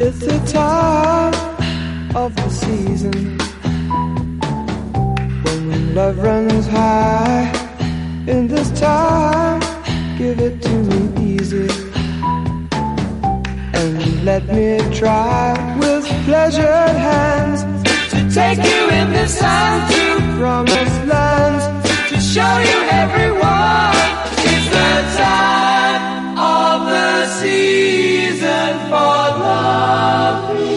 It's the time of the season when love runs high. In this time, give it to me easy. And let me try with pleasured hands to take you in this time to promised lands to show you everyone. It's the time season for loving.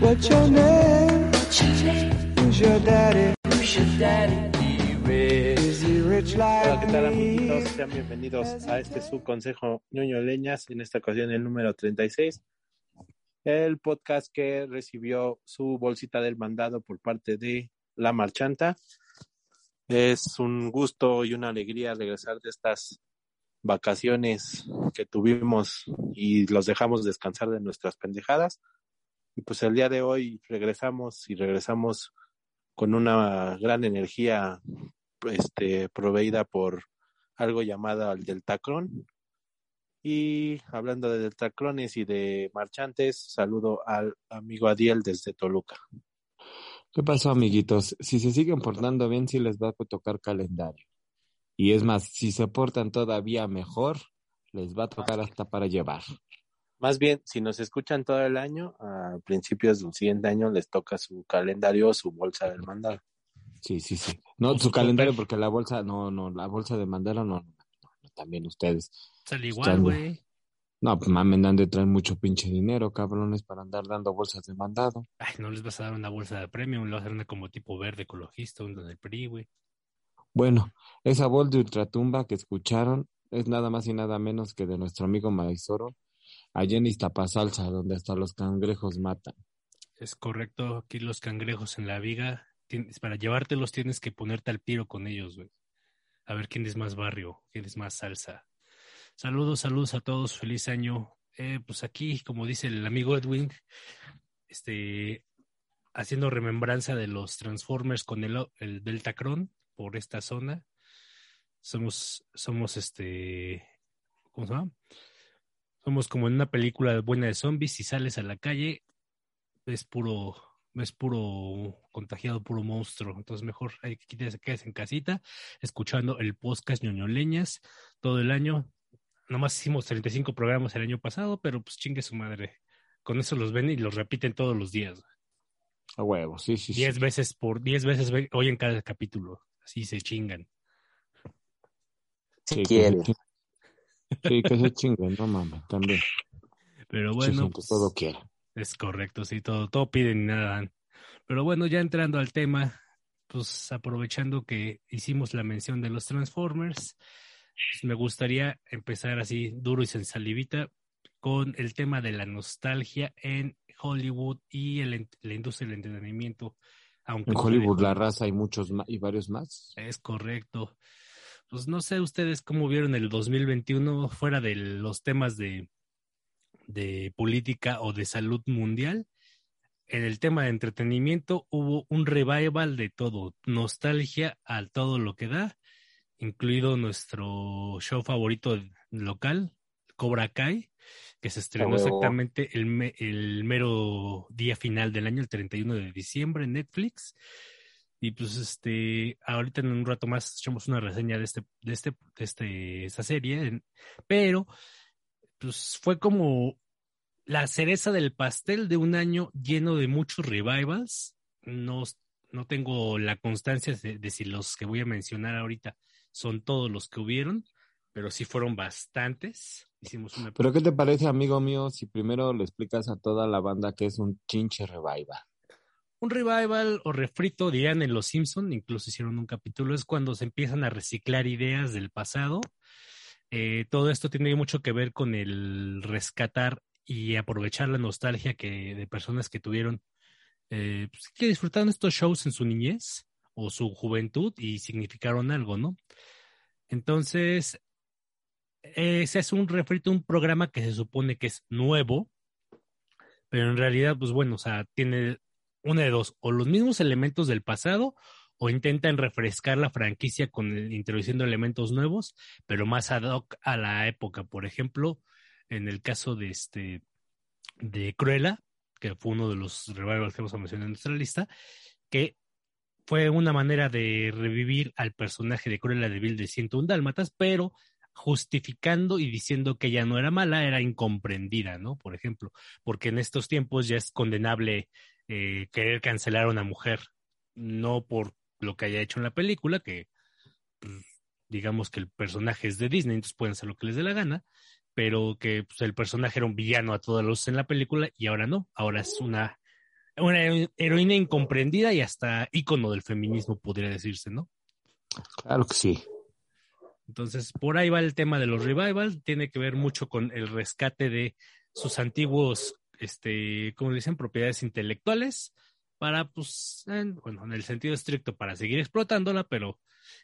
What's your name? Who's your daddy? Who's your daddy? Is he rich Hola, ¿qué tal amiguitos? Sean bienvenidos a este su consejo ñoño leñas, en esta ocasión el número 36, el podcast que recibió su bolsita del mandado por parte de La Marchanta. Es un gusto y una alegría regresar de estas vacaciones que tuvimos y los dejamos descansar de nuestras pendejadas. Y pues el día de hoy regresamos y regresamos con una gran energía este, proveída por algo llamado el Deltacron. Y hablando de Deltacrones y de marchantes, saludo al amigo Adiel desde Toluca. ¿Qué pasó, amiguitos? Si se siguen portando bien, sí les va a tocar calendario. Y es más, si se portan todavía mejor, les va a tocar hasta para llevar. Más bien, si nos escuchan todo el año, a principios del siguiente año les toca su calendario o su bolsa del mandado. Sí, sí, sí. No, su su calendario, topper. porque la bolsa, no, no, la bolsa de no, no, también ustedes. Sale igual, Chando. güey. No, pues mamen, han de traer mucho pinche dinero, cabrones, para andar dando bolsas de mandado. Ay, no les vas a dar una bolsa de premium, le vas a dar una como tipo verde ecologista, una del PRI, güey. Bueno, esa voz de ultratumba que escucharon es nada más y nada menos que de nuestro amigo Maizoro, allá en Iztapasalsa, donde hasta los cangrejos matan. Es correcto, aquí los cangrejos en la viga, tienes, para llevártelos tienes que ponerte al tiro con ellos, güey. A ver quién es más barrio, quién es más salsa. Saludos, saludos a todos, feliz año. Eh, pues aquí, como dice el amigo Edwin, este, haciendo remembranza de los Transformers con el, el Deltacron por esta zona. Somos, somos este, ¿cómo se llama? Somos como en una película buena de zombies, si sales a la calle, es puro, es puro contagiado, puro monstruo. Entonces mejor hay que quedarse quedes en casita, escuchando el podcast ñoñoleñas todo el año. Nomás hicimos 35 programas el año pasado, pero pues chingue su madre. Con eso los ven y los repiten todos los días. A huevo, sí, sí, sí. Diez veces por, diez veces ve- oyen cada capítulo. Así se chingan. Sí, que quiere. se ching- Sí, que se chinguen, no mames, también. Pero bueno, pues, todo quiere. Es correcto, sí, todo, todo piden y nada dan. Pero bueno, ya entrando al tema, pues aprovechando que hicimos la mención de los Transformers, pues, me gustaría empezar así duro y sin salivita con el tema de la nostalgia en Hollywood y el, la industria del entretenimiento. Aunque En Hollywood, la raza, hay muchos más y varios más. es correcto. Pues no sé ustedes cómo vieron el 2021 fuera de los temas de, de política o de salud mundial. En el tema de entretenimiento hubo un revival de todo, nostalgia a todo lo que da, incluido nuestro show favorito local, Cobra Kai, que se estrenó exactamente el, el mero día final del año, el 31 de diciembre en Netflix. Y pues este, ahorita en un rato más echamos una reseña de este, de este, de este, esta serie, pero pues fue como la cereza del pastel de un año lleno de muchos revivals. No, no tengo la constancia de, de si los que voy a mencionar ahorita son todos los que hubieron, pero sí fueron bastantes. Hicimos una Pero ¿qué te parece, amigo mío, si primero le explicas a toda la banda que es un chinche revival? un revival o refrito, dirían en Los Simpson, incluso hicieron un capítulo, es cuando se empiezan a reciclar ideas del pasado. Eh, todo esto tiene mucho que ver con el rescatar y aprovechar la nostalgia que de personas que tuvieron, eh, pues, que disfrutaron estos shows en su niñez o su juventud y significaron algo, ¿no? Entonces, ese es un refrito, un programa que se supone que es nuevo, pero en realidad, pues bueno, o sea, tiene una de dos, o los mismos elementos del pasado o intentan refrescar la franquicia con introduciendo elementos nuevos, pero más ad hoc a la época. Por ejemplo, en el caso de este de Cruella, que fue uno de los revivals que hemos mencionado en nuestra lista, que fue una manera de revivir al personaje de Cruella de Vil de 101 Dálmatas, pero justificando y diciendo que ella no era mala, era incomprendida, ¿no? Por ejemplo, porque en estos tiempos ya es condenable eh, querer cancelar a una mujer, no por lo que haya hecho en la película, que pues, digamos que el personaje es de Disney, entonces pueden hacer lo que les dé la gana, pero que pues, el personaje era un villano a todas luces en la película y ahora no, ahora es una, una heroína incomprendida y hasta ícono del feminismo, podría decirse, ¿no? Claro que sí. Entonces, por ahí va el tema de los revivals, tiene que ver mucho con el rescate de sus antiguos, este, como dicen, propiedades intelectuales, para, pues, en, bueno, en el sentido estricto, para seguir explotándola, pero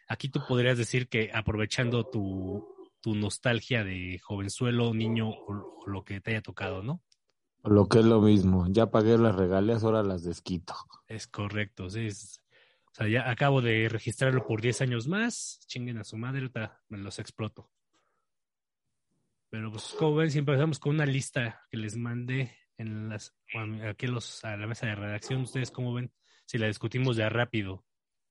aquí tú podrías decir que aprovechando tu, tu nostalgia de jovenzuelo, niño o, o, lo que te haya tocado, ¿no? Lo que es lo mismo, ya pagué las regalías, ahora las desquito. Es correcto, sí. Es, o sea, ya acabo de registrarlo por 10 años más, chinguen a su madre, ahorita me los exploto. Pero pues, como ven, siempre empezamos con una lista que les mandé en las, aquí los, a la mesa de redacción. ¿Ustedes cómo ven? Si la discutimos ya rápido.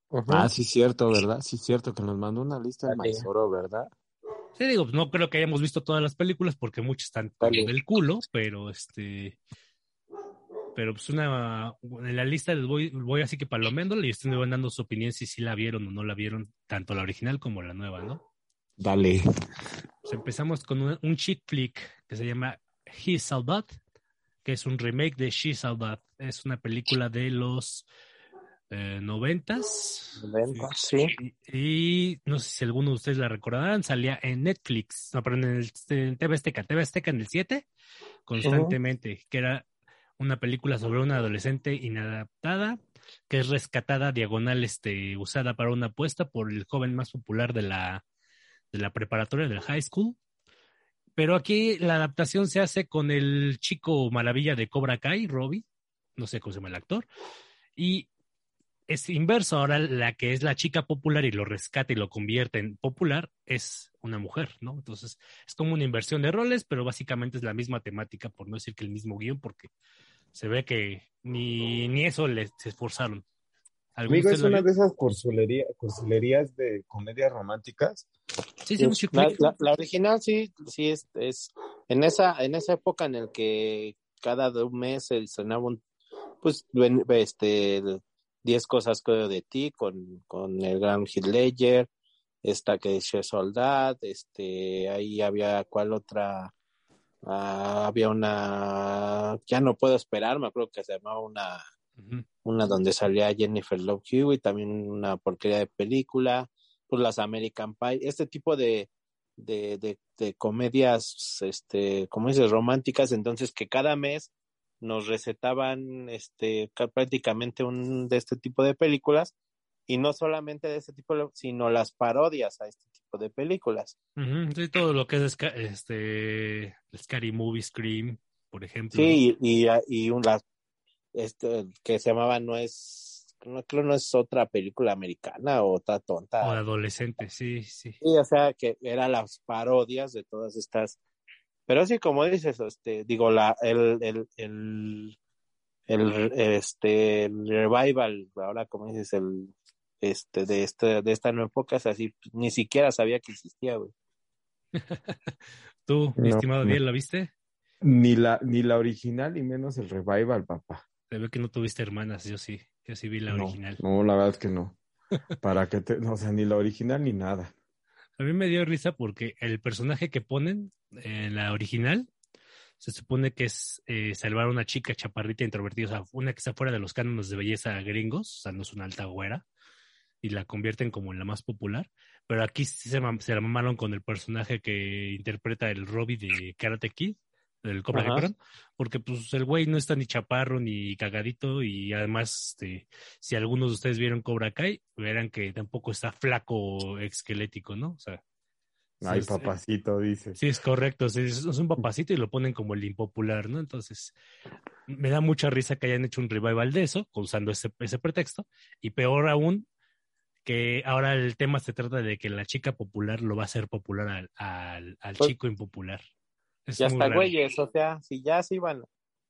Uh -huh. Ah, sí, cierto, ¿verdad? Sí, cierto, que nos mandó una lista de Maizoro, ¿verdad? Sí, digo, no creo que hayamos visto todas las películas porque muchas están vale. del culo, pero este. Pero pues una. En la lista les voy, voy así que palomeándole y ustedes me van dando su opinión si sí la vieron o no la vieron, tanto la original como la nueva, ¿no? Dale. Pues empezamos con un, un chick flick que se llama He Salvat, que es un remake de She Salvat. Es una película de los eh, noventas. Noventas, sí. Y, y, no sé si alguno de ustedes la recordarán, salía en Netflix, no, pero en el en TV Azteca, TV Azteca en el 7, constantemente, uh -huh. que era una película sobre una adolescente inadaptada que es rescatada diagonal, este, usada para una apuesta por el joven más popular de la, de la preparatoria, de la high school. Pero aquí la adaptación se hace con el chico maravilla de Cobra Kai, Robbie, no sé cómo se llama el actor, y es inverso. Ahora la que es la chica popular y lo rescata y lo convierte en popular es una mujer, ¿no? Entonces es como una inversión de roles, pero básicamente es la misma temática, por no decir que el mismo guion, porque se ve que ni, ni eso les se esforzaron. Amigo, es una de esas de comedias románticas. Sí, sí, sí la, la, la, original sí, sí es, es en esa, en esa época en el que cada un mes se estrenaba un, pues, este, 10 cosas que de ti con, con el gran Heath Ledger, esta que es Soldad, este, ahí había cuál otra, uh, había una, ya no puedo esperar, me acuerdo que se llamaba una, uh -huh. una donde salía Jennifer Love Hewitt, también una porquería de película, pues las American Pie, este tipo de, de, de, de comedias, este, como dices, románticas, entonces que cada mes nos recetaban este prácticamente un de este tipo de películas y no solamente de este tipo sino las parodias a este tipo de películas. Uh -huh. sí, todo lo que es este Scary Movie Scream por ejemplo. Sí y, y, y una este que se llamaba no es no creo no es otra película americana o otra tonta. O adolescente sí sí. Sí o sea que eran las parodias de todas estas pero sí, como dices, este, digo, la, el, el, el, el, este, el revival, ahora como dices, el, este, de este, de esta nueva época es así, ni siquiera sabía que existía, güey. Tú, mi no, estimado bien, ¿la viste? Ni la, ni la original, ni menos el revival, papá. Se ve que no tuviste hermanas, yo sí, yo sí vi la no, original. No, la verdad es que no. Para que te, o sea, ni la original ni nada. A mí me dio risa porque el personaje que ponen en la original se supone que es eh, salvar a una chica chaparrita introvertida, o sea, una que está fuera de los cánones de belleza gringos, o sea, no es una alta güera, y la convierten como en la más popular. Pero aquí sí se, se la mamaron con el personaje que interpreta el Robbie de Karate Kid, del Cobra Kai, porque pues el güey no está ni chaparro ni cagadito y además este, si algunos de ustedes vieron Cobra Kai, verán que tampoco está flaco esquelético, ¿no? O sea, Ay, es, papacito, dice. Sí, es correcto, sí, es, es un papacito y lo ponen como el impopular, ¿no? Entonces, me da mucha risa que hayan hecho un revival de eso, usando ese, ese pretexto, y peor aún, que ahora el tema se trata de que la chica popular lo va a hacer popular al, al, al Pues- chico impopular. Es está, raro. güeyes, o sea, si ya se iban,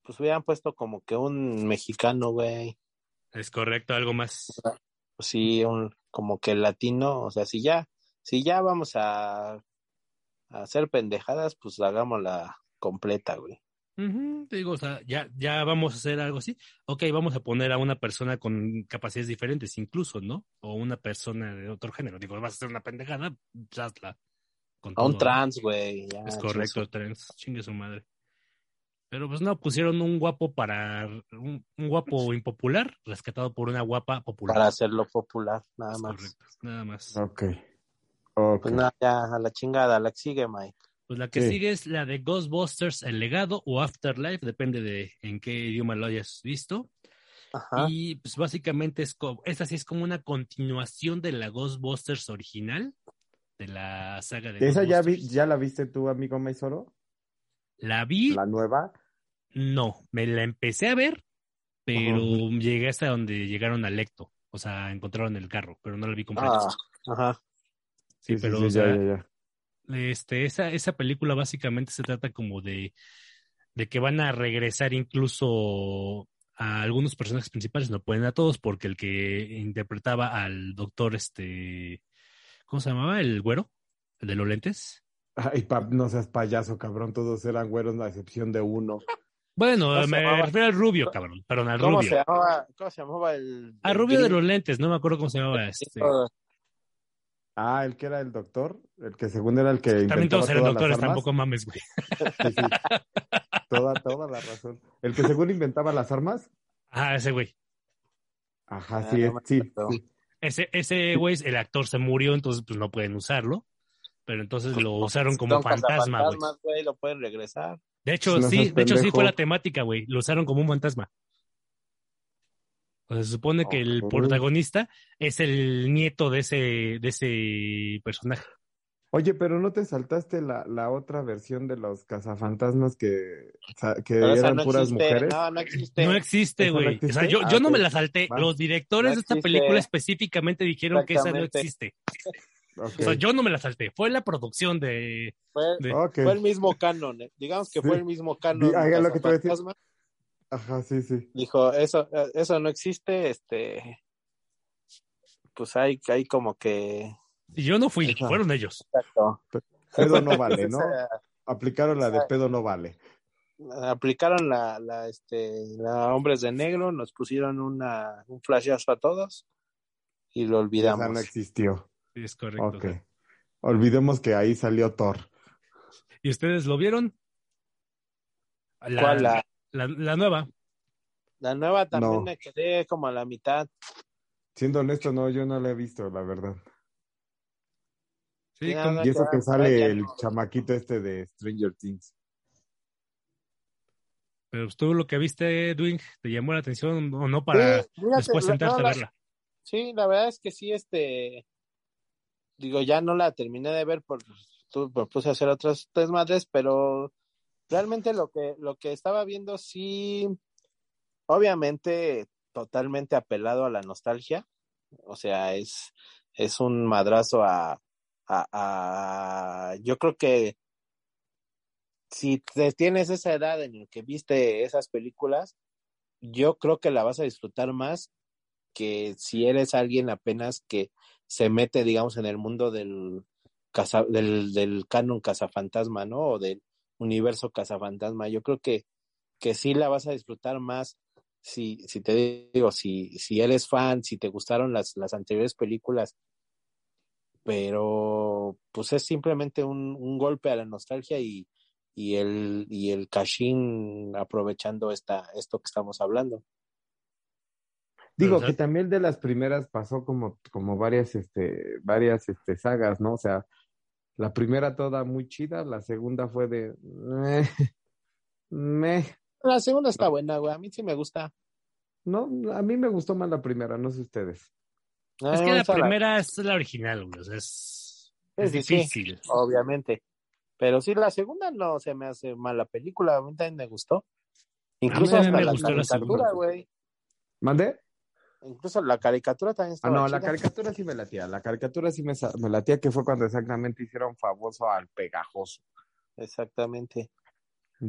pues hubieran puesto como que un mexicano, güey. Es correcto, algo más. Pues sí, un, como que latino, o sea, si ya, si ya vamos a, a hacer pendejadas, pues hagámosla completa, güey. Ujú, te digo, o sea, ya, ya vamos a hacer algo así. Ok, vamos a poner a una persona con capacidades diferentes, incluso, ¿no? O una persona de otro género. Digo, vas a hacer una pendejada, pues hazla. Con A un trans, güey. ya, Es correcto, trans, chingue su madre. Pero pues no, pusieron un guapo para, un, un guapo impopular, rescatado por una guapa popular. Para hacerlo popular, nada Es más. correcto, nada más. Ok. Ok. Pues nada, ya, a la chingada, la que sigue, Mike. Pues la que Sí. sigue es la de Ghostbusters, El Legado o Afterlife, depende de en qué idioma lo hayas visto. Ajá. Y pues básicamente es como, esta sí es como una continuación de la Ghostbusters original, de la saga de ¿Esa ya, vi- ya la viste tú, amigo Maizoro? La vi, ¿La nueva? no, me la empecé a ver, pero llegué hasta donde llegaron a Lecto, o sea, encontraron el carro, pero no la vi completa. Ah, ajá. sí, pero sí, o ya, sea, ya, ya. este, esa, esa película básicamente se trata como de, de que van a regresar incluso a algunos personajes principales, no pueden a todos, porque el que interpretaba al doctor, este, ¿cómo se llamaba? El güero, el de los lentes. Ay, pa- no seas payaso, cabrón. Todos eran güeros, a excepción de uno. Bueno, ¿Cómo se me llamaba? refiero al rubio, cabrón, perdón, al ¿Cómo rubio. se llamaba? ¿Cómo se llamaba el? Al el rubio de los lentes, no me acuerdo cómo se llamaba este. Ah, el que era el doctor, el que según era el que También todos eran doctores, tampoco mames, güey. Sí, sí. Toda, toda la razón. El que según inventaba las armas. Ah, ese güey. Ajá, Ah, sí, no es- sí, sí. Ese, ese güey, el actor se murió, entonces pues no pueden usarlo. Pero entonces lo usaron como fantasma, güey. Lo pueden regresar. De hecho, No sí, de hecho sí fue la temática, güey. Lo usaron como un fantasma. O sea, se supone que el protagonista es el nieto de ese, de ese personaje. Oye, pero ¿no te saltaste la, la otra versión de los cazafantasmas que, que Pero eran no puras existe. mujeres? No, no existe. No existe, ¿Esa no güey. o sea, yo, Ah, yo no me la salté. Va. Los directores No de esta película específicamente dijeron que esa no existe. O sea, yo no me la salté. Fue la producción de... Fue, de- Ok. fue el mismo canon. eh. Digamos que Sí. fue el mismo canon. Haga lo que te voy a decir. Cazafantasma. Ajá, sí, sí. Dijo, eso, eh, eso no existe. Este. Pues hay, hay como que. Y yo no fui, fueron ellos. Exacto. Pedo no vale, ¿no? Esa- Aplicaron la de pedo no vale. aplicaron la, la, este, la hombres de negro, nos pusieron una, un flashazo a todos y lo Esa olvidamos. no existió. Sí, es correcto. Ok. Olvidemos que ahí salió Thor. ¿Y ustedes lo vieron? La, ¿Cuál? La, la- la nueva. la nueva también No. me quedé como a la mitad. Siendo honesto, no, yo no la he visto, la verdad. Sí, Y eso que sale el chamaquito este de Stranger Things. pero tú lo que viste, Dwing, ¿te llamó la atención o no para Sí, después sentarte no, a la- verla? Sí, la verdad es que sí, este, digo, ya no la terminé de ver por, tu- me puse a hacer otras tres madres, pero realmente lo que, lo que estaba viendo sí, obviamente totalmente apelado a la nostalgia, o sea, es, es un madrazo a, a, a- yo creo que si te tienes esa edad en la que viste esas películas, yo creo que la vas a disfrutar más que si eres alguien apenas que se mete, digamos, en el mundo del, caza, del, del canon cazafantasma, ¿no? O del universo cazafantasma. Yo creo que, que sí la vas a disfrutar más si, si te digo, si, si eres fan, si te gustaron las, las anteriores películas, pero pues es simplemente un, un golpe a la nostalgia y, y el, y el cashin aprovechando esta, esto que estamos hablando. Digo que también de las primeras pasó como, como varias, este, varias, este, sagas, ¿no? O sea, la primera toda muy chida, la segunda fue de, meh, meh. La segunda está buena, güey. A mí sí me gusta. No, a mí me gustó más la primera, no sé ustedes. Es que Ah, la primera es la original, güey. O sea, es, es sí, difícil. obviamente. Pero sí, la segunda no se me hace mala película. A mí también me gustó. Incluso hasta me la gustó la caricatura, güey. ¿Mande? incluso la caricatura también Ah, estaba no, la caricatura sí me latía. La caricatura sí me, me latía, que fue cuando exactamente hicieron famoso al pegajoso. Exactamente.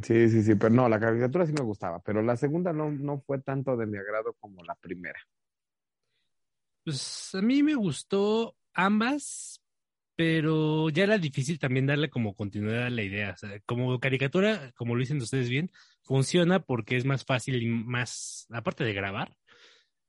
Sí, sí, sí, pero no, la caricatura sí me gustaba, pero la segunda no, no fue tanto de mi agrado como la primera. Pues a mí me gustó ambas, pero ya era difícil también darle como continuidad a la idea. O sea, como caricatura, como lo dicen ustedes bien, funciona porque es más fácil y más, aparte de grabar,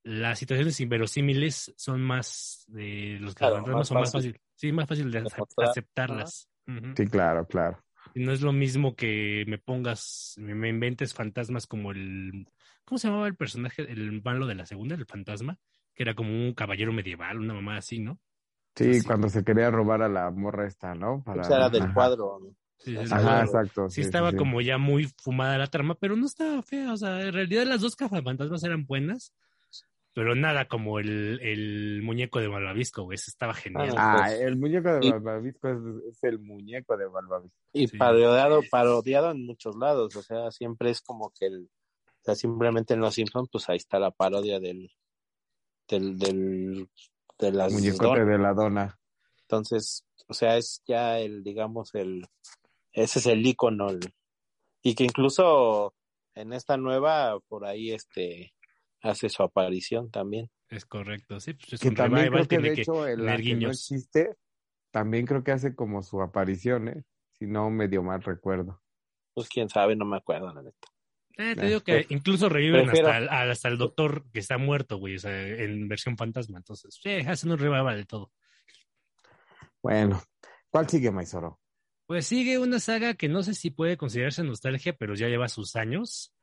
las situaciones inverosímiles son más de los que Claro, más son más fácil. fácil, sí, más fácil de aceptarlas. Sí, claro, claro. Y no es lo mismo que me pongas, me, me inventes fantasmas como el, ¿cómo se llamaba el personaje, el malo de la segunda, el fantasma? Que era como un caballero medieval, una mamá así, ¿no? Sí, Sí. cuando se quería robar a la morra esta, ¿no? Para... Esa era del Ajá. cuadro. ¿no? Sí, del Ajá, exacto. Sí, estaba sí. como ya muy fumada la trama, pero no estaba fea. O sea, en realidad las dos cazafantasmas eran buenas, pero nada como el, el muñeco de Malvavisco, güey. Ese estaba genial. Ah, Ah, el muñeco de Y- Balbavisco es, es el muñeco de Balbavisco. Y Sí. parodiado, parodiado en muchos lados. O sea, siempre es como que el. O sea, simplemente en Los Simpsons, pues ahí está la parodia del. Del. del de las Muñecote donas. de la dona. Entonces, o sea, es ya el, digamos, el. Ese es el icono. el- y que incluso en esta nueva, por ahí, este. hace su aparición también. Es correcto, sí. Pues es Que un también revival, creo que de que hecho tener que no existe, también creo que hace como su aparición, ¿eh? Si no medio mal recuerdo. Pues quién sabe, no me acuerdo, la neta. Eh, te Ah, digo que incluso reviven prefiero- hasta, el, hasta el doctor que está muerto, güey, o sea, en versión fantasma. Entonces, sí, hacen un revival de todo. Bueno, ¿cuál sigue, Maizoro? Pues sigue una saga que no sé si puede considerarse nostalgia, pero ya lleva sus años.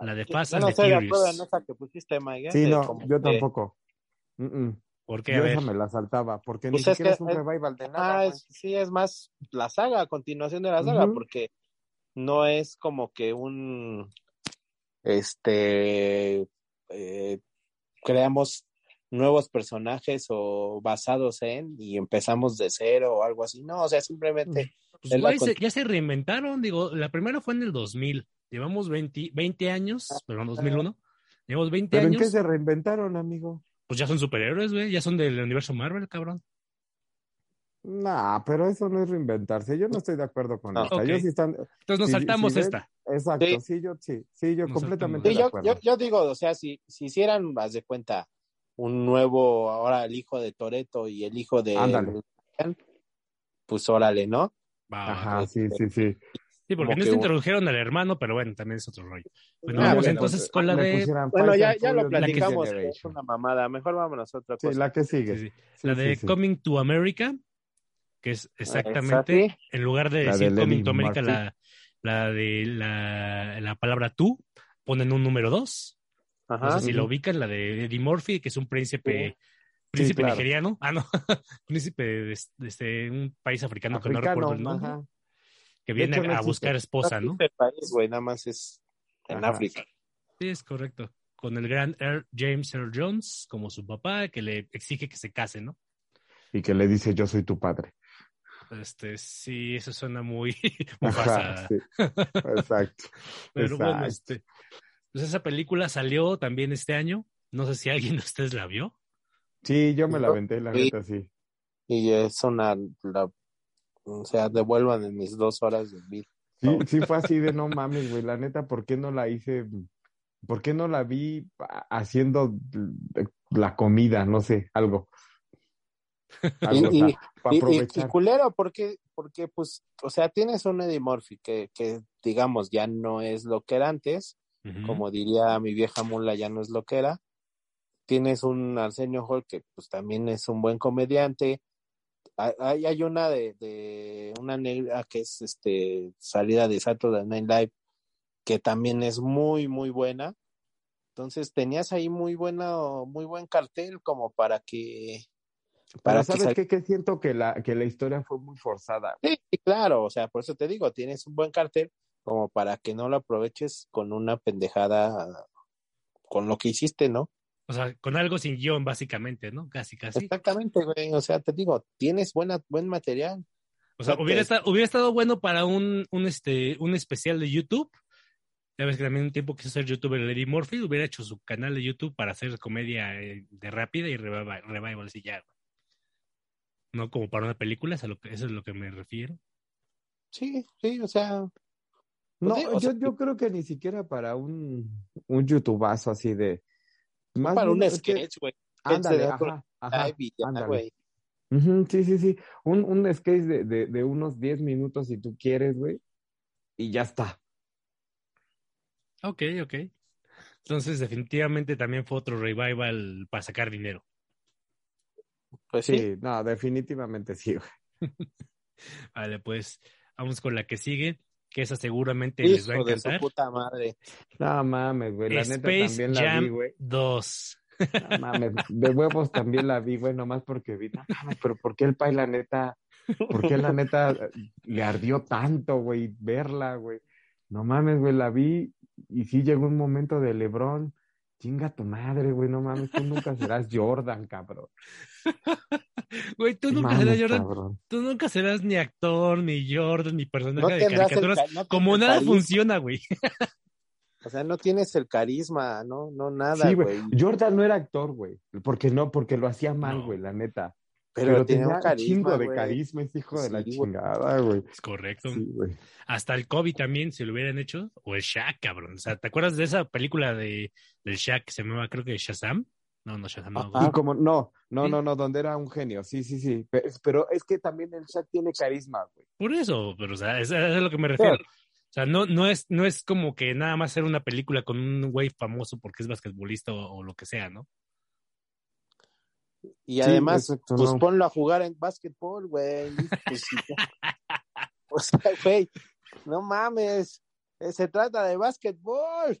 La de Fast and no acuerdo en esa que pusiste, Mike. ¿eh? Sí, no, como yo tampoco. Mm, mm. Porque, a Yo ver, esa me la saltaba, porque Pues ni es siquiera que es un es- revival de Ah, nada. es- sí, es más la saga, a continuación de la saga, Ujú. porque no es como que un, este, eh, creamos nuevos personajes o basados en y empezamos de cero o algo así. No, o sea, simplemente pues, se- ya se reinventaron. Digo, la primera fue en el 2000. Llevamos 20, 20 años, perdón, 2001. Llevamos 20 ¿Pero en años. qué se reinventaron, amigo? Pues ya son superhéroes, güey. Ya son del universo Marvel, cabrón. Nah, pero eso no es reinventarse. Yo no estoy de acuerdo con No. esta. Ok. Yo sí están... Entonces nos Sí, saltamos sí, ven. esta. Exacto, Sí. sí, yo sí, sí, yo Nos completamente Sí, de yo, acuerdo. yo, yo digo, o sea, si, si hicieran, haz de cuenta, un nuevo, ahora el hijo de Toreto y el hijo de Ándale. pues órale, ¿no? Ajá, sí, sí, sí. Sí, porque este un- introdujeron al hermano, pero bueno, también es otro rollo. Bueno, Ah, vamos bueno, entonces pues, con la de. Bueno, ya, ya lo platicamos, que es una mamada. Mejor vámonos a otra Sí, cosa. la que sigue. sí, sí. Sí, la de sí, sí. Coming to America, que es exactamente, Exacto. en lugar de La decir de Coming to America, la, la de la, la palabra tú, ponen un número dos. No sé si lo Ujú. ubican, la de Eddie Murphy, que es un príncipe, príncipe claro. nigeriano. Ah, no, príncipe de, de este, un país africano, que no recuerdo el nombre, ajá. que viene hecho, no a buscar esposa, ¿no? Este país, güey, nada más es en Ajá. África. Sí, es correcto. Con el gran Earl James Earl Jones como su papá, que le exige que se case, ¿no? Y que le dice, yo soy tu padre. Este, sí, eso suena muy, pasada. sí. Exacto. Pero bueno, este, pues esa película salió también este año. No sé si alguien de ustedes la vio. Sí, yo me la aventé, la neta, sí. Y es una, la, o sea, devuelvan en mis dos horas de vida. Sí, sí fue así de no mames, güey. La neta, ¿por qué no la hice? ¿Por qué no la vi haciendo la comida? No sé, algo. Y- para culero, porque, porque, pues, o sea, tienes un Eddie Murphy que, que, digamos, ya no es lo que era antes, como diría mi vieja mula, ya no es lo que era. Tienes un Arsenio Hall que, pues, también es un buen comediante. Hay- Hay, una de, de una negra que es este salida de Saturday Night Live que también es muy muy buena. Entonces tenías ahí muy bueno muy buen cartel como para que para Pero que ¿sabes sal- qué? Que siento que la, que la historia fue muy forzada. Sí, claro, o sea, por eso te digo, tienes un buen cartel como para que no lo aproveches con una pendejada con lo que hiciste, ¿no? O sea, con algo sin guion, básicamente, ¿no? Casi, casi. Exactamente, güey, o sea, te digo, tienes buena buen material. O sea, hubiera, estado, hubiera estado bueno para un, un, este, un especial de YouTube Ya ves que también un tiempo quiso ser youtuber Eddie Murphy, hubiera hecho su canal de YouTube para hacer comedia eh, de rápida y revival, revival y ya. No como para una película, eso es, a lo que, eso es a lo que me refiero. Sí, sí, o sea. No, Pues sí, o yo, sea, yo creo que ni siquiera para un, un youtubazo así de. Más para un sketch, güey. Ándale, ajá, ajá, ándale. sí, sí, sí. Un, un sketch de, de, de unos 10 minutos si tú quieres, güey. Y ya está. Ok, ok. Entonces, definitivamente también fue otro revival para sacar dinero. Pues Sí, sí. no, definitivamente sí, güey. Vale, pues vamos con la que sigue, que esa seguramente les va a Hijo de su puta madre. No mames, güey. La neta también la vi, güey. 2. No mames, de huevos también la vi, güey, nomás porque vi. No mames, pero ¿por qué el pai, la neta, por qué la neta le ardió tanto, güey, verla, güey? No mames, güey, la vi y sí llegó un momento de Lebrón. Chinga tu madre, güey, no mames, tú nunca serás Jordan, cabrón. Güey, tú nunca Mames, serás Jordan, cabrón. tú nunca serás ni actor, ni Jordan, ni personaje No de el, caricaturas. no Como nada carisma. funciona, güey. O sea, no tienes el carisma, no, no nada, Sí, güey. güey. Jordan no era actor, güey. Porque no, porque lo hacía mal, No. güey, la neta. Pero, Pero, tiene tenía un carisma, chingo de carisma, ese hijo de la güey. chingada, güey. Es correcto. Sí, güey. Hasta el Kobe también, si lo hubieran hecho. O el Shaq, cabrón. O sea, ¿te acuerdas de esa película de, del Shaq que se llamaba, creo que Shazam? No, no, Shazam. No. Y como, no, no, Sí. no, no, donde era un genio, sí, sí, sí. Pe- Pero es que también el Shaq tiene carisma, güey. Por eso, pero o sea, es, es a lo que me refiero. O sea, no, no, es, no es como que nada más hacer una película con un güey famoso porque es basquetbolista o, o lo que sea, ¿no? Y Sí, además, exacto, pues no. ponlo a jugar en básquetbol, güey. Pues, o sea, güey, no mames. eh, Se trata de básquetbol.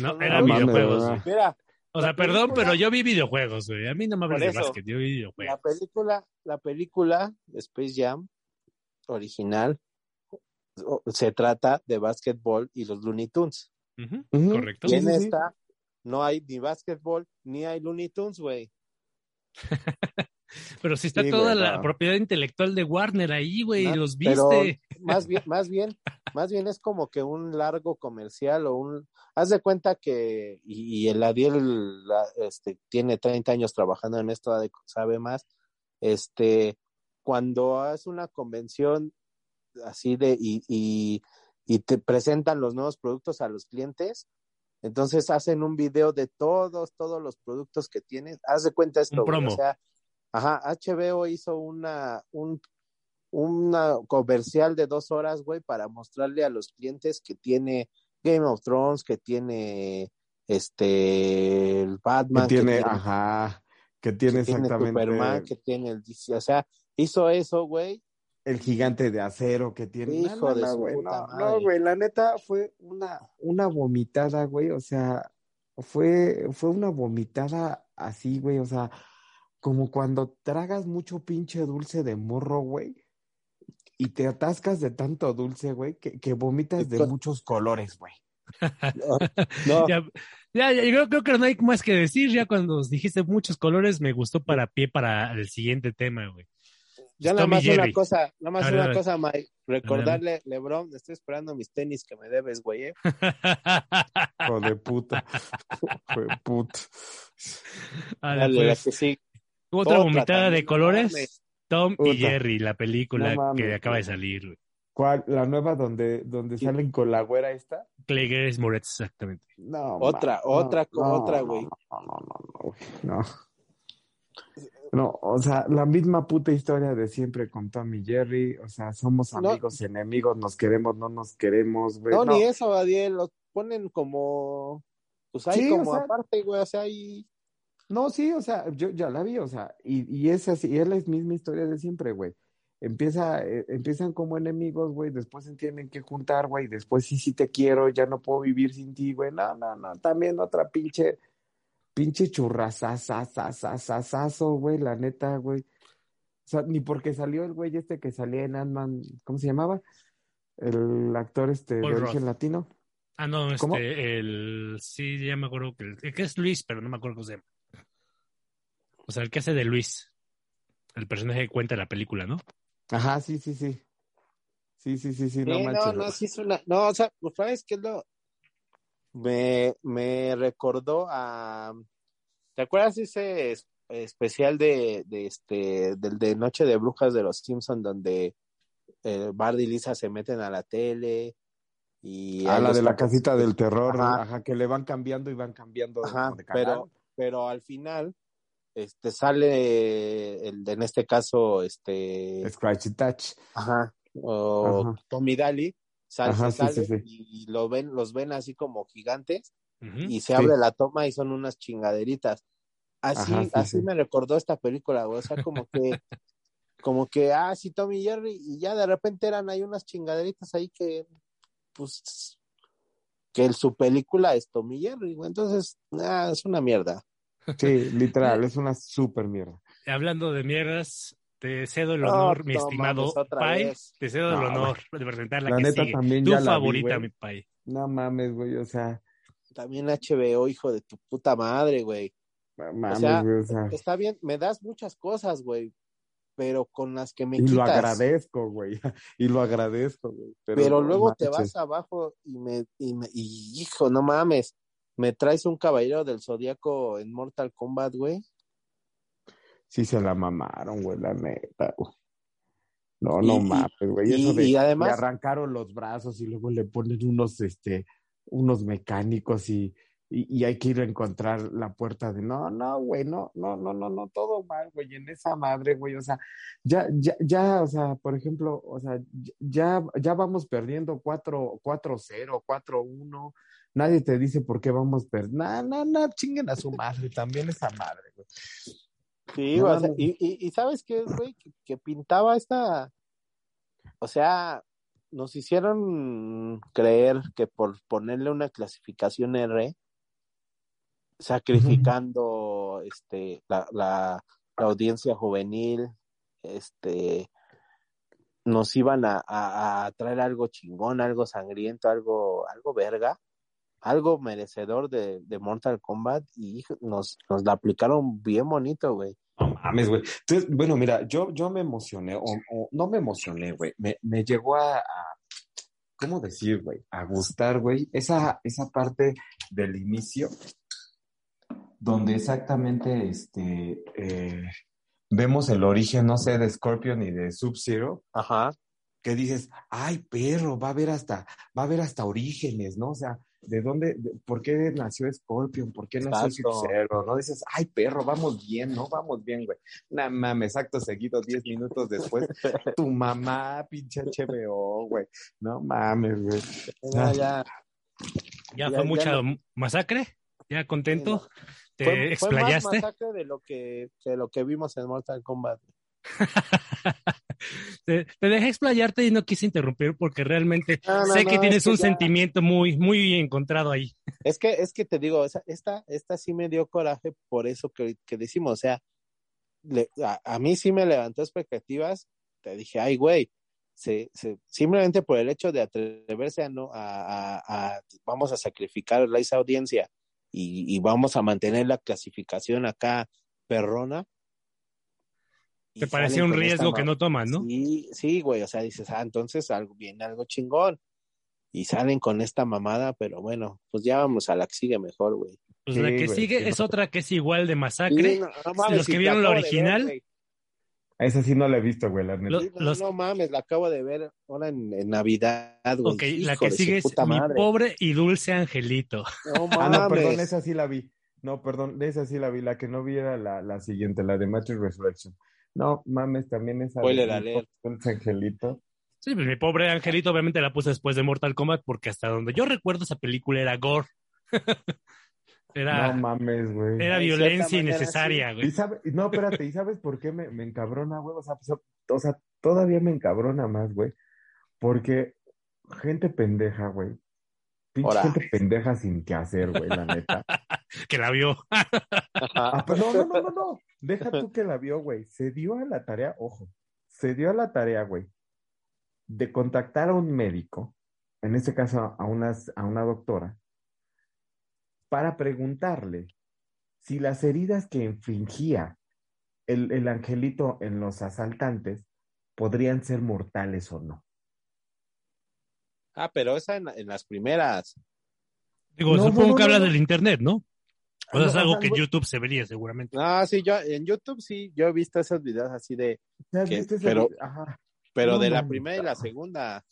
No, mames, videojuegos. Mira, O sea, La perdón, pero yo vi videojuegos, güey. A mí no me hables de básquet, yo vi la videojuegos. película, la película Space Jam original o- se trata de básquetbol y los Looney Tunes. Correcto. Y en sí, sí. esta no hay ni básquetbol ni hay Looney Tunes, güey. Pero si está Sí, toda güey, la no. propiedad intelectual de Warner ahí, güey, No, los viste. Más bien, más bien, más bien es como que un largo comercial o un, haz de cuenta que, y, y el Adiel la- este, tiene 30 años trabajando en esto, sabe más, este, cuando haces una convención así de, y, y, y te presentan los nuevos productos a los clientes, entonces hacen un video de todos, todos los productos que tienes, haz de cuenta esto, Un promo. o sea, ajá, HBO hizo una, un una comercial de dos horas, güey, para mostrarle a los clientes que tiene Game of Thrones, que tiene este el Que Batman, tiene, que tiene, ajá, que que tiene tiene exactamente Superman, que tiene el DC, o sea, hizo eso, güey, el gigante de acero que tiene. Hijo No, no, de no, su güey, puta no, madre. no, güey, la neta fue una, una vomitada, güey, o sea, fue, fue una vomitada así, güey, o sea, como cuando tragas mucho pinche dulce de morro, güey, y te atascas de tanto dulce, güey, que, que vomitas de muchos colores, güey. no, Ya, ya, ya, yo creo, creo que no hay más que decir. Ya cuando dijiste muchos colores, me gustó para pie para el siguiente tema, güey. Ya nada más Jerry. una cosa, nada más una cosa, Mike, recordarle, Lebron, estoy esperando mis tenis que me debes, güey, eh. Hijo de puta. Hijo de puta. Dale, la pues, que sí. otra Otra vomitada también, de no colores. Tom y. Jerry, la película No que acaba de salir, güey. ¿Cuál? ¿La nueva donde, donde Sí. salen con la güera esta? Clay Grace Moretz, exactamente. No, Otra, ma- otra, no, otra, no, güey. No, no, no, no, güey, no. No, o sea, la misma puta historia de siempre con Tom y Jerry, o sea, somos No. amigos, enemigos, nos queremos, no nos queremos, güey. No, no. ni eso, Adiel, los ponen como, pues ahí Sí, o como sea- aparte, güey, o sea, ahí, No, sí, o sea, yo ya la vi, o sea, y, y es así, y es la misma historia de siempre, güey. Empieza, eh, empiezan como enemigos, güey, después se tienen que juntar, güey, después sí, sí te quiero, ya no puedo vivir sin ti, güey, no, no, no, también otra pinche, pinche churrasasasasasasazo, güey, la neta, güey. O sea, ni porque salió el güey este que salía en Ant-Man, ¿cómo se llamaba? El actor este Paul de origen latino. Ah, no, ¿Cómo? este, el. Sí, ya me acuerdo que. El, que es Luis, pero no me acuerdo cómo se llama. O sea, el que hace de Luis. El personaje que cuenta la película, ¿no? Ajá, sí, sí, sí. Sí, sí, sí, sí, no manches. no, no, sí es una, no, o sea, pues sabes que lo, me, me recordó a. ¿Te acuerdas ese es- especial de, de este del de Noche de Brujas de los Simpson donde eh, Bart y Lisa se meten a la tele y A hay la de la casita del terror, Ajá. ajá, que le van cambiando y van cambiando Ajá, de pero, pero al final este sale el en este caso este Scratch and Touch. ajá o Ajá. Tommy Daly sale, Ajá, se sí, sí, sale sí. y lo ven los ven así como gigantes y se Sí. abre la toma y son unas chingaderitas así Ajá, sí, así sí. me recordó esta película güey. o sea como que como que ah sí Tommy y Jerry y ya de repente eran ahí unas chingaderitas ahí que pues que el- su película es Tommy y Jerry güey. entonces ah, es una mierda Sí, literal, es una super mierda. Hablando de mierdas, te cedo el No, honor, mi estimado Pai. Te cedo el No, honor de presentar la, La que neta sigue. también Tu ya la vi, favorita, güey. mi Pai. No mames, güey, o sea, También HBO, hijo de tu puta madre, güey. no mames, sea, güey, o sea, Está bien, me das muchas cosas, güey, pero con las que me y quitas. lo agradezco, güey, y lo agradezco, güey. Pero, luego te vas abajo y me, y me, y hijo, no mames, me traes un caballero del zodiaco en Mortal Kombat, güey. Sí se la mamaron, güey, la neta, güey. No, no y- mames, güey. y- Eso de y además- le arrancaron los brazos y luego le ponen unos, este, unos mecánicos y, y, hay que ir a encontrar la puerta de no, no, güey, no, no, no, no, no, todo mal, güey, en esa madre, güey, o sea, ya, ya, ya, o sea, por ejemplo, o sea, ya, ya vamos perdiendo 4, 4-0, 4-1, nadie te dice por qué vamos perdiendo, no, no, no, chinguen a su madre, también esa madre, güey. Sí, No o sea, y, y, y ¿sabes qué, güey? Que, que pintaba esta, o sea, nos hicieron creer que por ponerle una clasificación R, sacrificando este la, la, la audiencia juvenil, este nos iban a, a, a traer algo chingón, algo sangriento, algo, algo verga, algo merecedor de, de Mortal Kombat, y nos, nos la aplicaron bien bonito, güey. No mames, güey. Entonces, bueno, mira, yo, yo me emocioné, o, o no me emocioné, güey. Me, me llegó a, a- ¿cómo decir, güey? A gustar, güey. Esa, esa parte del inicio, donde exactamente, este, eh, vemos el origen, no sé, de Scorpion y de Sub-Zero, Ajá. que dices, ay, perro, va a haber hasta, va a haber hasta orígenes, ¿no? O sea, ¿de dónde, de- por qué nació Scorpion? ¿Por qué nació Exacto. Sub-Zero? ¿No? Dices, ay, perro, vamos bien, ¿no? Vamos bien, güey. No mames, acto seguido, 10 minutos después, tu mamá, pinche HBO, güey. No mames, güey. Ya, ya. Ya, Ya- fue ya mucha masacre. Ya contento. Te Fue, fue más explayaste. masacre de lo que, que lo que vimos en Mortal Kombat. te, te dejé explayarte y no quise interrumpir porque realmente No, no, sé que tienes que un ya- sentimiento muy, muy encontrado ahí. Es que, es que te digo, esta, esta sí me dio coraje por eso que, que decimos, o sea, le- a, a mí sí me levantó expectativas, te dije, ay, güey, se, se, simplemente por el hecho de atreverse a no, a, a- a- vamos a sacrificar a esa audiencia y, y vamos a mantener la clasificación acá perrona. Te parecía salen un riesgo que no toman, ¿no? Sí, sí, güey, o sea, dices, ah, entonces algo, viene algo chingón. Y salen con esta mamada, pero bueno, pues ya vamos a la que sigue mejor, güey. Pues Sí, la que güey, sigue sí, es no. otra que es igual de masacre. Sí, no, no mames, los que si vieron la ver, original, güey. Esa sí no la he visto, güey, la neta. Los- no mames, la acabo de ver ahora en, en Navidad, güey. Ok, la que sigue es mi madre. pobre y dulce angelito. No Ah, no, perdón, mames. esa sí la vi. No, perdón, esa sí la vi. La que no vi era la, la siguiente, la de Matrix Resurrection. No, mames, también esa. Spoiler Angelito. Sí, pues mi pobre angelito obviamente la puse después de Mortal Kombat porque hasta donde yo recuerdo esa película era gore. era No mames, güey. era violencia innecesaria, güey. no, espérate, ¿y sabes por qué me, me encabrona, güey? O sea, pues, o sea, todavía me encabrona más, güey. Porque gente pendeja, güey. Pinche gente pendeja sin qué hacer, güey, la neta. Que la vio. Ah, pero no, no, no, no, no. Deja tú que la vio, güey. Se dio a la tarea, ojo, se dio a la tarea, güey, de contactar a un médico, en este caso a, unas, a una doctora, para preguntarle si las heridas que infringía el, el angelito en los asaltantes podrían ser mortales o no. Ah, pero esa en, en las primeras. Digo, No, supongo no, que no, habla no. del internet, ¿no? O sea, es algo que en. YouTube se vería seguramente. No, sí, yo en YouTube sí, yo he visto esos videos así de, ¿Ya has que- pero- video? Ajá. pero No de la primera y la segunda.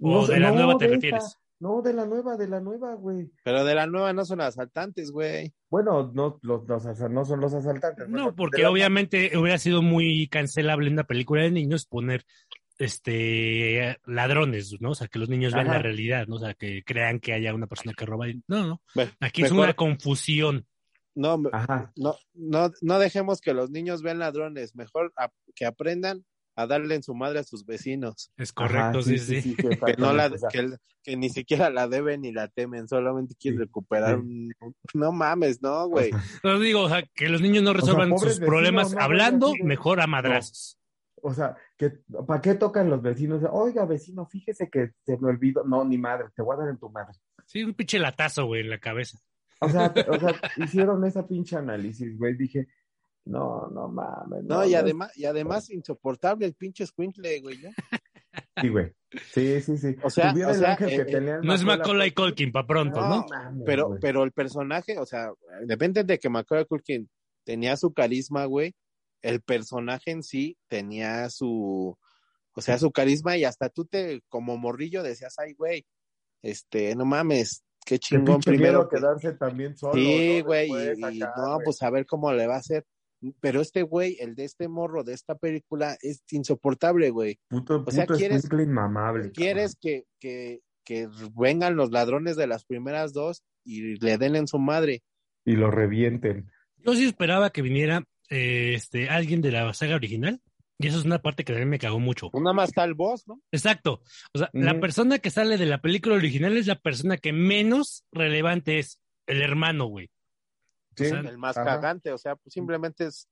O de la nueva te refieres. No, de la nueva, de la nueva, güey. Pero de la nueva no son asaltantes, güey. Bueno, no, los, los asa- no son los asaltantes. No, bueno, porque obviamente hubiera sido muy cancelable en una película de niños poner este ladrones, ¿no? O sea, que los niños vean Ajá. la realidad, ¿no? O sea, que crean que haya una persona que roba. y- No, no. Aquí es una confusión. No, Ajá. no, no, no dejemos que los niños vean ladrones, mejor a- que aprendan a darle en su madre a sus vecinos, Es correcto, Ajá, sí, sí. que no la, ni siquiera la deben ni la temen, solamente quieren Sí, recuperar sí. un, no mames, no, güey. No digo, o sea, que los niños no resuelvan sus vecinos, problemas no, hablando, mejor a madrazos. O sea, que ¿para qué tocan los vecinos? Oiga, vecino, fíjese que se me olvidó. No, ni madre, te voy a dar en tu madre. Sí, un pinche latazo, güey, en la cabeza. O sea, o sea, hicieron esa pinche análisis, güey. Dije, no, no mames. No, y además, y además insoportable el pinche squinkle, güey. ¿no? Sí, güey. Sí, sí, sí. O sea, o eh, que eh, No es Macaulay Macaulay Culkin para pronto, ¿no? No, mames, Pero, güey. pero el personaje, o sea, depende de que Macaulay Culkin tenía su carisma, güey. El personaje en sí tenía su, o sea, su carisma y hasta tú te, como morrillo, decías, ay, güey, este, no mames, qué chingón primero. quedarse también solo. Sí, ¿no? güey, Después y, acá, no, güey. pues a ver cómo le va a hacer. Pero este güey, el de este morro de esta película, es insoportable, güey. Puto, o sea, puto quieres- inmamable. ¿Quieres que, que, que vengan los ladrones de las primeras dos y le den en su madre? Y lo revienten. Yo sí esperaba que viniera eh, este, alguien de la saga original. Y eso es una parte que también me cagó mucho. Una más está el boss, ¿no? Exacto. O sea, la Ujú. persona que sale de la película original es la persona que menos relevante es el hermano, güey. Sí, sea, el más ajá. cagante, o sea, pues simplemente es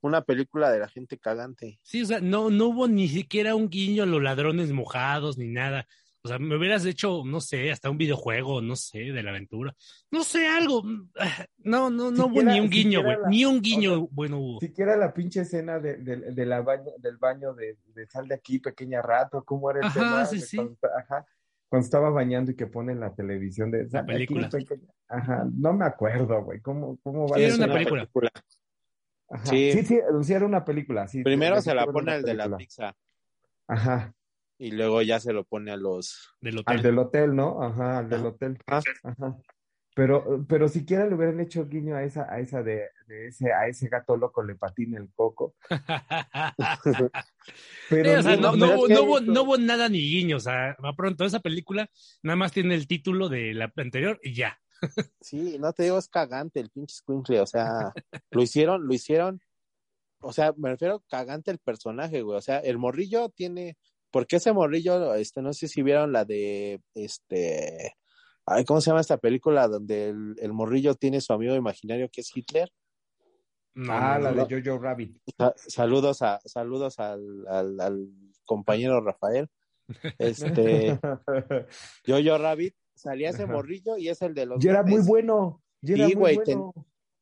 una película de la gente cagante. Sí, o sea, no, no hubo ni siquiera un guiño a los ladrones mojados ni nada. O sea, me hubieras hecho, no sé, hasta un videojuego, no sé, de la aventura. No sé, algo. Ah, No, no, no hubo Siquiera- ni un guiño, güey. Ni un guiño, o sea, bueno, hubo. Siquiera la pinche escena de, de- de la baño, del baño de, de sal de aquí, pequeña rato, cómo era el Ajá, tema. sí, sí. Cuando, ajá, cuando estaba bañando y que ponen la televisión de sal de aquí, película. pequeña- Ajá, no me acuerdo, güey. ¿Cómo, cómo va Sí, a era una película. Ajá. Sí. Sí. sí, sí, era una película. Sí, Primero se la pone al de la película. pizza Ajá, y luego ya se lo pone a los... Del hotel. al del hotel, ¿no? Ajá, al del hotel. Ah, Ajá. Pero, pero siquiera le hubieran hecho guiño a esa, a esa de, de ese, a ese gato loco le patina el coco. Pero Sí, o sea, no, no, no pero hubo, es que no hubo- esto- no hubo nada ni guiño. O sea, a pronto, esa película nada más tiene el título de la anterior y ya. Sí, no te digo, es cagante el pinche squinkle, o sea, lo hicieron, lo hicieron, o sea, me refiero cagante el personaje, güey, o sea, el morrillo tiene, porque ese morrillo, este, no sé si vieron la de, este, ay, ¿cómo se llama esta película donde el, el morrillo tiene su amigo imaginario que es Hitler? Ah, la de Jojo Rabbit. Sa- saludos a, saludos al, al, al compañero Rafael, este, Yo-Yo Rabbit, salía ese morrillo y es el de los Y era muy bueno. Y era Sí, muy güey, bueno.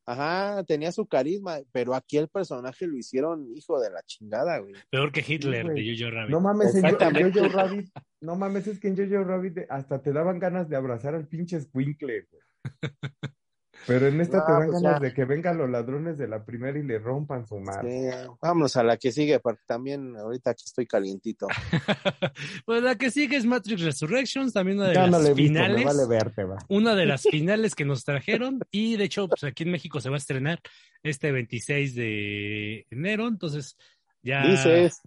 Ajá, tenía su carisma, pero aquí el personaje lo hicieron hijo de la chingada, güey. Peor que Hitler de Jojo Rabbit. No mames, en. Jojo Rabbit, no mames, es que en Jojo Rabbit hasta te daban ganas de abrazar al pinche Squinkle, güey. Pero en esta No, te dan pues ganas ya. de que vengan los ladrones de la primera y le rompan su madre. Sí, vámonos a la que sigue, porque también ahorita aquí estoy calientito. pues la que sigue es Matrix Resurrections, también una de Ya las no visto, finales. me vale verte, va. Una de las finales que nos trajeron. Y de hecho, pues aquí en México se va a estrenar este 26 de enero. Entonces, ya. Dices,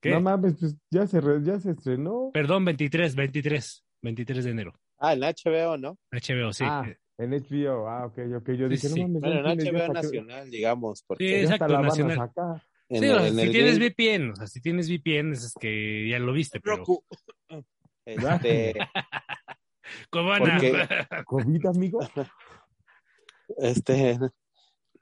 ¿Qué? No mames, pues ya se, re- ya se estrenó. Perdón, 23, 23, 23 de enero. Ah, en HBO, ¿no? HBO, sí. Ah, en HBO, ah, ok, ok. Yo dije, sí. no mames, Bueno, en HBO nacional, digamos, Sí, porque ya exacto, hasta la nacional. en, Sí, o sea, en si el tienes VPN, o sea, si tienes VPN, es que ya lo viste, pero. Este, Cubana. Porque- ¿COVID, amigo? este,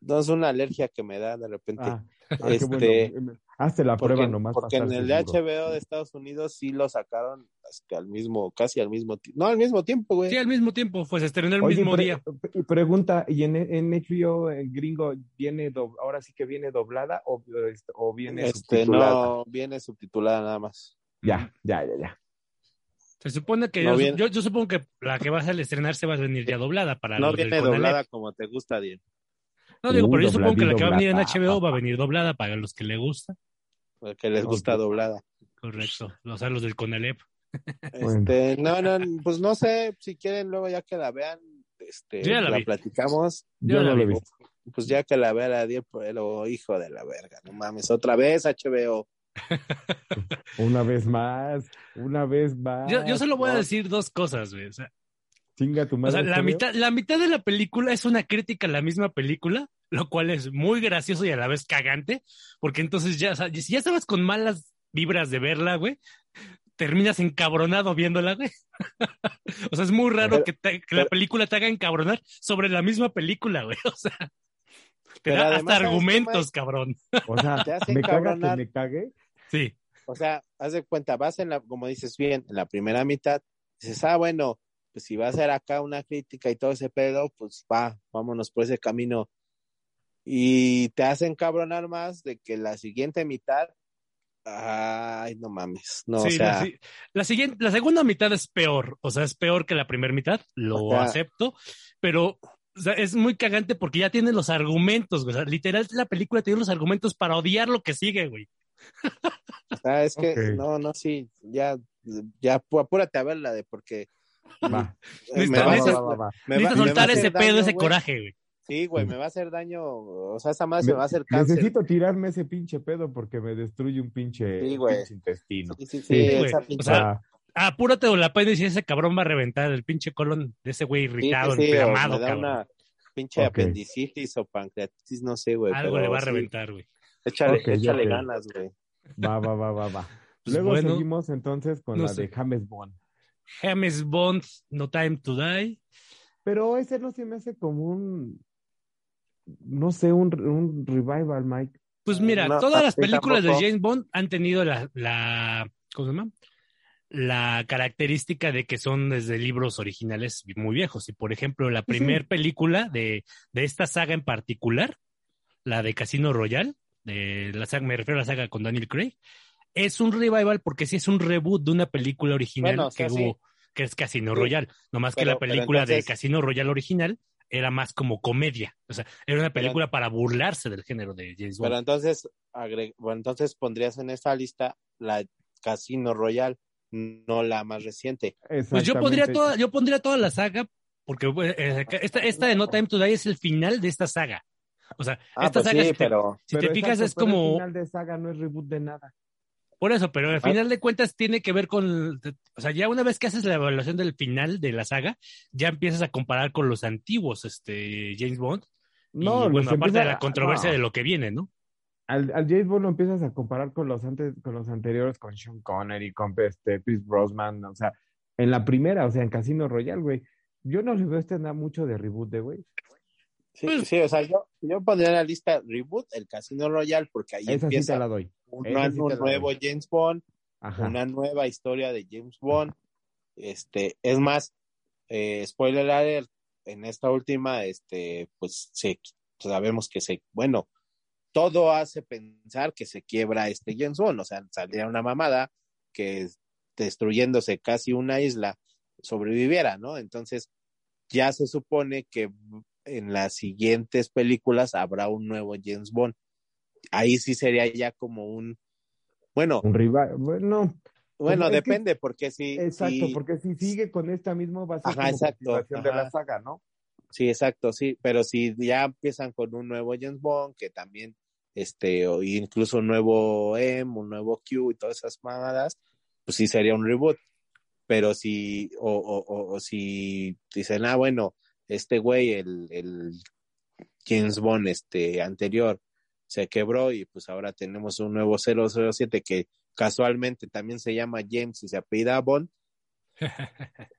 no es una alergia que me da de repente. Ah, ah, qué Este, bueno. Hazte la porque prueba nomás. porque en el de seguro. HBO de Estados Unidos sí lo sacaron hasta al mismo, casi al mismo tiempo. No, al mismo tiempo, güey. Sí, al mismo tiempo, pues se estrenó el Oye, mismo pre- día. y pregunta, ¿y en, en HBO en gringo viene do- ahora sí que viene doblada o, este, o viene Este, subtitulada? no, viene subtitulada nada más. Ya, ya, ya, ya. Se supone que No yo, viene- yo, yo supongo que la que vas a estrenarse va a venir ya doblada para No viene doblada como te gusta, Diego. No digo, pero yo supongo que la que va a venir en. HBO va a venir doblada para los que le gusta. Que les gusta Ok. doblada. Correcto. O sea, los del Conalep. Este, no, no, pues no sé, si quieren luego ya que la vean, este, ya la platicamos, Yo Yo la no lo he vi. visto. pues ya que la vea la Diego, pero hijo de la verga, no mames, otra vez HBO. Una vez más, una vez más. Yo, yo solo voy a decir dos cosas, güey. O sea, Chinga tu o madre. sea, la mitad, la mitad de la película es una crítica a la misma película, lo cual es muy gracioso y a la vez cagante, porque entonces ya, o sea, si ya estabas con malas vibras de verla, güey, terminas encabronado viéndola, güey. o sea, es muy raro Pero- que, te- que la película te haga encabronar sobre la misma película, güey. O sea, te da además, hasta ¿sabes qué, argumentos, cabrón. O sea, Te hace me caga que me cague. Sí. O sea, haz de cuenta, vas en la, como dices bien, en la primera mitad, dices, ah, bueno, pues si va a ser acá una crítica y todo ese pedo, pues va, vámonos por ese camino. Y te hacen cabronar más de que la siguiente mitad, ay, no mames, no, sí, o sea, la, si- la siguiente, la segunda mitad es peor, o sea, es peor que la primera mitad, lo O sea- acepto, pero o sea, es muy cagante porque ya tiene los argumentos, güey. O sea, literal, la película tiene los argumentos para odiar lo que sigue, güey. o sea, es que, no, no, sí, ya, ya, apúrate a verla de porque Va. a soltar ese pedo, ese coraje, güey. Sí, güey, me va a hacer daño, o sea, esa madre se me va a hacer cáncer. Necesito tirarme ese pinche pedo porque me destruye un pinche, Sí, güey. pinche intestino. Sí, sí, sí, Sí, esa pinche- O sea, Va. Apúrate o la pena y si ese cabrón va a reventar el pinche colon de ese güey irritado, sí, sí, o inflamado, cabrón. una pinche apendicitis o pancreatitis, no sé, güey. Algo pero le va a reventar, güey. Échale, Ok, échale ganas, güey. Va, va, va, va, va. Pues Luego bueno. seguimos entonces con No la sé. de James Bond. James Bond, No Time to Die. Pero ese no se me hace como un, no sé, un, un revival, Mike. Pues mira, No, todas las películas tampoco. de James Bond han tenido la, la, ¿cómo se llama? La característica de que son desde libros originales muy viejos. Y por ejemplo, la Sí, sí. primer película de, de esta saga en particular, la de Casino Royale, de la saga, me refiero a la saga con Daniel Craig, es un revival porque sí es un reboot de una película original Bueno, o que sí. hubo, que es Casino Sí. Royale. Nomás que Pero- la pero película entonces- de Casino Royale original era más como comedia. O sea, era una Pero- película para burlarse del género de James Bond. Pero entonces, agre- bueno, entonces pondrías en esta lista la Casino Royale, no la más reciente. Pues yo pondría toda, yo pondría toda la saga, porque eh, esta, esta de No Time to Die es el final de esta saga. O sea, Ah, esta pues saga, sí, si te, pero si te fijas, es pero el como, final de saga no es reboot de nada. Por eso, pero al final de cuentas tiene que ver con, o sea, ya una vez que haces la evaluación del final de la saga, ya empiezas a comparar con los antiguos, este, James Bond. No, y, bueno, aparte de la controversia no. de lo que viene, ¿no? Al, al James Bond lo empiezas a comparar con los antes, con los anteriores, con Sean Connery, con este, Pierce Brosnan, o sea, en la primera, o sea, en Casino Royale, güey. Yo no le veo este nada mucho de reboot de, güey. Sí, Pues- sí, o sea, yo, yo pondría en la lista Reboot, el Casino Royale, porque ahí Esa sí empieza la doy. un, sí nuevo doy. James Bond, Ajá. una nueva historia de James Bond. Este, es más, eh, spoiler alert, en esta última, este, pues se, sabemos que se, bueno, todo hace pensar que se quiebra este James Bond, o sea, saldría una mamada que destruyéndose casi una isla sobreviviera, ¿no? Entonces, ya se supone que en las siguientes películas habrá un nuevo James Bond. Ahí sí sería ya como un, bueno, Un rival, bueno, bueno, es que- depende, porque si, exacto, si- porque si sigue con esta misma va a ser Ajá, como exacto, continuación de la saga, ¿no? sí, exacto, sí, pero si ya empiezan con un nuevo James Bond, que también, este, o incluso un nuevo M, un nuevo Q y todas esas mamadas, pues sí sería un reboot. Pero si, o, o, o, o si dicen, ah, bueno, este güey, el, el James Bond, este, anterior, se quebró y pues ahora tenemos un nuevo 007 que casualmente también se llama James y se apellida Bond,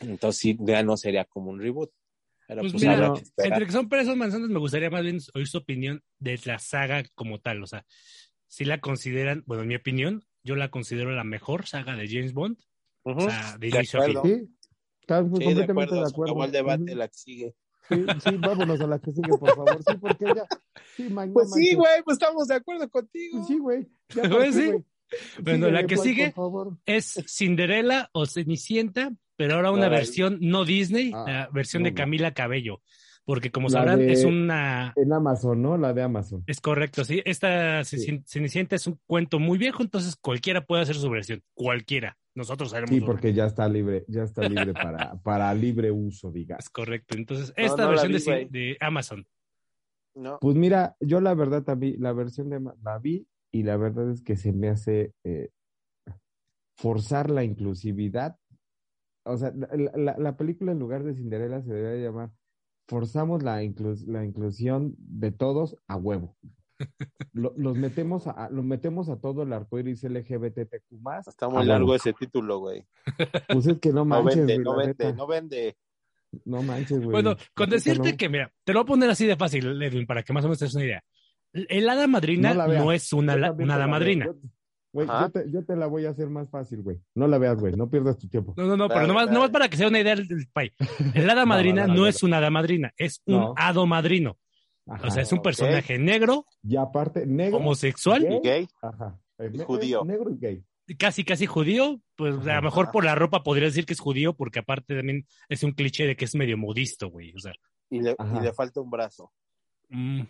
entonces sí, ya no sería como un reboot. Pero Pues pues, mira, que. Entre que son pesos manzanas, me gustaría más bien oír su opinión de la saga como tal. O sea, si la consideran, bueno, en mi opinión, yo la considero la mejor saga de James Bond. O sea, de De inicio a fin. Acuerdo. Sí, de completamente acuerdo, de acuerdo. acabó el debate, Ujú. la que sigue. Sí, sí, vámonos a la que sigue, por favor. Sí, porque ya. Sí, no Pues sí, güey, pues estamos de acuerdo contigo. Sí, güey. Ya Pues sí. güey. Bueno, Síguele, la que sigue es Cinderella o Cenicienta, pero ahora una versión no Disney, Ah, la versión no, de. Camila Cabello. Porque como sabrán, de- es una En Amazon, ¿no? La de Amazon. Es correcto, sí. Esta Sí. Cenicienta es un cuento muy viejo, entonces cualquiera puede hacer su versión. Cualquiera. Nosotros haremos Sí, porque ya está libre, ya está libre para, para libre uso, diga. Es correcto. Entonces, No, esta no versión vi, de, de Amazon. No, Pues mira, yo la verdad también, la versión de la vi y la verdad es que se me hace eh, forzar la inclusividad. O sea, la, la- la película en lugar de Cinderella se debería llamar Forzamos la, inclus- la inclusión de todos a huevo. Lo- los metemos a, los metemos a todo el arcoíris LGBTQ más. está muy largo ese título, güey. Pues es que no No manches, vende, güey, no vende, no vende. No manches, güey. Bueno, con decirte no. que, mira, te lo voy a poner así de fácil, Edwin, para que más o menos te des una idea. El hada madrina No no, es una, una hada veo. madrina. Güey, yo te, yo te la voy a hacer más fácil, güey. No la veas, güey. No pierdas tu tiempo. No, no, no, pero Dale, nomás, dale. nomás para que sea una idea del, pay. El hada madrina no va, es una hada madrina, es un No. hado madrino. Ajá. O sea, es un personaje negro, y aparte, negro. homosexual, gay, ¿Y gay? Ajá. Eh, Y ne- judío. Negro y gay. casi, casi judío, pues a lo mejor por la ropa podría decir que es judío, porque aparte también es un cliché de que es medio modisto, güey. O sea, Y le, Ajá. y le falta un brazo. mm,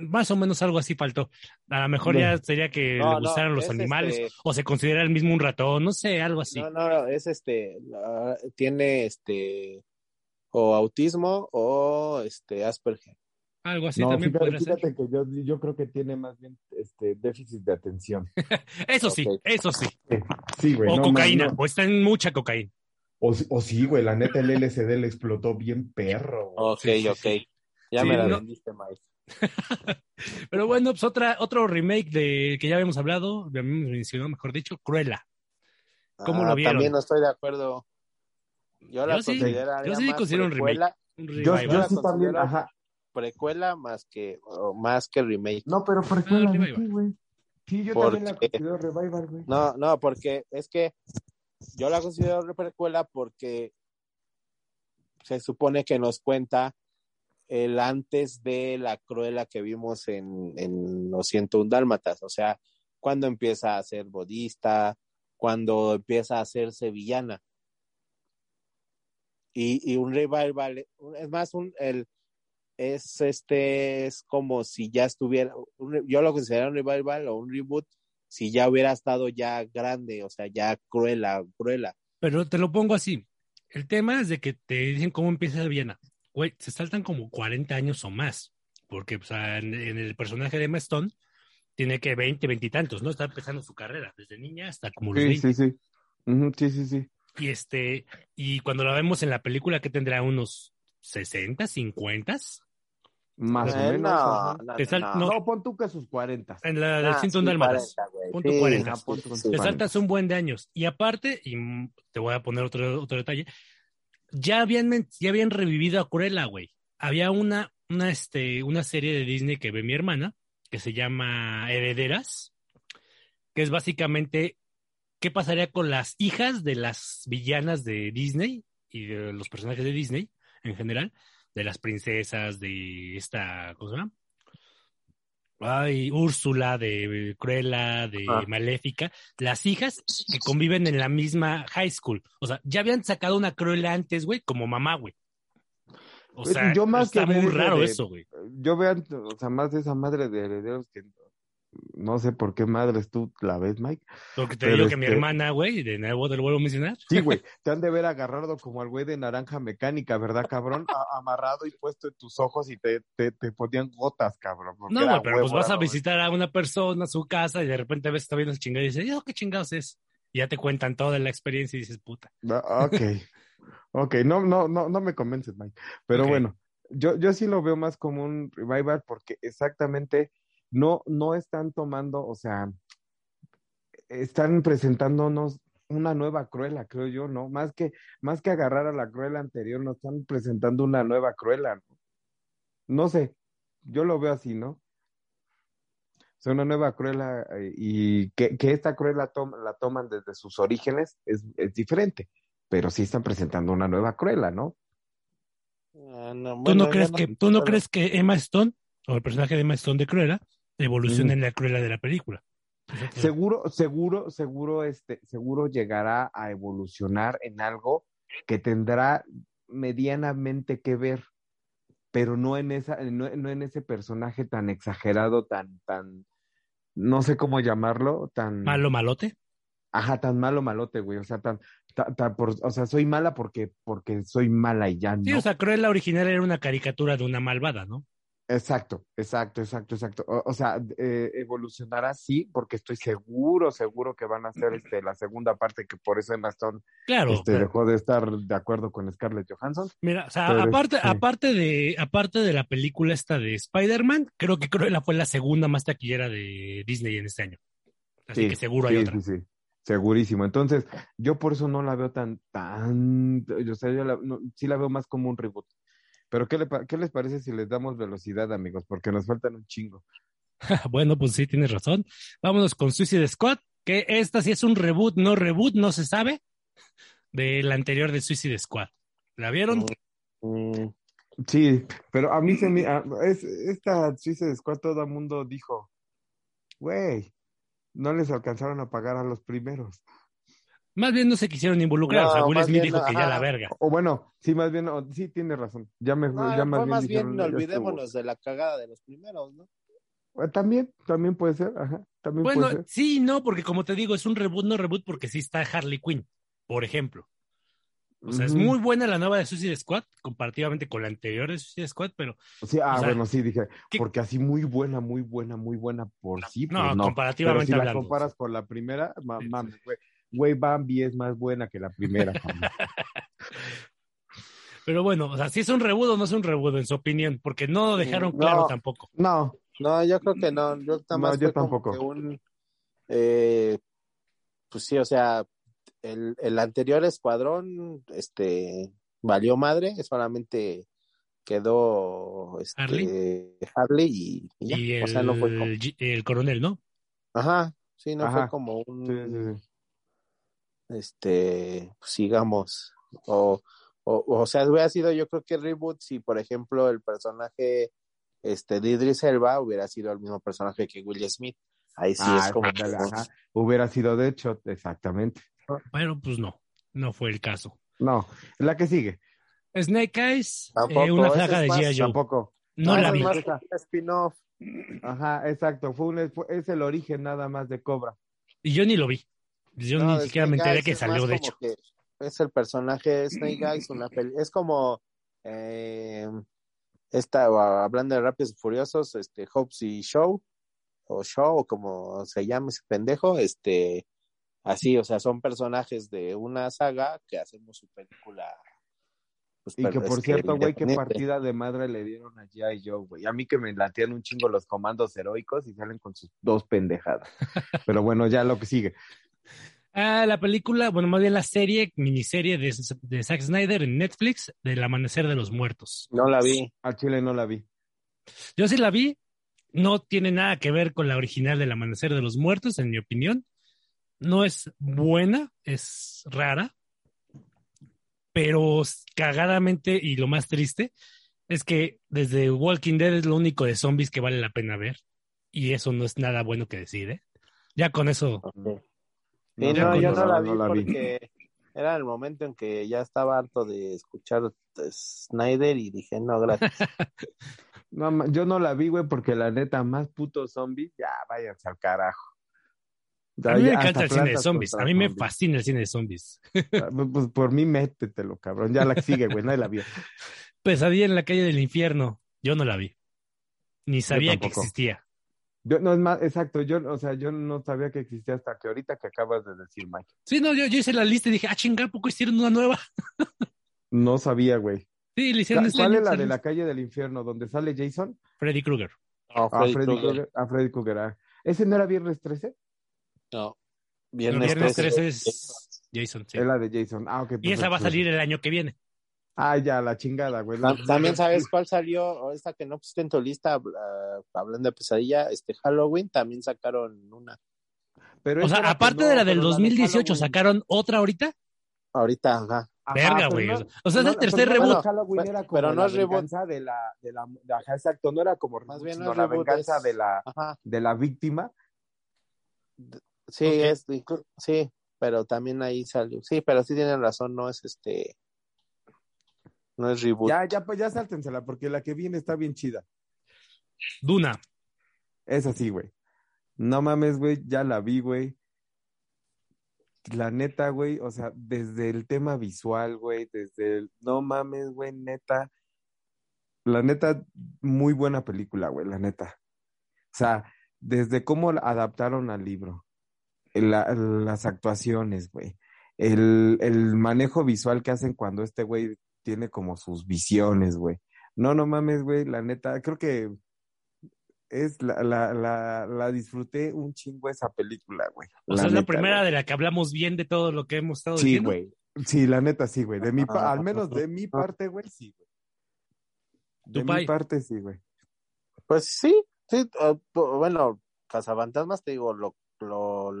más o menos algo así faltó. A lo mejor No. ya sería que No, le no, gustaran los es animales, este- o se considera el mismo un ratón, no sé, algo así. No, no, no, es este, la- tiene este, o autismo o este Asperger. Algo así no, también fíjate, podría ser. fíjate que yo, yo creo que tiene más bien este déficit de atención. Eso sí, eso sí. Sí, güey. o no, cocaína, no. o está en mucha cocaína. O, o sí, güey. La neta, el LCD le explotó bien perro. güey. Ok, ok. sí. Ya Sí, me la no- vendiste, Mike. Pero bueno, pues otra, otro remake de que ya habíamos hablado, ya habíamos mencionado, mejor dicho, Cruella. ¿Cómo lo vieron? Ah, También no estoy de acuerdo. Yo la Yo sí, consideraría yo sí considero un precuela, Un Yo, yo la sí también, considero- ajá. Precuela más que, o más que remake. No, pero Ah, precuela qué, güey. Sí, yo ¿Por también la considero revival, güey. No, no, porque es que yo la considero precuela porque se supone que nos cuenta el antes de la cruela que vimos en, en los 101 Dálmatas, o sea, cuando empieza a ser bodista, cuando empieza a ser sevillana. Y, y un revival, es más, un, el, es este, es como si ya estuviera, un- yo lo considero un revival o un reboot, si ya hubiera estado ya grande, o sea, ya cruela, cruela. Pero te lo pongo así. El tema es de que te dicen cómo empieza Viena. Güey, se saltan como 40 años o más. Porque o sea, en, en el personaje de Emma Stone tiene que 20, 20 y tantos, ¿no? Está empezando su carrera, desde niña hasta como los Sí, 20. sí, sí. Ujú, sí, sí, sí. Y este, y cuando la vemos en la película, que tendrá unos 60, 50? Más o menos. no, no, Te sal- no. no. No, pon tú que sus 40. En la del Ah, 101 sí, Dálmatas. 40, güey. Punto Sí, 40. sí, Punto sí, con sí. Te 40. saltas un buen de años. Y aparte, y te voy a poner otro, otro detalle, ya habían, ya habían revivido a Cruella, güey. Había una, una, este, una serie de Disney que ve mi hermana, que se llama Herederas, que es básicamente qué pasaría con las hijas de las villanas de Disney y de los personajes de Disney en general, de las princesas, de esta, ¿cómo se llama? Ay, Úrsula, de Cruella, de Ah. Maléfica, las hijas que conviven en la misma high school. O sea, ya habían sacado una Cruella antes, güey, como mamá, güey. O sea, yo más está que muy raro de- eso, güey. Yo veo, o sea, más de esa madre de herederos que no sé por qué madres tú la ves, Mike. Porque te pero digo que mi este- hermana, güey, de nuevo te lo vuelvo a mencionar. Sí, güey, te han de ver agarrado como al güey de naranja mecánica, ¿verdad, cabrón? A- amarrado y puesto en tus ojos y te, te, te ponían gotas, cabrón. No, güey, pero pues vas a visitar a una persona, a su casa, y de repente ves que está viendo el chingado y dices, "Yo, ¿qué chingados es? Y ya te cuentan toda la experiencia y dices, puta. Ok, ok, no, no, no, no me convences, Mike. Pero bueno, yo, yo sí lo veo más como un revival porque exactamente no, no están tomando, o sea, están presentándonos una nueva Cruella, creo yo, ¿no? Más que, más que agarrar a la Cruella anterior, nos están presentando una nueva Cruella, ¿no? No sé, yo lo veo así, ¿no? Es una nueva Cruella eh, y que, que esta Cruella tom- la toman desde sus orígenes es, es diferente, pero sí están presentando una nueva Cruella, ¿no? Ah, no, ¿Tú no crees que, tú no crees que Emma Stone, o el personaje de Emma Stone de Cruella, evolucione Ujú. en la Cruella de la película? Seguro, seguro, seguro, este, seguro llegará a evolucionar en algo que tendrá medianamente que ver, pero no en esa, no, no en ese personaje tan exagerado, tan, tan, no sé cómo llamarlo, tan Malo malote. Ajá, tan malo malote, güey. O sea, tan, ta- ta- por- o sea, soy mala porque, porque soy mala y ya no. Sí, o sea, Cruella original era una caricatura de una malvada, ¿no? Exacto, exacto, exacto, exacto. O, o sea, eh, evolucionará sí, porque estoy seguro, seguro que van a hacer este, la segunda parte, que por eso Emma Stone Claro. este, pero- dejó de estar de acuerdo con Scarlett Johansson. Mira, o sea, Pero aparte, este- aparte de, aparte de la película esta de Spider-Man, creo que Cruella fue la segunda más taquillera de Disney en este año. Así Sí, que seguro sí, hay otra. Sí, sí, segurísimo. Entonces, yo por eso no la veo tan, tan, o sea, yo la- no, sí la veo más como un reboot. Pero ¿qué, le pa- ¿qué les parece si les damos velocidad, amigos? Porque nos faltan un chingo. Bueno, pues sí, tienes razón. Vámonos con Suicide Squad, que esta sí es un reboot, no reboot, no se sabe, del anterior de Suicide Squad. ¿La vieron? Mm, Sí, pero a mí se me, a- es, esta Suicide Squad todo el mundo dijo, güey, no les alcanzaron a pagar a los primeros. Más bien no se quisieron involucrar. o sea, No, Will Smith bien, dijo que ya la verga. O bueno, sí, más bien, o- sí tiene razón. Ya me, no, ya más bien más dijeron, bien olvidémonos de la cagada de los primeros, ¿no? Eh, También, también puede ser, ajá, también puede Bueno, ser. sí, no, porque como te digo, es un reboot, no reboot, porque sí está Harley Quinn, por ejemplo. O sea, es muy buena la nueva de Suicide Squad, comparativamente con la anterior de Suicide Squad, pero Sí, ah, o sea, bueno, sí, dije, ¿qué- porque así muy buena, muy buena, muy buena por sí, pues no, no. comparativamente Pero si hablando. la comparas con la primera, ma- Sí, mames, güey. Güey, Bambi es más buena que la primera. Pero bueno, o sea, si es un reboot o no es un reboot, en su opinión, porque no lo dejaron No. claro tampoco. no, No, yo creo que no. Yo, No, tampoco. que un, eh, pues sí, o sea, el, el anterior escuadrón, este, valió madre, solamente quedó este, Harley. Harley y, y ya. Y el, o sea, no fue como, G- el coronel, ¿no? ajá, sí, no Ajá. fue como un, sí, sí, sí. Este, pues, digamos, o, o, o sea, hubiera sido yo creo que reboot si, por ejemplo, el personaje este, de Idris Elba hubiera sido el mismo personaje que Will Smith. Ahí sí Ah, es como... ándale, ajá. Hubiera sido de hecho, exactamente. Pero pues no, no fue el caso. No, la que sigue, Snake Eyes, Tampoco, eh, una ese flaca es de G.I. Joe. tampoco. No No, la es vi. como spin-off. Ajá, exacto. Fue un, fue- es el origen nada más de Cobra. Y yo ni lo vi. Yo No, ni siquiera me enteré Eyes que salió, de hecho. que es el personaje de Snake Eyes, una peli- es como eh, esta, hablando de Rápidos y Furiosos, este Hobbs y Show, o Show, o como se llama ese pendejo, este, así, o sea, son personajes de una saga que hacemos su película. pues, Y que por es cierto, güey, qué partida de madre le dieron a G.I. Joe, güey. A mí que me latían un chingo los comandos heroicos y salen con sus dos pendejadas. Pero bueno, ya lo que sigue. Ah, la película, bueno, más bien la serie, miniserie de, de Zack Snyder en Netflix, del Amanecer de los Muertos. No la vi. A Chile no la vi. Yo sí la vi, no tiene nada que ver con la original del Amanecer de los Muertos, en mi opinión. No es buena, es rara, pero cagadamente y lo más triste es que desde Walking Dead es lo único de zombies que vale la pena ver y eso no es nada bueno que decir, ¿eh? Ya con eso, Sí, no, yo no la no vi la vi. porque era el momento en que ya estaba harto de escuchar Snyder y dije, no, gracias. No, yo no la vi, güey, porque la neta, más putos zombies, ya váyanse al carajo. Ya, a mí me encanta el cine de zombies, a mí me zombies. fascina el cine de zombies. Ah, Pues por mí métetelo, cabrón. Ya la sigue, güey, nadie la vio. Pesadilla en la calle del infierno, yo no la vi, ni sabía que existía. Yo, no es más, exacto, yo, o sea, yo no sabía que existía hasta que ahorita que acabas de decir, Mike. Sí, no, yo, yo hice la lista y dije, ah, chinga, ¿a poco hicieron una nueva? No sabía, güey. Sí, le hicieron ¿Cuál este es la salió de la calle del infierno, donde sale Jason? Freddy Krueger. No, A Freddy Krueger. Krueger. A Freddy Krueger. ah. ¿Ese no era Viernes 13? No. Viernes, Viernes 13. 13 es Jason, sí. Es la de Jason. Ah, ok. Y esa va a salir el año que viene. Ah, ya, la chingada, güey. Tam- También sabes cuál salió, esta que no pusiste en tu lista, ah, hablando de pesadilla, este Halloween, también sacaron una. Pero O sea, aparte no, de la del pero 2018, Halloween. ¿sacaron otra ahorita? Ahorita, ajá. Verga, güey. no- O sea, es el tercer reboot. la Halloween era como pero no la es reboot. venganza de la, de la, de- ajá, exacto, no era como Más reboot, bien no sino es la reboot, venganza es- de la, Ajá. de la víctima. Sí, es, sí, pero también ahí salió. Sí, pero sí tienen razón, no es este, no es reboot. Ya, ya, pues ya sáltensela, porque la que viene está bien chida. Duna. Es así, güey. No mames, güey, ya la vi, güey. La neta, güey, o sea, desde el tema visual, güey, desde el... No mames, güey, neta. La neta, muy buena película, güey, la neta. O sea, desde cómo la adaptaron al libro, la- las actuaciones, güey, el, el manejo visual que hacen cuando este güey tiene como sus visiones, güey. No, no mames, güey, la neta, creo que es la, la, la, la disfruté un chingo esa película, güey. O sea, es la neta, primera güey. de la que hablamos bien de todo lo que hemos estado Sí, diciendo. güey. Sí, la neta, sí, güey. De mi pa- Ah. al menos de mi parte, güey, sí, güey. De mi parte, sí, güey. Pues sí, sí, uh, bueno, Cazafantasmas, te digo, lo, lo,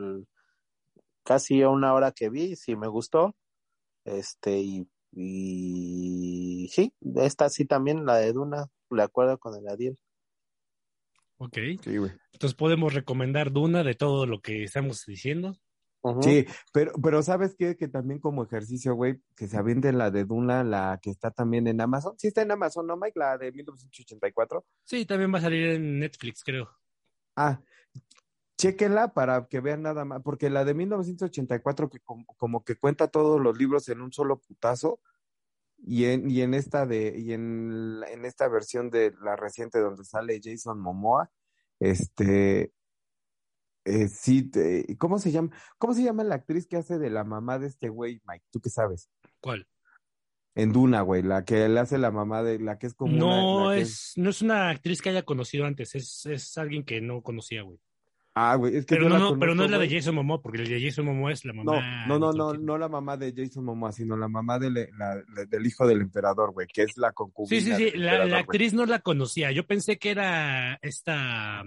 casi a una hora que vi, sí me gustó, este, y, y sí, esta sí también, la de Duna, de acuerdo con el Adiel. Ok. Sí. Entonces podemos recomendar Duna de todo lo que estamos diciendo. Sí, pero, pero ¿sabes qué? Que también como ejercicio, güey, que se aviente la de Duna, la que está también en Amazon. Sí está en Amazon, ¿no, Mike? La de 1984. Sí, también va a salir en Netflix, creo. Ah, chéquenla para que vean nada más, porque la de 1984 que como, como que cuenta todos los libros en un solo putazo y en, y en esta de y en, en esta versión de la reciente donde sale Jason Momoa, este eh, sí, te- ¿cómo se llama? ¿Cómo se llama la actriz que hace de la mamá de este güey, Mike? ¿Tú qué sabes? ¿Cuál? En Duna, güey, la que le hace la mamá de la que es como una- No que es, no es una actriz que haya conocido antes, es, es alguien que no conocía, güey. Ah, güey, es que Pero yo no, la no, pero no es la de. Jason Momoa, porque el de Jason Momoa es la No, mamá. no, no, no, Nicole no la mamá de Jason Momoa, sino la mamá del, la- la- del hijo del emperador, güey, que es la concubina. Sí, sí, sí, la, la actriz no la conocía. Yo pensé que era esta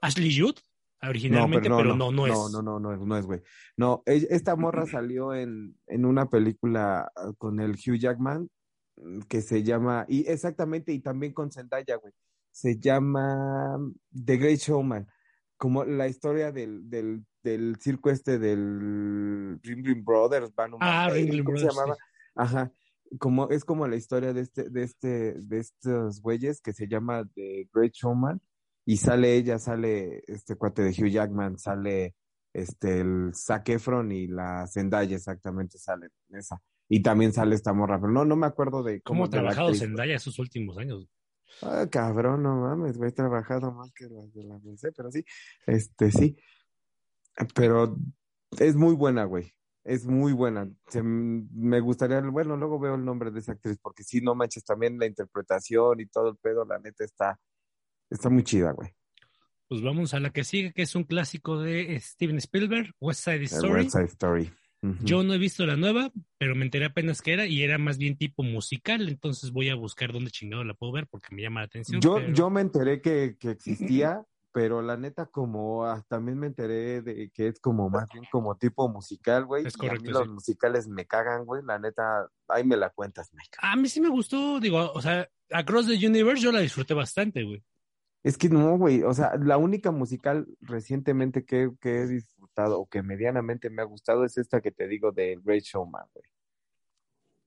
Ashley Judd originalmente, pero no, no, es. No, no, no, no es, no es, güey. No, esta morra salió en, en una película ah, con el Hugh Jackman mm, que se llama, y exactamente, y también con Zendaya, güey. Se llama The Great Showman, como la historia del, del, del circo este del Ring Ring Brothers, Van Ah, Ring Ring ¿cómo se Brothers, llamaba? sí. Ajá. Como, es como la historia de este, de este, de estos güeyes que se llama The Great Showman y sale ella, sale este cuate de Hugh Jackman, sale este el Zac Efron y la Zendaya exactamente sale en esa. Y también sale esta morra, pero no, no me acuerdo de ¿Cómo ha de la trabajado. Zendaya esos últimos años? Ah, cabrón, no mames, güey, he trabajado más que las de la BC, pero sí, este sí. Pero es muy buena, güey. Es muy buena. Se- me gustaría, bueno, luego veo el nombre de esa actriz, porque sí, no manches, también la interpretación y todo el pedo, la neta está, está muy chida, güey. Pues vamos a la que sigue, que es un clásico de Steven Spielberg, West Side El Story. West Side Story. Yo no he visto la nueva, pero me enteré apenas que era y era más bien tipo musical, entonces voy a buscar dónde chingado la puedo ver porque me llama la atención. Yo, pero- yo me enteré que, que existía, pero la neta como ah, también me enteré de que es como más bien como tipo musical, güey. Es y a mí correcto, los musicales me cagan, güey. La neta, ahí me la cuentas, Mike. A mí sí me gustó, digo, o sea, Across the Universe yo la disfruté bastante, güey. Es que no, güey. O sea, la única musical recientemente que, que o que medianamente me ha gustado es esta que te digo de Great Showman, güey.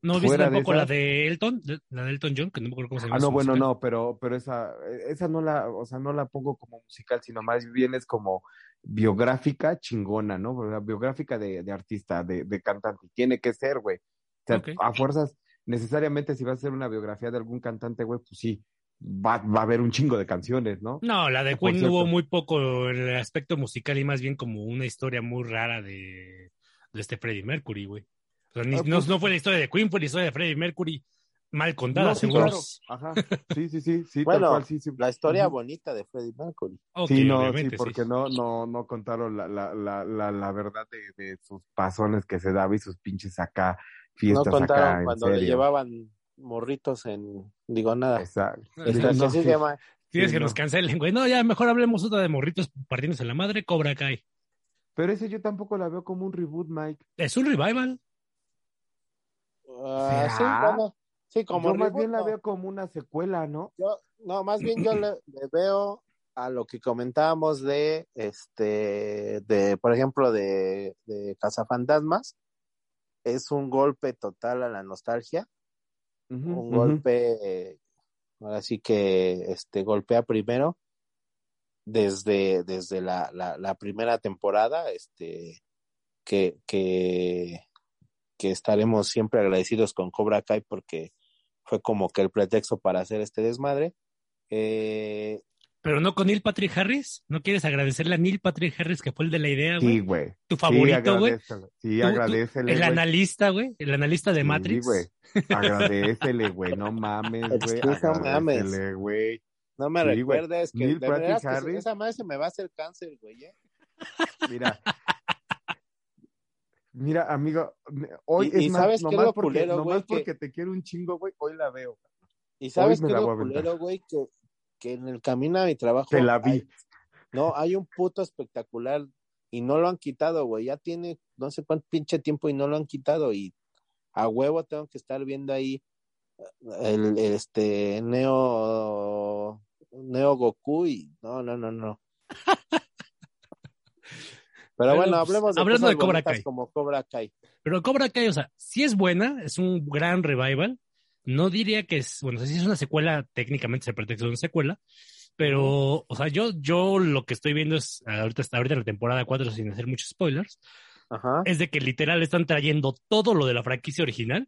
¿No viste tampoco la de Elton? La de Elton John, que no me acuerdo cómo se llama. Ah, no, bueno, musical. no, pero, pero esa, esa no la, o sea, no la pongo como musical, sino más bien es como biográfica chingona, ¿no? Sea, biográfica de, de artista, de, de cantante. Tiene que ser, güey. O sea, a fuerzas, necesariamente si vas a hacer una biografía de algún cantante, güey, pues sí, va, va a haber un chingo de canciones, ¿no? No, la de Queen hubo muy poco en el aspecto musical y más bien como una historia muy rara de, de este Freddie Mercury, güey. O sea, ni- Ah, no, pues- no fue la historia de Queen, fue la historia de Freddie Mercury mal contada, No, sí, seguro. claro. Ajá. Sí, sí, sí, sí, tal Bueno, cual, sí, sí. La historia bonita de Freddie Mercury. Sí, no, sí, porque no, no, no contaron la, la, la, la, la verdad de, de sus pasones que se daba y sus pinches acá, No fiestas acá, contaron en cuando le llevaban morritos en, digo nada. Exacto. Esta, No, que Tienes Sí, que no. nos cancelen, güey. No, ya mejor hablemos otra de morritos partiéndose la madre, Cobra Kai. Pero ese yo tampoco la veo como un reboot, Mike. Es un revival. Ah, sí, sí, como yo más bien la no. veo como una secuela, ¿no? Yo- no, más bien yo le, le veo a lo que comentábamos de, este, de, por ejemplo, de, de Cazafantasmas, es un golpe total a la nostalgia, Un golpe, eh, ahora sí que, este, golpea primero desde, desde la, la, la primera temporada, este, que, que, que estaremos siempre agradecidos con Cobra Kai porque fue como que el pretexto para hacer este desmadre. Eh, Pero no con Neil Patrick Harris. ¿No quieres agradecerle a Neil Patrick Harris que fue el de la idea, güey? Sí, güey. tu Sí, favorito, güey. Sí, agradecele, el güey. analista, güey. El analista de Sí, Matrix. güey. Agradecele, güey. No mames, Es güey. que no mames. Agradecele, güey. no me Sí, recuerdes que Neil de Patrick que Harris. esa madre se me va a hacer cáncer, güey. ¿eh? Mira. Mira, amigo, hoy Y- y es más, ¿sabes qué es nomás lo porque, culero, nomás? Que- porque te quiero un chingo, güey, hoy la veo. Y sabes a lo culero, güey, que, que en el camino a mi trabajo. Te la vi. hay- no, hay un puto espectacular y no lo han quitado, güey. Ya tiene no sé cuánto pinche tiempo y no lo han quitado. Y a huevo tengo que estar viendo ahí el, este Neo Neo Goku y no, no, no, no. Pero Bueno, hablemos de hablando cosas de Cobra Kai. como Cobra Kai. Pero Cobra Kai, o sea, sí es buena, es un gran revival. No diría que es, bueno, sí es una secuela, técnicamente se pretexto de una secuela, pero, o sea, yo, yo lo que estoy viendo es, ahorita, ahorita en la temporada 4, sin hacer muchos spoilers, Ajá. es de que literal están trayendo todo lo de la franquicia original.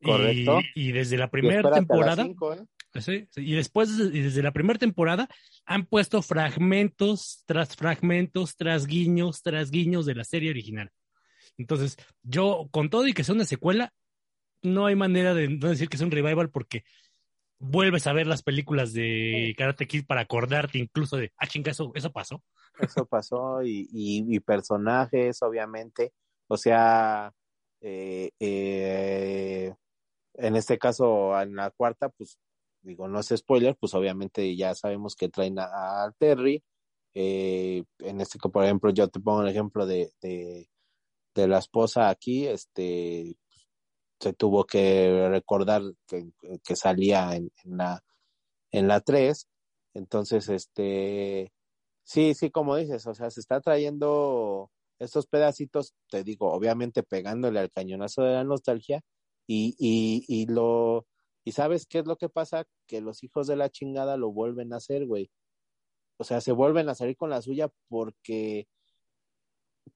Y- Correcto. Y, desde la Y primera temporada, cinco, ¿eh? Sí, sí, y después, y desde la primera temporada, han puesto fragmentos tras fragmentos, tras guiños, tras guiños de la serie original. Entonces, yo, con todo y que sea una secuela, no hay manera de no decir que es un revival porque vuelves a ver las películas de Karate Kid para acordarte incluso de, ah, chinga, eso, eso pasó. Eso pasó y, y, y personajes, obviamente. O sea, eh, eh, en este caso, en la cuarta, pues digo, no es spoiler, pues obviamente ya sabemos que traen a, a Terry. Eh, en este caso, por ejemplo, yo te pongo el ejemplo de, de, de la esposa aquí, este se tuvo que recordar que, que salía en, en la en la 3 entonces este sí sí como dices o sea se está trayendo estos pedacitos te digo obviamente pegándole al cañonazo de la nostalgia y, y, y lo y sabes qué es lo que pasa que los hijos de la chingada lo vuelven a hacer güey. O sea se vuelven a salir con la suya porque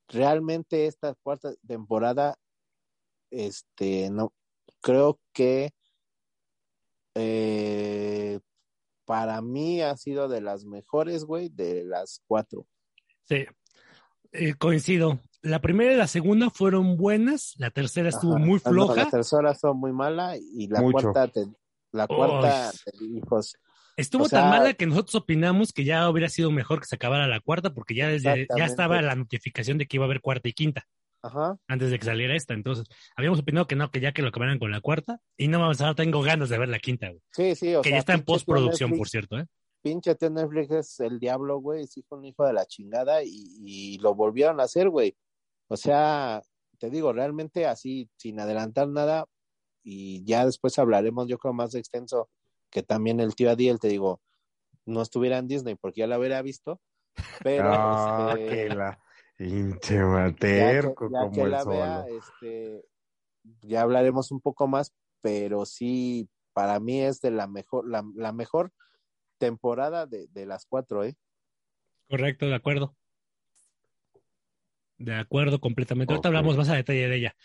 realmente esta cuarta temporada este no creo que eh, para mí ha sido de las mejores güey de las cuatro Sí, Eh, coincido. La primera y la segunda fueron buenas, la tercera estuvo Ajá. muy Ah, no, floja. la tercera fue muy mala y la Mucho. cuarta te- la cuarta te- hijos Estuvo O sea- tan mala que nosotros opinamos que ya hubiera sido mejor que se acabara la cuarta, porque ya desde, ya estaba la notificación de que iba a haber cuarta y quinta, ajá antes de que saliera esta. Entonces, habíamos opinado que no, que ya que lo acabaran con la cuarta, y no vamos ahora tengo ganas de ver la quinta, güey. sí sí o que sea ya está en postproducción, por cierto, ¿eh? pinche tío Netflix es el diablo, güey, es hijo un hijo de la chingada y, y lo volvieron a hacer, güey. O sea, te digo, realmente así, sin adelantar nada, y ya después hablaremos, yo creo, más extenso, que también el tío Adiel, te digo, no estuviera en Disney porque ya lo hubiera visto, pero Ah, este, que la ya que, materco ya como que el la solo. vea, este, ya hablaremos un poco más, pero sí, para mí es de la mejor, la, la mejor temporada de, de las cuatro, ¿eh? Correcto, de acuerdo. De acuerdo, completamente. Ahorita Ok. hablamos más a detalle de ella.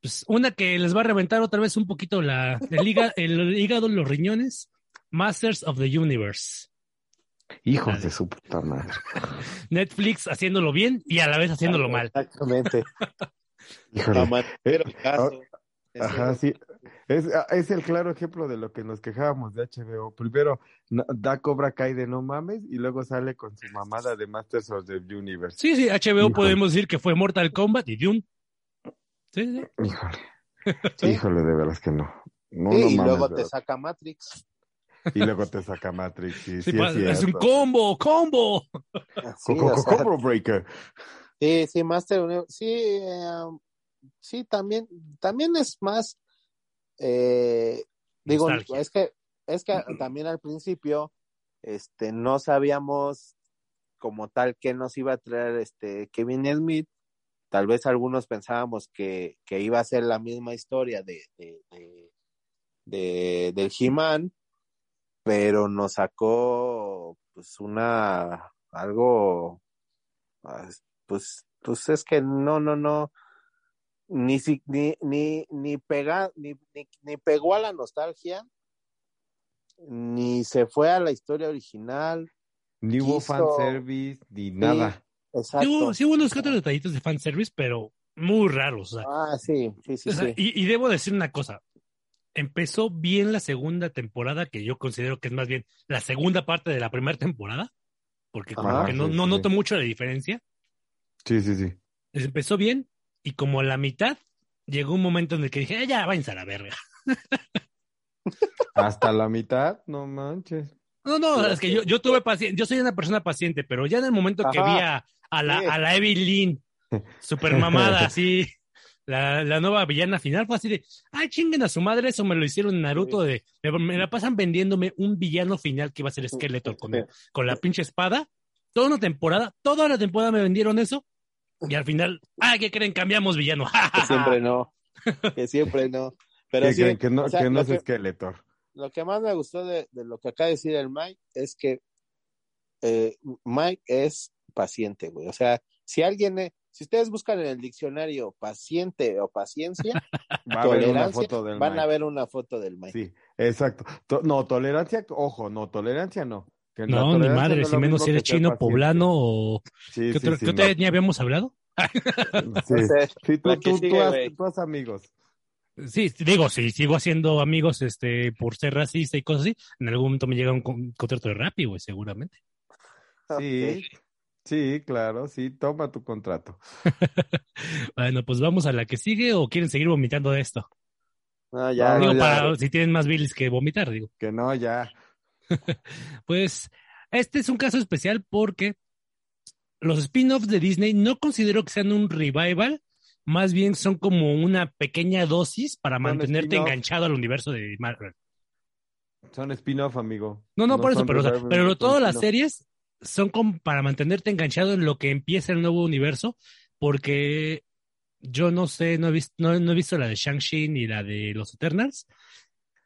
Pues una que les va a reventar otra vez un poquito la, el, hígado, el hígado, los riñones, Masters of the Universe. Hijos de su puta madre. Netflix haciéndolo bien y a la vez haciéndolo mal. Exactamente. Híjole. Amatero, caso. Ajá, sí. Es, ah, es el claro ejemplo de lo que nos quejábamos de HBO. Primero da Cobra Kai de no mames y luego sale con su mamada de Masters of the Universe. Sí, sí, HBO Híjole. podemos decir que fue Mortal Kombat y Dune. Sí, sí. Híjole. Sí. Híjole, de veras que no. No, Sí, no y mames, luego te saca Matrix. Y luego te saca Matrix. Sí, Sí, sí, pa- es, es, un combo, combo. Sí, Co- o co- sea, Combo Breaker. sí, sí, Master Uni- sí, eh, sí, también, también es más, eh, digo, Nostalgia. es que, es que también al principio, este, no sabíamos como tal que nos iba a traer este Kevin Smith. Tal vez algunos pensábamos que, que iba a ser la misma historia de, de, de, de del He-Man, pero nos sacó pues una algo pues pues es que no no no ni si- ni ni ni pega ni, ni, ni pegó a la nostalgia ni se fue a la historia original Ni hubo Quiso- fanservice, ni nada. exacto Sí hubo, sí hubo unos cuantos detallitos de fanservice, pero muy raros. o sea, ah sí sí sí O sea, sí y, y debo decir una cosa. Empezó bien la segunda temporada, que yo considero que es más bien la segunda parte de la primera temporada, porque como que no, sí, no sí, noto mucho la diferencia. Sí, sí, sí. Pues Empezó bien y como a la mitad llegó un momento en el que dije, "Eh, ya váyanse a la verga. Hasta la mitad, no manches. No, no, es que yo, yo tuve paciencia, yo soy una persona paciente, pero ya en el momento que vi a, a la, Sí. a la Evelyn super mamada, así, la, la nueva villana final fue así de, ay, chinguen a su madre, eso me lo hicieron en Naruto de, me, me la pasan vendiéndome un villano final que iba a ser Skeletor con, el- con la pinche espada, toda una temporada, toda la temporada me vendieron eso, y al final, ay, ¿qué creen? Cambiamos villano. que siempre no que siempre no pero Que, sí que- que no, o sea, que no lo es que- Skeletor. lo que más me gustó de, de lo que acaba de decir el Mike es que eh, Mike es paciente, güey. O sea, si alguien, eh, si ustedes buscan en el diccionario paciente o paciencia, Va a haber una tolerancia, foto del van Mike. a ver una foto del Mike. Sí, exacto. To- no, tolerancia, ojo, no, tolerancia no. Que No, ni madre, no si menos si eres chino, paciente. poblano o... Sí, ¿Qué, sí, otro, sí, ¿qué otra no. etnia habíamos hablado? Sí, tú, tú, sigue, tú, has, güey. tú has amigos. Sí, digo, si sigo haciendo amigos este por ser racista y cosas así, en algún momento me llega un con- contrato de Rappi, güey, seguramente. Sí, sí, claro, sí, toma tu contrato. bueno, pues vamos a la que sigue o quieren seguir vomitando de esto. No, ya, No, digo, ya. para si tienen más bilis que vomitar, digo. Que no, ya. Pues este es un caso especial porque los spin-offs de Disney no considero que sean un revival, más bien son como una pequeña dosis para mantenerte enganchado al universo de Marvel. Son spin-off, amigo. No, no, por eso, pero, o sea, revival, pero todas las series son como para mantenerte enganchado en lo que empieza el nuevo universo, porque yo no sé, no he visto, no, no he visto la de Shang-Chi ni la de los Eternals,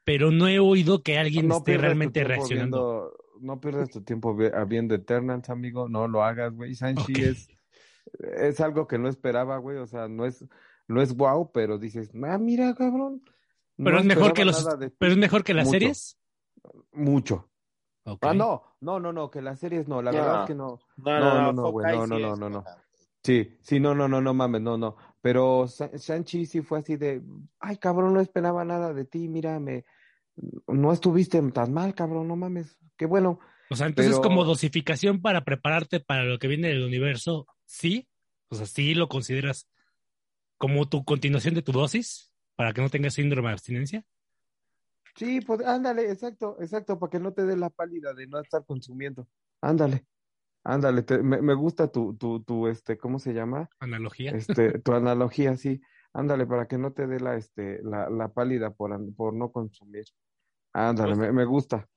pero no he oído que alguien No esté realmente reaccionando. viendo- no pierdas tu tiempo ah, viendo Eternals, amigo. No lo hagas, güey. Sanchi Ok. es, es algo que no esperaba, güey. O sea, no es, no es guau, pero dices, ah, mira, cabrón. Pero no es mejor que los, nada de ti". pero es mejor que las Mucho. series. Mucho. Ok. Ah, no, no, no, no, que las series no, la No. verdad es que no. no, no, no, no, güey, no, no, sí no, no, no. buena. Sí, sí, no, no, no, no mames, no, no. Pero Shang-Chi sí fue así de, ay, cabrón, no esperaba nada de ti, mira, me, no estuviste tan mal, cabrón, no mames, qué bueno. O sea, entonces pero- como dosificación para prepararte para lo que viene del universo, sí. O sea, sí lo consideras como tu continuación de tu dosis para que no tengas síndrome de abstinencia. Sí, pues ándale, exacto, exacto, para que no te dé la pálida de no estar consumiendo. Ándale, ándale, te- me, me gusta tu, tu, tu, este, ¿cómo se llama? Analogía. Este, tu analogía, sí. Ándale, para que no te dé la, este, la, la pálida por, por no consumir. Ándale, me, me gusta.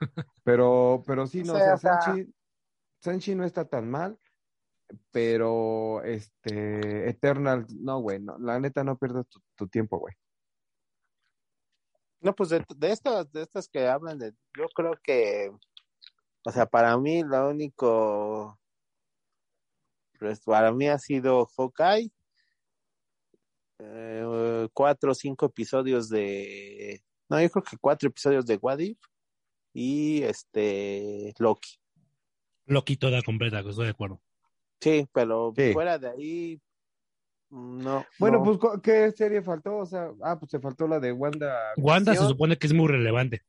Pero, pero sí, no, o sea, sea, o sea- Sanchi, Sanchi no está tan mal, pero, este, Eternal, no, güey, no, la neta no pierdas tu, tu tiempo, güey. No, pues de, de estas, de estas que hablan de, yo creo que, o sea, para mí lo único, pues para mí ha sido Hawkeye, eh, cuatro o cinco episodios de, no, yo creo que cuatro episodios de What If y este Loki. Loki toda completa, que estoy de acuerdo. Sí, pero Sí. fuera de ahí, no. Bueno, no. pues, ¿cu- ¿qué serie faltó? O sea, ah, pues te faltó la de Wanda. Wanda se supone que es muy relevante.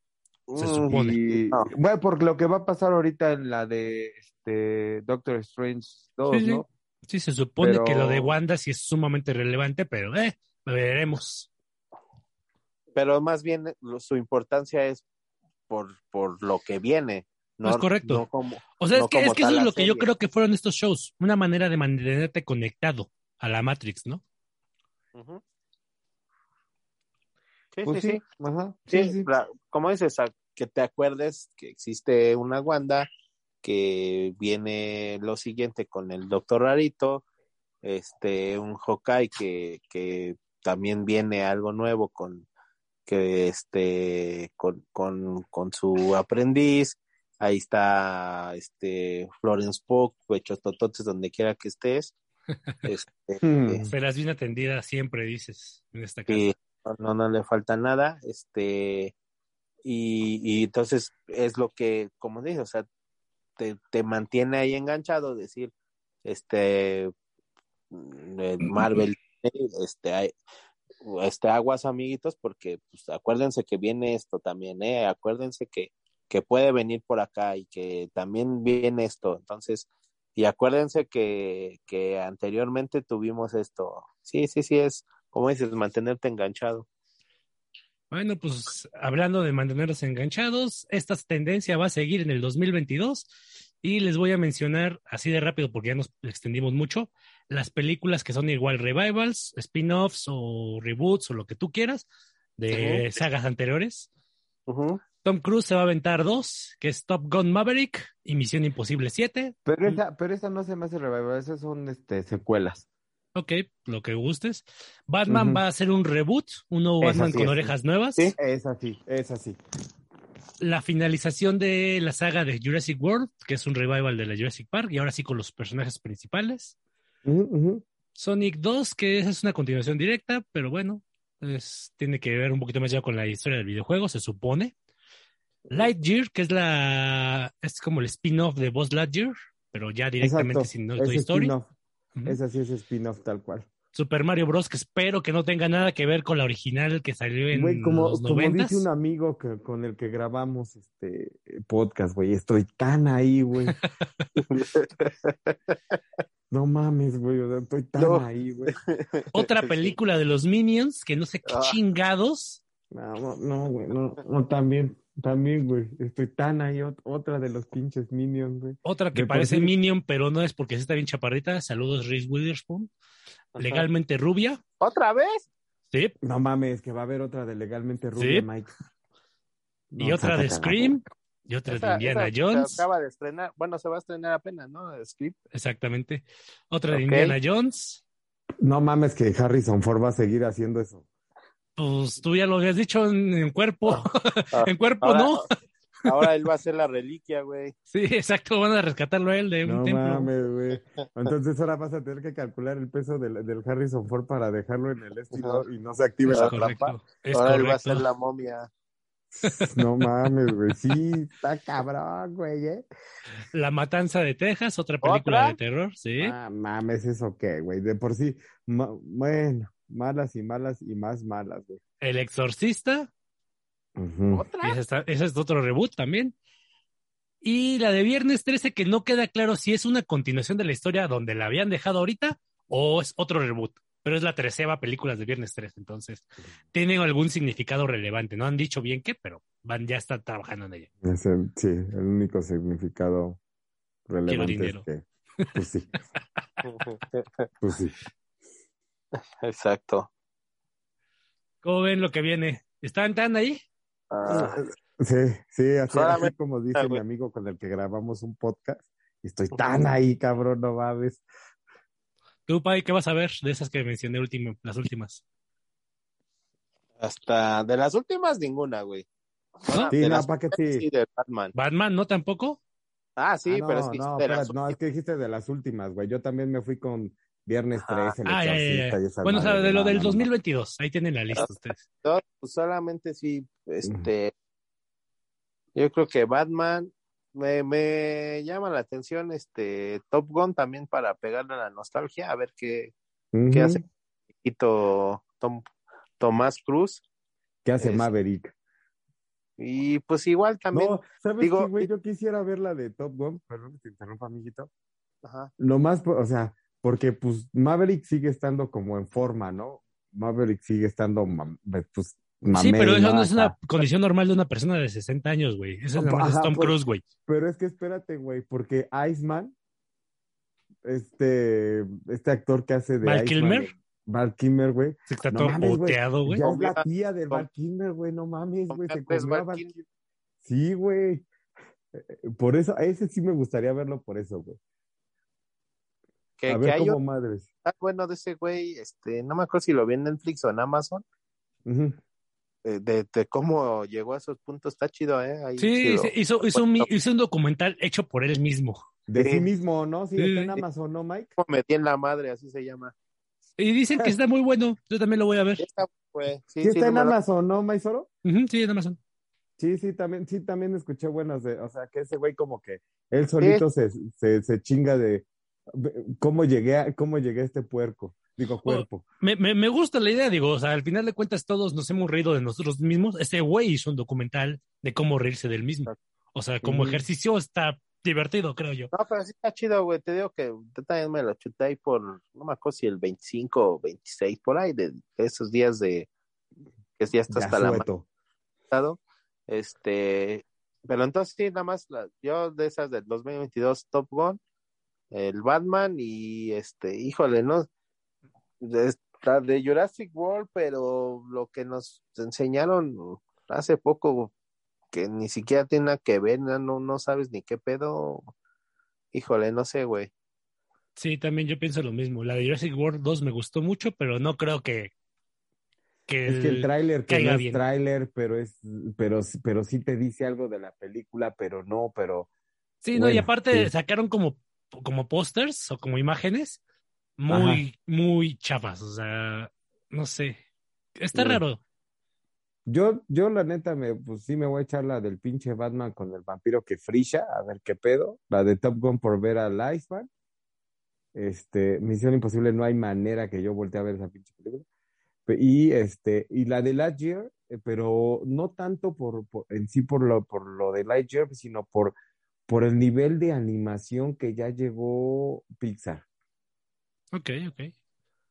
se supone. Y, No. bueno, porque lo que va a pasar ahorita en la de este Doctor Strange 2, Sí, sí. ¿no? Sí, se supone Pero- que lo de Wanda sí es sumamente relevante, pero eh, lo veremos. pero más bien eh, lo- su importancia es por, por lo que viene. No, Es correcto. no como, O sea, no es que, es que eso es lo que yo creo que fueron estos shows, una manera de mantenerte conectado a la Matrix, ¿no? Sí, Pues sí, sí, sí. ajá, Sí, sí, sí. la- como dices, a- que te acuerdes que existe una Wanda, que viene lo siguiente con el Doctor Rarito, este, un Hawkeye que, que también viene algo nuevo con que este con, con, con su aprendiz, ahí está este Florence Pugh, pechos tototes donde quiera que estés. Este. Serás bien atendida siempre, dices, en esta casa. y no, no le falta nada, este, y, y entonces es lo que, como dije, o sea, te, te mantiene ahí enganchado, decir, este, mm, eh, Marvel, este, hay, este, aguas amiguitos, porque pues, acuérdense que viene esto también, eh, acuérdense que, que puede venir por acá y que también viene esto, entonces, y acuérdense que, que anteriormente tuvimos esto, sí, sí, sí, es, como dices, mantenerte enganchado. Bueno, pues hablando de mantenerlos enganchados, esta tendencia va a seguir en el 2022 y les voy a mencionar así de rápido porque ya nos extendimos mucho, las películas que son igual revivals, spin-offs o reboots o lo que tú quieras de sagas anteriores. Ujú. Tom Cruise se va a aventar dos, que es Top Gun Maverick y Misión Imposible 7. Pero esa, pero esa no se me hace revival, esas son este, secuelas. Ok, lo que gustes. Batman va a hacer un reboot, un nuevo Batman con orejas nuevas. Sí. Es así, es así. La finalización de la saga de Jurassic World, que es un revival de la Jurassic Park, y ahora sí con los personajes principales. Sonic 2, que esa es una continuación directa, pero bueno, es- tiene que ver un poquito más ya con la historia del videojuego, se supone. Lightyear, que es la es como el spin-off de Buzz Lightyear, pero ya directamente Exacto. sin Toy Story. spin-off. Ujú. Esa sí es spin-off tal cual. Super Mario Bros. que espero que no tenga nada que ver con la original que salió en Güey, como, los como noventas. dice un amigo que, con el que grabamos este podcast, güey, estoy tan ahí, güey. No mames, güey, estoy tan No. ahí, güey. Otra película de los Minions, que no sé qué Ah. chingados. No, no, no, güey, no, no, también, también, güey, estoy tan ahí, ot- otra de los pinches Minions, güey. Otra que De parece. Minion, pero no es porque sí está bien chaparrita. Saludos, Reese Witherspoon. Ajá. Legalmente rubia. ¿Otra vez? Sí. No mames, que va a haber otra de legalmente rubia, Sí. Mike. Y otra de Scream. Y otra de Indiana esa Jones. Se acaba de estrenar, bueno, se va a estrenar apenas, ¿no? Script. Exactamente. Otra de. Indiana Jones. No mames que Harrison Ford va a seguir haciendo eso. Pues tú ya lo habías dicho en, en cuerpo. en cuerpo Ahora- no. Ahora él va a ser la reliquia, güey. Sí, exacto. Van a rescatarlo a él de un No templo. mames, güey. Entonces ahora vas a tener que calcular el peso del, del Harrison Ford para dejarlo en el este y no, y no se active Es la correcto. trampa. Es Ahora él va a correcto. ser la momia. No mames, güey. Sí, está cabrón, güey, ¿eh? La Matanza de Texas, otra película ¿Otra? de terror, sí. Ah, mames, ¿eso qué, güey? De por sí, ma- bueno, malas y malas y más malas, güey. El Exorcista, Ujú. ¿Otra? y ese, está- ese es otro reboot también. Y la de Viernes 13, que no queda claro si es una continuación de la historia donde la habían dejado ahorita o es otro reboot. Pero es la treceava película de Viernes 13, entonces tienen algún significado relevante. No han dicho bien qué, pero van ya están trabajando en ella. Es el- sí, el único significado relevante dinero. es que, pues sí, pues sí. Exacto. ¿Cómo ven lo que viene? ¿Están tan ahí? Ah, Sí, sí, así, como dice mi amigo con el que grabamos un podcast. Estoy tan ahí, cabrón, no mames. ¿Tú, Pai, qué vas a ver de esas que mencioné último, las últimas? hasta de las últimas, ninguna, güey. ¿No? Sí, de no, las ¿para qué primeras, sí? sí, de Batman. ¿Batman no tampoco? Ah, sí, Ah, no, pero es que no, de las espérate, no, es que dijiste de las últimas, güey. Yo también me fui con Viernes Ajá. 13, el Ah. Exorcista Bueno, o sea, de lo no, del no, no. 2022, ahí tienen la lista ustedes. Yo, pues, solamente sí, este, yo creo que Batman me, me llama la atención, este, Top Gun también para pegarle a la nostalgia, a ver qué, qué hace Quito Tom, Tomás Cruz. ¿Qué hace Es- Maverick? Y pues igual también, No, ¿sabes digo- qué, güey? Yo quisiera ver la de Top Gun, perdón que te interrumpa, amiguito. ajá, Lo más, o sea, porque pues Maverick sigue estando como en forma, ¿no? Maverick sigue estando, pues, Sí, mamey, pero eso no es una condición normal de una persona de 60 años, güey. Eso es más es Ajá, Tom pues, Cruise, güey. Pero es que espérate, güey, porque Iceman, este, este actor que hace de ¿Val Iceman, Kilmer? Val Kilmer, güey. Se está No todo mames, güey. boteado, güey. Ya es la tía de com- Val Kilmer, güey, no mames, güey, se comió a Val. Kilmer. Sí, güey. Por eso, a ese sí me gustaría verlo por eso, güey. Que, A que ver hay un- madres. ah, bueno de ese güey, este, no me acuerdo si lo vi en Netflix o en Amazon, de, de cómo llegó a esos puntos, está chido, ¿eh? Ahí Sí, hizo, hizo, un, hizo un documental hecho por él mismo. De Sí. sí mismo, ¿no? Sí, Sí. está en Amazon, ¿no, Mike? Metí en la madre, así se llama. Y dicen que está muy bueno. Yo también lo voy a ver. Sí, está, güey. Sí, Sí, sí, está en lo- Amazon, ¿no, Maizoro? Ujú, sí, en Amazon. Sí, sí, también, sí, también escuché buenas de, o sea, que ese güey como que él solito se, se, se chinga de cómo llegué a, cómo llegué a este puerco, digo cuerpo. Me, me, me gusta la idea, digo, o sea, al final de cuentas todos nos hemos reído de nosotros mismos. Este güey hizo un documental de cómo reírse del mismo. O sea, como Sí. ejercicio está divertido, creo yo. No, pero sí está chido, güey. Te digo que yo también me lo chuté ahí por, no me acuerdo si el 25 o 26, por ahí, de esos días de que ya está Ya hasta la. Este, pero entonces sí, nada más la- yo de esas del 2022 Top Gun, el Batman y este, híjole, no, de, la de Jurassic World, pero lo que nos enseñaron hace poco, que ni siquiera tiene nada que ver, no, no, sabes ni qué pedo, híjole, no sé, güey. Sí, también yo pienso lo mismo. La de Jurassic World 2 me gustó mucho, pero no creo que. que Es que el tráiler que caiga no es tráiler, pero es, pero, pero sí te dice algo de la película, pero no, pero Sí, no, y aparte sí. sacaron como, como pósters o como imágenes muy, muy chafas. O sea, no sé. Está Sí. raro. Yo, yo la neta, me, pues sí me voy a echar la del pinche Batman con el vampiro que frisha, a ver qué pedo. La de Top Gun por ver al Iceman. Este, Misión Imposible, no hay manera que yo voltee a ver esa pinche película. Pe- Y este, y la de Lightyear, eh, pero no tanto por, por- en sí por lo, por lo de Lightyear, sino por, por el nivel de animación que ya llegó Pixar. Ok, ok.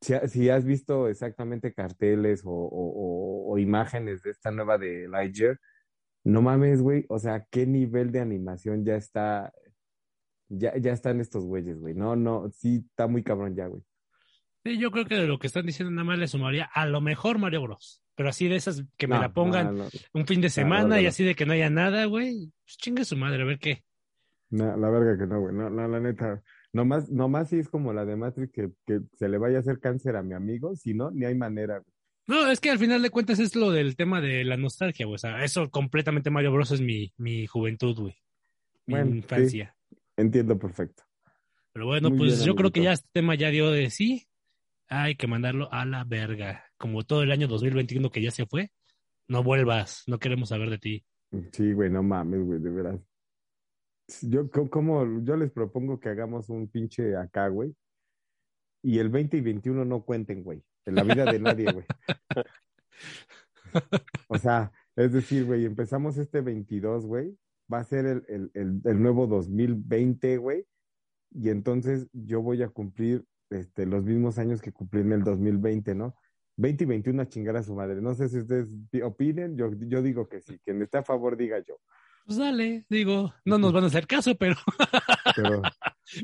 Si, ha- si has visto exactamente carteles o, o- o- o imágenes de esta nueva de Lightyear, no mames, güey, o sea, qué nivel de animación ya está, ya, ya están estos güeyes, güey. No, no, sí, está muy cabrón ya, güey. Sí, yo creo que de lo que están diciendo nada más le sumaría a lo mejor Mario Bros. Pero así de esas que me No, la pongan no, no, un fin de semana y así de que no haya nada, güey. Pues chingue su madre, a ver qué. No, la verga que no, güey. No, no, la neta. Nomás, nomás sí es como la de Matrix que, que se le vaya a hacer cáncer a mi amigo, si no, ni hay manera, güey. No, es que al final de cuentas es lo del tema de la nostalgia, güey. O sea, eso completamente Mario Bros. es mi, mi juventud, güey. Mi Bueno, sí. infancia. Entiendo perfecto. Pero bueno, Muy pues bien, yo creo que ya este tema ya dio de sí. Hay que mandarlo a la verga. Como todo el año 2021 que ya se fue, no vuelvas, no queremos saber de ti. Sí, güey, no mames, güey, de veras. Yo, co- como, yo les propongo que hagamos un pinche acá, güey. Y el 20 y 21 no cuenten, güey. En la vida de nadie, güey. O sea, es decir, güey, empezamos este 22, güey. Va a ser el, el, el, el nuevo 2020, güey. Y entonces yo voy a cumplir este, los mismos años que cumplí en el 2020, ¿no? 20 y 21 a chingar a su madre. No sé si ustedes pi- opinen, yo, yo digo que sí. Quien esté a favor, diga yo. Pues dale, digo, no nos van a hacer caso, pero, Pero,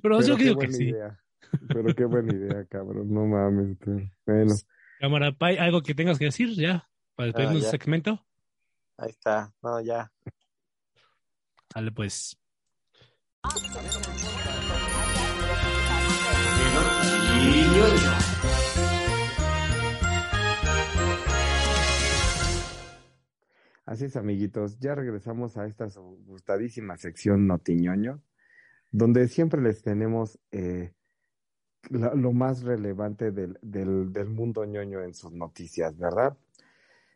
pero, yo digo que buena sí. idea. Pero qué buena idea, cabrón. No mames. pero- Bueno, Cámara, Pai, algo que tengas que decir ya para despedirnos Ah, del ya. segmento. Ahí está, no, ya. Dale, pues. Así es, amiguitos. Ya regresamos a esta gustadísima sección Notiñoño, donde siempre les tenemos eh, lo más relevante del, del, del mundo ñoño en sus noticias, ¿verdad?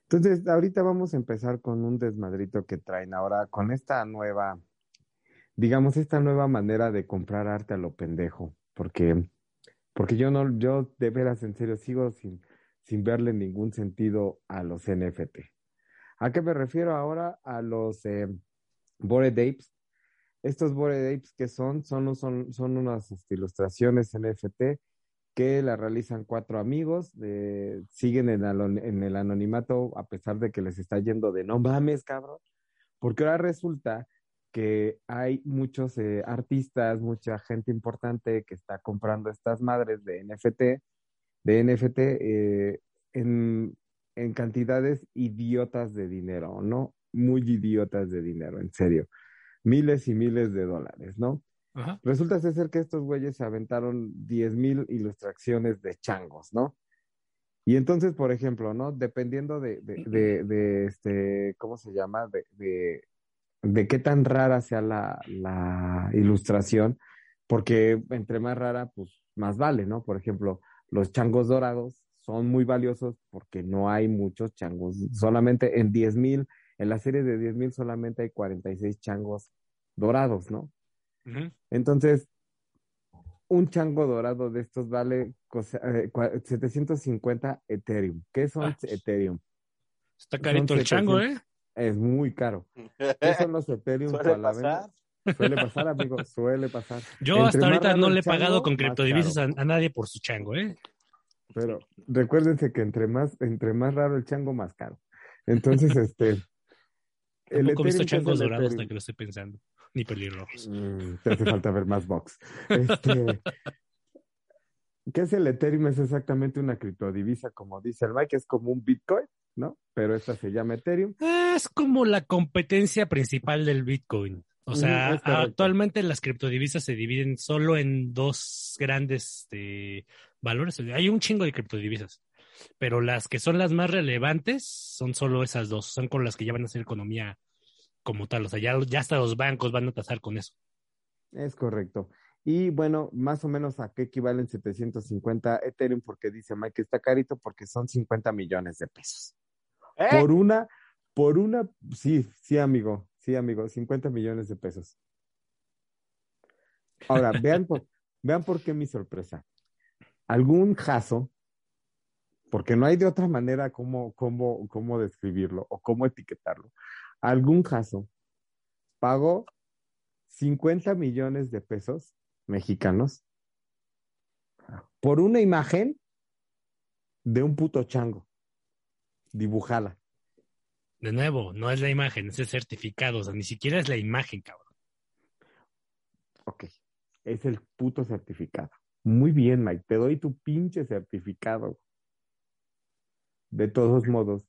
Entonces, ahorita vamos a empezar con un desmadrito que traen ahora con esta nueva, digamos, esta nueva manera de comprar arte a lo pendejo, porque, porque yo no, yo de veras, en serio, sigo sin, sin verle ningún sentido a los NFT. ¿A qué me refiero ahora? A los eh, Bored Apes. Estos Bored Apes que son, son, son, son unas este, ilustraciones NFT que la realizan cuatro amigos, eh, siguen en, el anonimato a pesar de que les está yendo de no mames, cabrón, porque ahora resulta que hay muchos eh, artistas, mucha gente importante que está comprando estas madres de NFT, de NFT eh, en, en cantidades idiotas de dinero, ¿no? muy idiotas de dinero, en serio. Miles y miles de dólares, ¿no? Ajá. Resulta ser que estos güeyes se aventaron 10 mil ilustraciones de changos, ¿no? Y entonces, por ejemplo, ¿no? Dependiendo de, de, de, de este, ¿cómo se llama? De, de, de qué tan rara sea la, la ilustración, porque entre más rara, pues más vale, ¿no? Por ejemplo, los changos dorados son muy valiosos porque no hay muchos changos, solamente en 10 mil, en la serie de 10 mil solamente hay 46 changos dorados, ¿no? Entonces, un chango dorado de estos vale cosa- eh, cua- 750 Ethereum. ¿Qué son Ah. Ethereum? Está carito el chango, ¿eh? Es muy caro. ¿Qué son los Ethereum Suele a la venta? pasar. Suele pasar, amigo, suele pasar. Yo Entre hasta ahorita no le he pagado chango, con criptodivisas a nadie por su chango, ¿eh? Pero recuérdense que entre más, entre más raro el chango, más caro. Entonces, este. el he visto Ethereum, ¿qué es changos dorados hasta que lo estoy pensando. Ni pelirrojos. Mm, te hace falta ver más box. Este, ¿Qué es el Ethereum? Es exactamente una criptodivisa, como dice el Mike, es como un Bitcoin, ¿no? Pero esta se llama Ethereum. Es como la competencia principal del Bitcoin. O sea, actualmente las criptodivisas se dividen solo en dos grandes este, valores. Hay un chingo de criptodivisas, pero las que son las más relevantes son solo esas dos. Son con las que ya van a hacer economía como tal. O sea, ya, ya hasta los bancos van a tasar con eso. Es correcto. Y bueno, más o menos a qué equivalen 750 Ethereum, porque dice Mike que está carito, porque son 50 millones de pesos. ¿Eh? Por una, por una, sí, sí, amigo, sí, amigo, 50 millones de pesos. Ahora, vean por, vean por qué mi sorpresa. Algún jazo, porque no hay de otra manera cómo, cómo, cómo describirlo o cómo etiquetarlo. Algún jazo pagó 50 millones de pesos mexicanos por una imagen de un puto chango dibujada. De nuevo, no es la imagen, es el certificado. O sea, ni siquiera es la imagen, cabrón. Ok, es el puto certificado. Muy bien, Mike, te doy tu pinche certificado. De todos modos,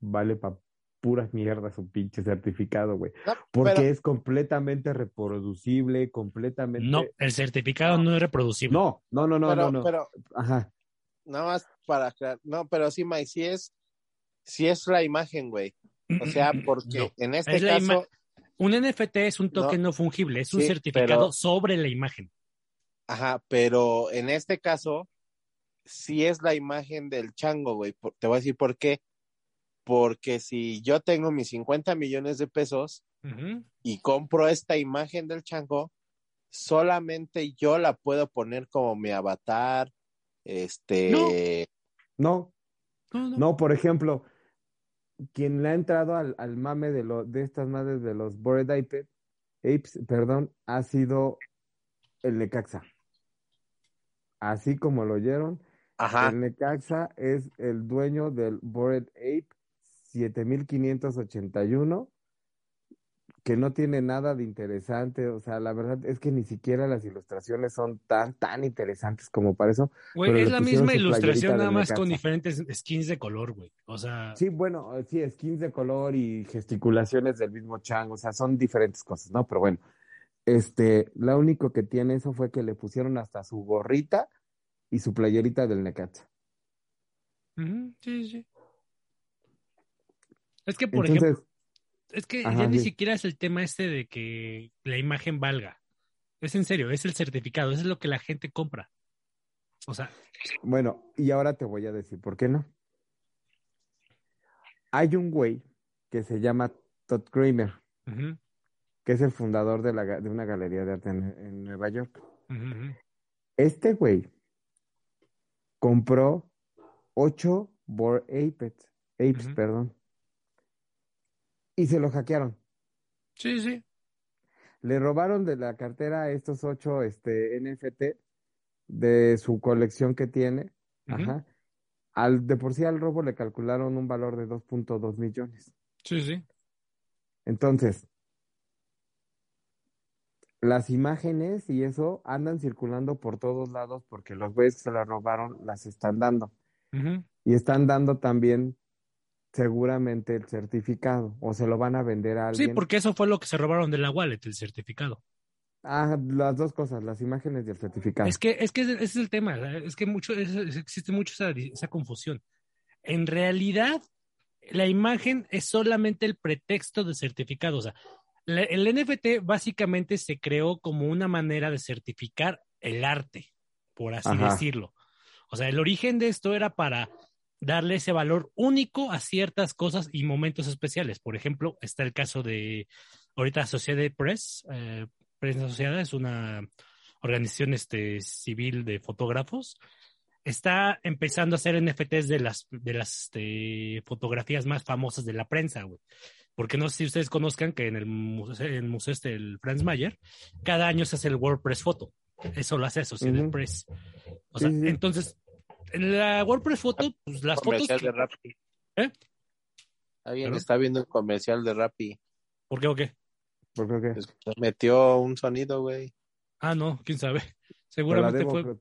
vale para puras mierdas su pinche certificado, güey. No, Porque pero- es completamente reproducible, completamente... No, el certificado no es reproducible. no, no, no, no, pero, no, no. pero Ajá. nada más para aclarar. No, pero sí, Mike, sí es, sí es la imagen, güey. O sea, porque No. en este Es caso, Un NFT es un token no, fungible, es un certificado pero- sobre la imagen. Ajá, pero en este caso, sí es la imagen del chango, güey. Te voy a decir por qué. Porque si yo tengo mis 50 millones de pesos y compro esta imagen del chango, solamente yo la puedo poner como mi avatar. Este. No, No, no. no, por ejemplo, quien le ha entrado al, al mame de, lo, de estas madres de los Bored Ape- Apes, perdón, ha sido el Necaxa. Así como lo oyeron, Ajá. el Necaxa es el dueño del Bored Ape 7581, que no tiene nada de interesante. O sea, la verdad es que ni siquiera las ilustraciones son tan, tan interesantes como para eso. Güey, pero es la misma ilustración, nada más con diferentes skins de color, güey. O sea, Sí, bueno, sí, skins de color y gesticulaciones del mismo chango, o sea, son diferentes cosas, ¿no? Pero bueno, este, lo único que tiene eso fue que le pusieron hasta su gorrita y su playerita del Necaxa. sí, sí. Es que, por Entonces, ejemplo, es que Ajá, ya ni siquiera es el tema este de que la imagen valga. Es en serio, es el certificado, eso es lo que la gente compra. O sea, bueno, y ahora te voy a decir por qué no. Hay un güey que se llama Todd Kramer, ujú, que es el fundador de, la, de una galería de arte en, en Nueva York. Este güey compró ocho Bored Apes, apes perdón, y se lo hackearon. sí, sí. Le robaron de la cartera estos ocho este, NFT de su colección que tiene. Ajá. Al, de por sí al robo le calcularon un valor de 2.2 millones. Sí, sí. Entonces, las imágenes y eso andan circulando por todos lados porque los güeyes que se las robaron las están dando. Y están dando también seguramente el certificado o se lo van a vender a alguien. Sí, porque eso fue lo que se robaron de la wallet, el certificado. Ah, las dos cosas, las imágenes y el certificado. Es que, es que ese es el tema, es que mucho, es- existe mucho esa, esa confusión. En realidad, la imagen es solamente el pretexto de certificado. O sea, el NFT básicamente se creó como una manera de certificar el arte, por así Ajá. decirlo. O sea, el origen de esto era para darle ese valor único a ciertas cosas y momentos especiales. Por ejemplo, está el caso de ahorita Associated Press. eh, Prensa Asociada es una organización este, civil de fotógrafos. Está empezando a hacer NFTs de las, de las este, fotografías más famosas de la prensa, güey. Porque no sé si ustedes conozcan que en el museo, en el museo este, el Franz Mayer, cada año se hace el WordPress Photo. Eso lo hace Associated Ujú. Press. O sea, entonces, en la WordPress Photo, pues las fotos. comercial que- de Rappi. ¿Eh? Alguien ¿Perdón? está viendo un comercial de Rappi. ¿Por qué o qué? ¿Por qué, qué? Pues, metió un sonido, güey. Ah, no, quién sabe. Seguramente debo, fue. te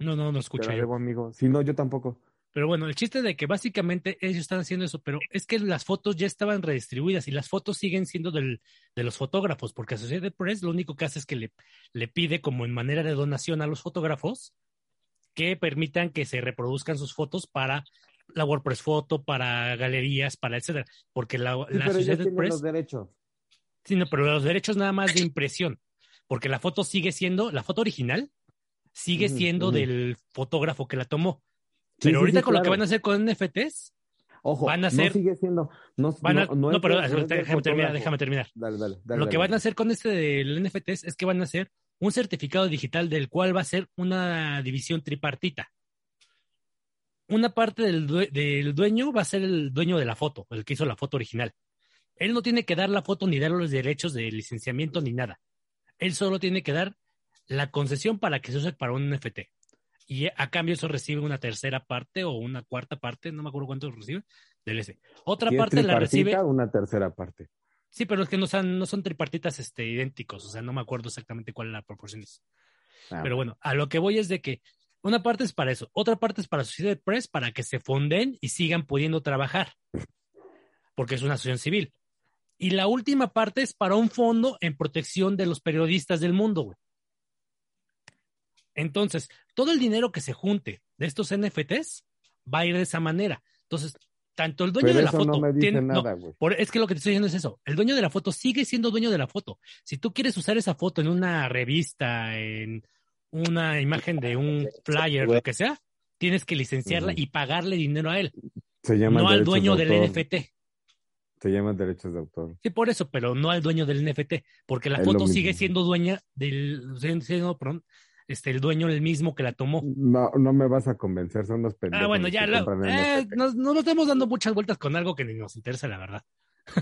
No, no, no escuché yo. debo, amigo. Si no, yo tampoco. Pero bueno, el chiste de que básicamente ellos están haciendo eso, pero es que las fotos ya estaban redistribuidas y las fotos siguen siendo del, de los fotógrafos, porque Associated Press lo único que hace es que le, le pide como en manera de donación a los fotógrafos que permitan que se reproduzcan sus fotos para la WordPress Foto, para galerías, para etcétera. Porque la, Sí, la Associated Press, los derechos. sí, no, pero los derechos nada más de impresión, porque la foto sigue siendo, la foto original sigue siendo del fotógrafo que la tomó. Pero sí, ahorita sí, con lo que van a hacer con NFTs, Ojo, van a ser- no sigue siendo. No, van a, no, no, no es pero déjame terminar, déjame terminar. Dale, dale, dale, Lo que van a hacer con este del NFTs es que van a hacer un certificado digital del cual va a ser una división tripartita. Una parte del, due- del dueño va a ser el dueño de la foto, el que hizo la foto original. Él no tiene que dar la foto ni dar los derechos de licenciamiento ni nada. Él solo tiene que dar la concesión para que se use para un NFT. Y a cambio eso recibe una tercera parte o una cuarta parte, no me acuerdo cuánto recibe, del ese. Otra Si parte la recibe. una tercera parte. Sí, pero es que no son, no son tripartitas este, idénticos, o sea, no me acuerdo exactamente cuál es la proporción. es. Ah, Pero bueno, a lo que voy es de que una parte es para eso, otra parte es para Sociedad Press, para que se fonden y sigan pudiendo trabajar, porque es una asociación civil. Y la última parte es para un fondo en protección de los periodistas del mundo, güey. Entonces, todo el dinero que se junte de estos NFTs va a ir de esa manera. Entonces, tanto el dueño Pero de la eso foto no me dice tiene, no, nada, güey. por- es que lo que te estoy diciendo es eso. El dueño de la foto sigue siendo dueño de la foto. Si tú quieres usar esa foto en una revista, en una imagen de un flyer, lo que sea, tienes que licenciarla y pagarle dinero a él, Se llaman no al dueño de del. NFT. Se llaman derechos de autor. Sí, por eso, pero no al dueño del NFT, porque la Es foto sigue siendo dueña del, siendo, perdón, este, el dueño el mismo que la tomó. No, no me vas a convencer, son los pendejos. Ah, bueno, ya compran eh, nos, nos estamos dando muchas vueltas con algo que ni nos interesa, la verdad.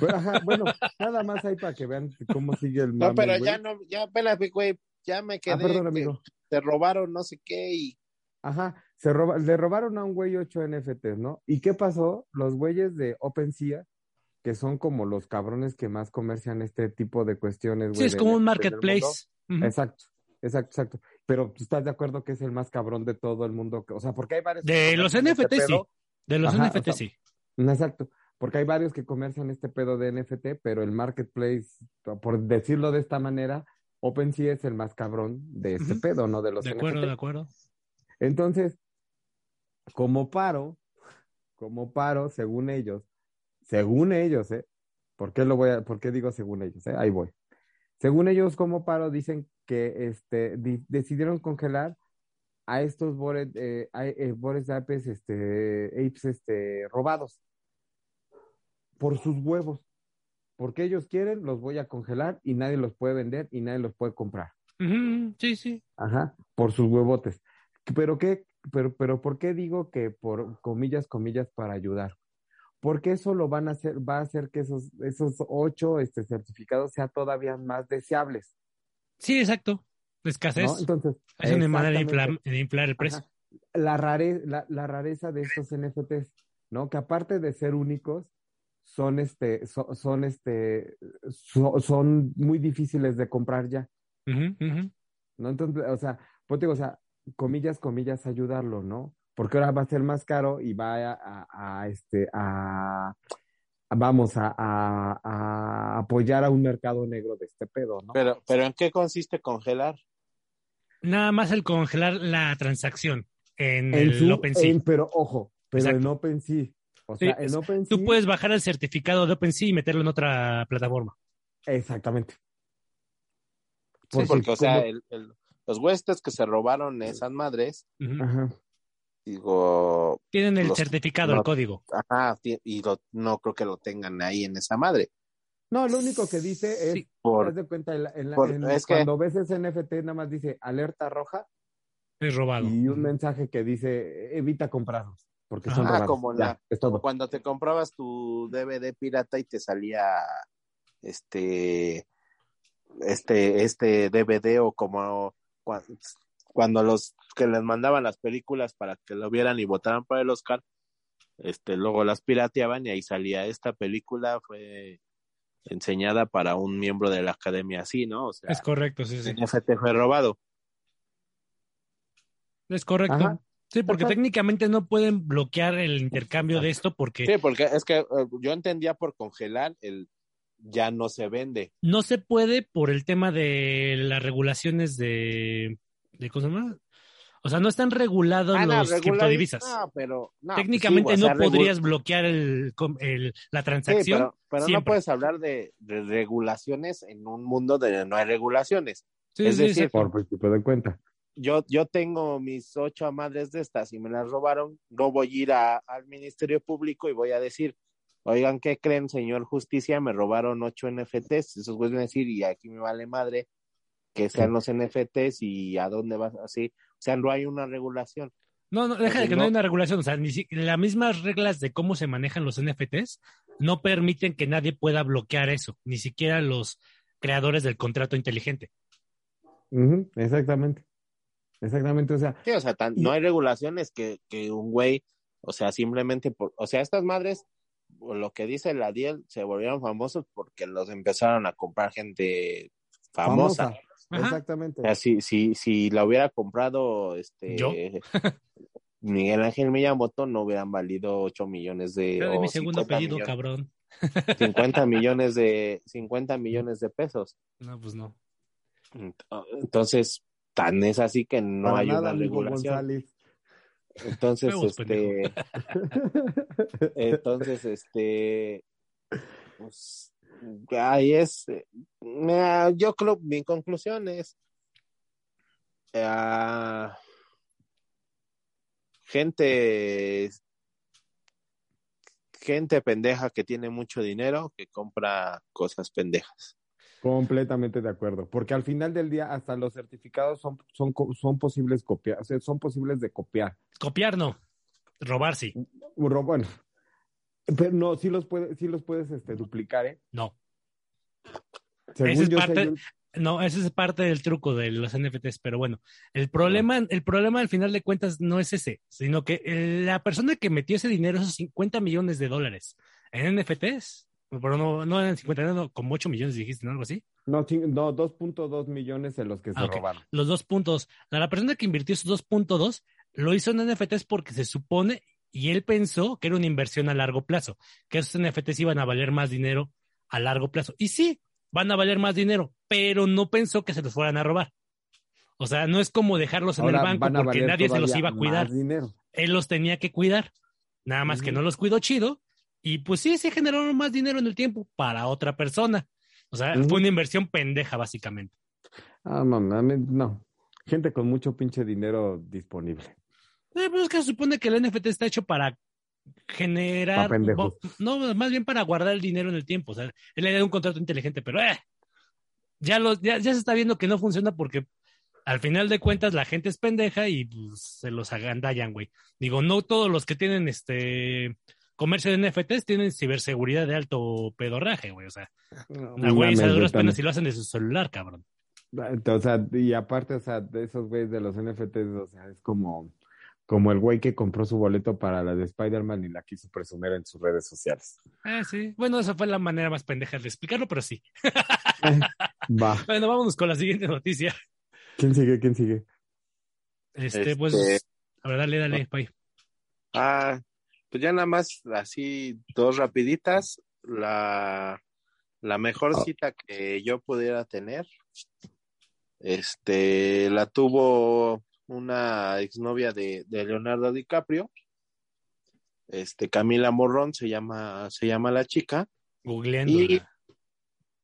Pero, ajá, bueno, nada más hay para que vean cómo sigue el No, mame, pero güey. ya no, ya, espérate, güey. Ya me quedé. Ah, perdón, amigo. Te robaron no sé qué y Ajá, se roba, le robaron a un güey ocho NFTs, ¿no? ¿Y qué pasó? Los güeyes de OpenSea, que son como los cabrones que más comercian este tipo de cuestiones, güey. Sí, es de como un marketplace. Exacto, exacto, exacto. Pero tú estás de acuerdo que es el más cabrón de todo el mundo, o sea, porque hay varios. De los comercian este NFT, sí. De los Ajá, NFT, o sea, sí. Exacto, porque hay varios que comercian este pedo de NFT, pero el marketplace, por decirlo de esta manera, OpenSea es el más cabrón de este pedo, ¿no? De los De acuerdo, NFT. de acuerdo. Entonces, como paro, como paro, según ellos, según ellos, ¿eh? ¿Por qué lo voy a, por qué digo según ellos, eh? Ahí voy. Según ellos, como paro, dicen que este, di- decidieron congelar a estos Bored, eh, a- eh, Apes, este, apes, este, robados por sus huevos. Porque ellos quieren, los voy a congelar y nadie los puede vender y nadie los puede comprar. Sí, sí. Ajá, por sus huevotes. Pero qué, pero, pero ¿por qué digo que por comillas, comillas para ayudar? Porque eso lo van a hacer, va a hacer que esos, esos ocho este, certificados sean todavía más deseables, Sí, exacto. Escasez. ¿no? Entonces, es una manera de inflar, exactamente. de inflar el precio. Ajá. La, rare- la, la rareza de estos NFTs, ¿no? Que aparte de ser únicos, son este, so- son este, so- son muy difíciles de comprar ya. Ujú, ujú. ¿no? Entonces, o sea, pues digo, o sea, comillas, comillas, ayudarlo, ¿no? porque ahora va a ser más caro y va a, a- a, este, a- vamos a, a- a apoyar a un mercado negro de este pedo, ¿no? Pero, pero ¿en qué consiste congelar? Nada más el congelar la transacción en, En el su- OpenSea. en- pero ojo, pero Exacto. en OpenSea. O sea, en OpenSea. Tú puedes bajar el certificado de OpenSea y meterlo en otra plataforma. Exactamente. Sí, Porque porque, o sea, el- el- los huestes que se robaron esas madres. Ajá. Digo, Tienen el Los- certificado, no. el código. ajá, y lo- no creo que lo tengan ahí en esa madre. No, lo único que dice es, Sí. Por, de cuenta, en la- en la- por- en- es que- cuando ves ese NFT, nada más dice alerta roja Es robado. y un mensaje que dice evita comprarlos, porque son Ah, robados. como Ya, la- es todo. cuando te comprabas tu DVD pirata y te salía este este este DVD o como cuando los que les mandaban las películas para que lo vieran y votaran para el Oscar este luego las pirateaban y ahí salía esta película fue enseñada para un miembro de la academia así no o sea Es correcto, sí, sí. el NFT fue robado Es correcto. Ajá. Sí, porque Ajá. técnicamente no pueden bloquear el intercambio de esto porque sí porque es que eh, yo entendía por congelar el ya no se vende no se puede por el tema de las regulaciones de, de ¿cómo se llama? O sea, no están regulados Ah, no, los criptodivisas. No, pero no, Técnicamente pues sí, o sea, no podrías bloquear el, la Sí, transacción. pero, pero no puedes hablar de, de regulaciones en un mundo donde no hay regulaciones. Sí, es sí, decir. Por principio de cuenta. Yo, yo tengo mis ocho madres de estas y me las robaron. No voy a ir a- al Ministerio Público y voy a decir, oigan, ¿qué creen, señor Justicia? Me robaron ocho NFTs. Esos güeyes van a decir, y aquí me vale madre que sean los NFTs y a dónde vas así. O sea, no hay una regulación. No, no, deja de que no, no- hay una regulación. O sea, ni si- las mismas reglas de cómo se manejan los NFTs no permiten que nadie pueda bloquear eso, ni siquiera los creadores del contrato inteligente. Exactamente. Exactamente, o sea, Sí, o sea, tan- Y- no hay regulaciones que, que un güey, o sea, simplemente por, o sea, estas madres, por lo que dice la Diel, se volvieron famosos porque los empezaron a comprar gente famosa. famosa. Ajá. Exactamente. O sea, si, si, si la hubiera comprado este ¿Yo? Miguel Ángel Miyamoto, no hubieran valido 8 millones de Pero de mi segundo 50 apellido, millones, cabrón. 50 millones de 50 millones de pesos. No, pues no. Entonces, tan es así que no Para hay nada, una regulación. González. Entonces, este, entonces, este, pues, ahí es, eh, yo creo, mi conclusión es, gente, gente pendeja que tiene mucho dinero que compra cosas pendejas. Completamente de acuerdo, porque al final del día hasta los certificados son, son, son posibles copiar, o sea, son posibles de copiar. Copiar no. Robar sí. Bueno, pero no, sí los puedes, sí los puedes este, duplicar, ¿eh? No. Según es yo sé, parte- yo- No, ese es parte del truco de los NFTs, pero bueno, el problema, el problema al final de cuentas no es ese, sino que la persona que metió ese dinero, esos 50 millones de dólares en NFTs, pero no, no eran 50, no, como 8 millones dijiste, ¿no? Algo así. no, no, 2.2 millones en los que se Ah, robaron. Los dos puntos. La persona que invirtió esos 2.2 lo hizo en NFTs porque se supone y él pensó que era una inversión a largo plazo, que esos NFTs iban a valer más dinero a largo plazo. Y sí, van a valer más dinero, pero no pensó que se los fueran a robar. O sea, no es como dejarlos en Ahora el banco porque nadie se los iba a cuidar. Él los tenía que cuidar. Nada más que no los cuidó chido. Y pues sí, se generaron más dinero en el tiempo para otra persona. O sea, fue una inversión pendeja, básicamente. Ah, mamá, no. Gente con mucho pinche dinero disponible. Eh, pues es que se supone que el NFT está hecho para generar. Pa' no, más bien para guardar el dinero en el tiempo. O sea, es la idea de un contrato inteligente, pero eh, ya, lo, ya, ya se está viendo que no funciona porque al final de cuentas la gente es pendeja y pues, se los agandallan, güey. Digo, no todos los que tienen este comercio de NFTs tienen ciberseguridad de alto pedorraje, güey. O sea, a güeyes a Mames, duras penas si lo hacen de su celular, cabrón. O sea, y aparte, o sea, de esos güeyes de los NFTs, o sea, es como, como el güey que compró su boleto para la de Spider-Man y la quiso presumir en sus redes sociales. Ah, sí. Bueno, esa fue la manera más pendeja de explicarlo, pero sí. Va. Bueno, vámonos con la siguiente noticia. ¿Quién sigue? ¿Quién sigue? Este, Este- pues, a ver, dale, dale, bye. Ah, pues ya nada más así dos rapiditas. La, la mejor Ah. cita que yo pudiera tener, este, la tuvo una exnovia de, de Leonardo DiCaprio. Este, Camila Morrón se llama, se llama la chica. Y-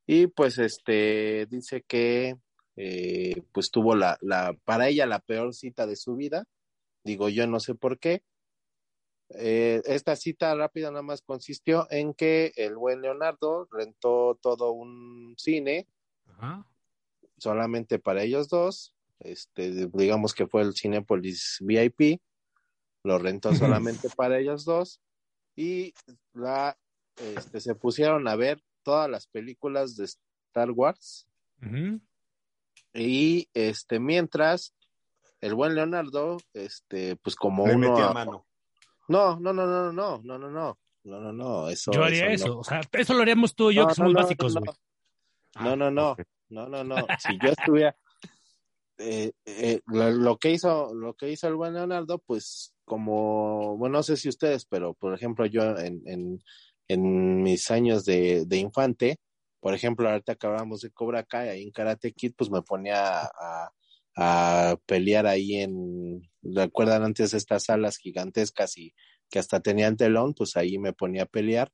Y pues este dice que eh, pues tuvo la, la, para ella la peor cita de su vida. Digo, yo no sé por qué. Eh, esta cita rápida nada más consistió en que el buen Leonardo rentó todo un cine Ajá. solamente para ellos dos. Este, digamos que fue el Cinepolis VIP. Lo rentó solamente para ellos dos. Y la, este, se pusieron a ver todas las películas de Star Wars. Y este, mientras el buen Leonardo, este, pues como Le uno. mano. No, no, no, no, no, no, no, no, no, no, no, eso. Yo haría eso. O sea, eso lo haríamos tú y yo, No, que somos no, no, básicos, no, güey. No, no, no, no, no, no. Si yo estuviera, eh, eh, lo, lo que hizo, lo que hizo el buen Leonardo, pues como, bueno, no sé si ustedes, pero por ejemplo yo en, en, en mis años de, de infante, por ejemplo, ahorita que hablamos de Cobra Kai, ahí en Karate Kid, pues me ponía a, a pelear ahí en, ¿recuerdan antes estas salas gigantescas y que hasta tenían telón? Pues ahí me ponía a pelear.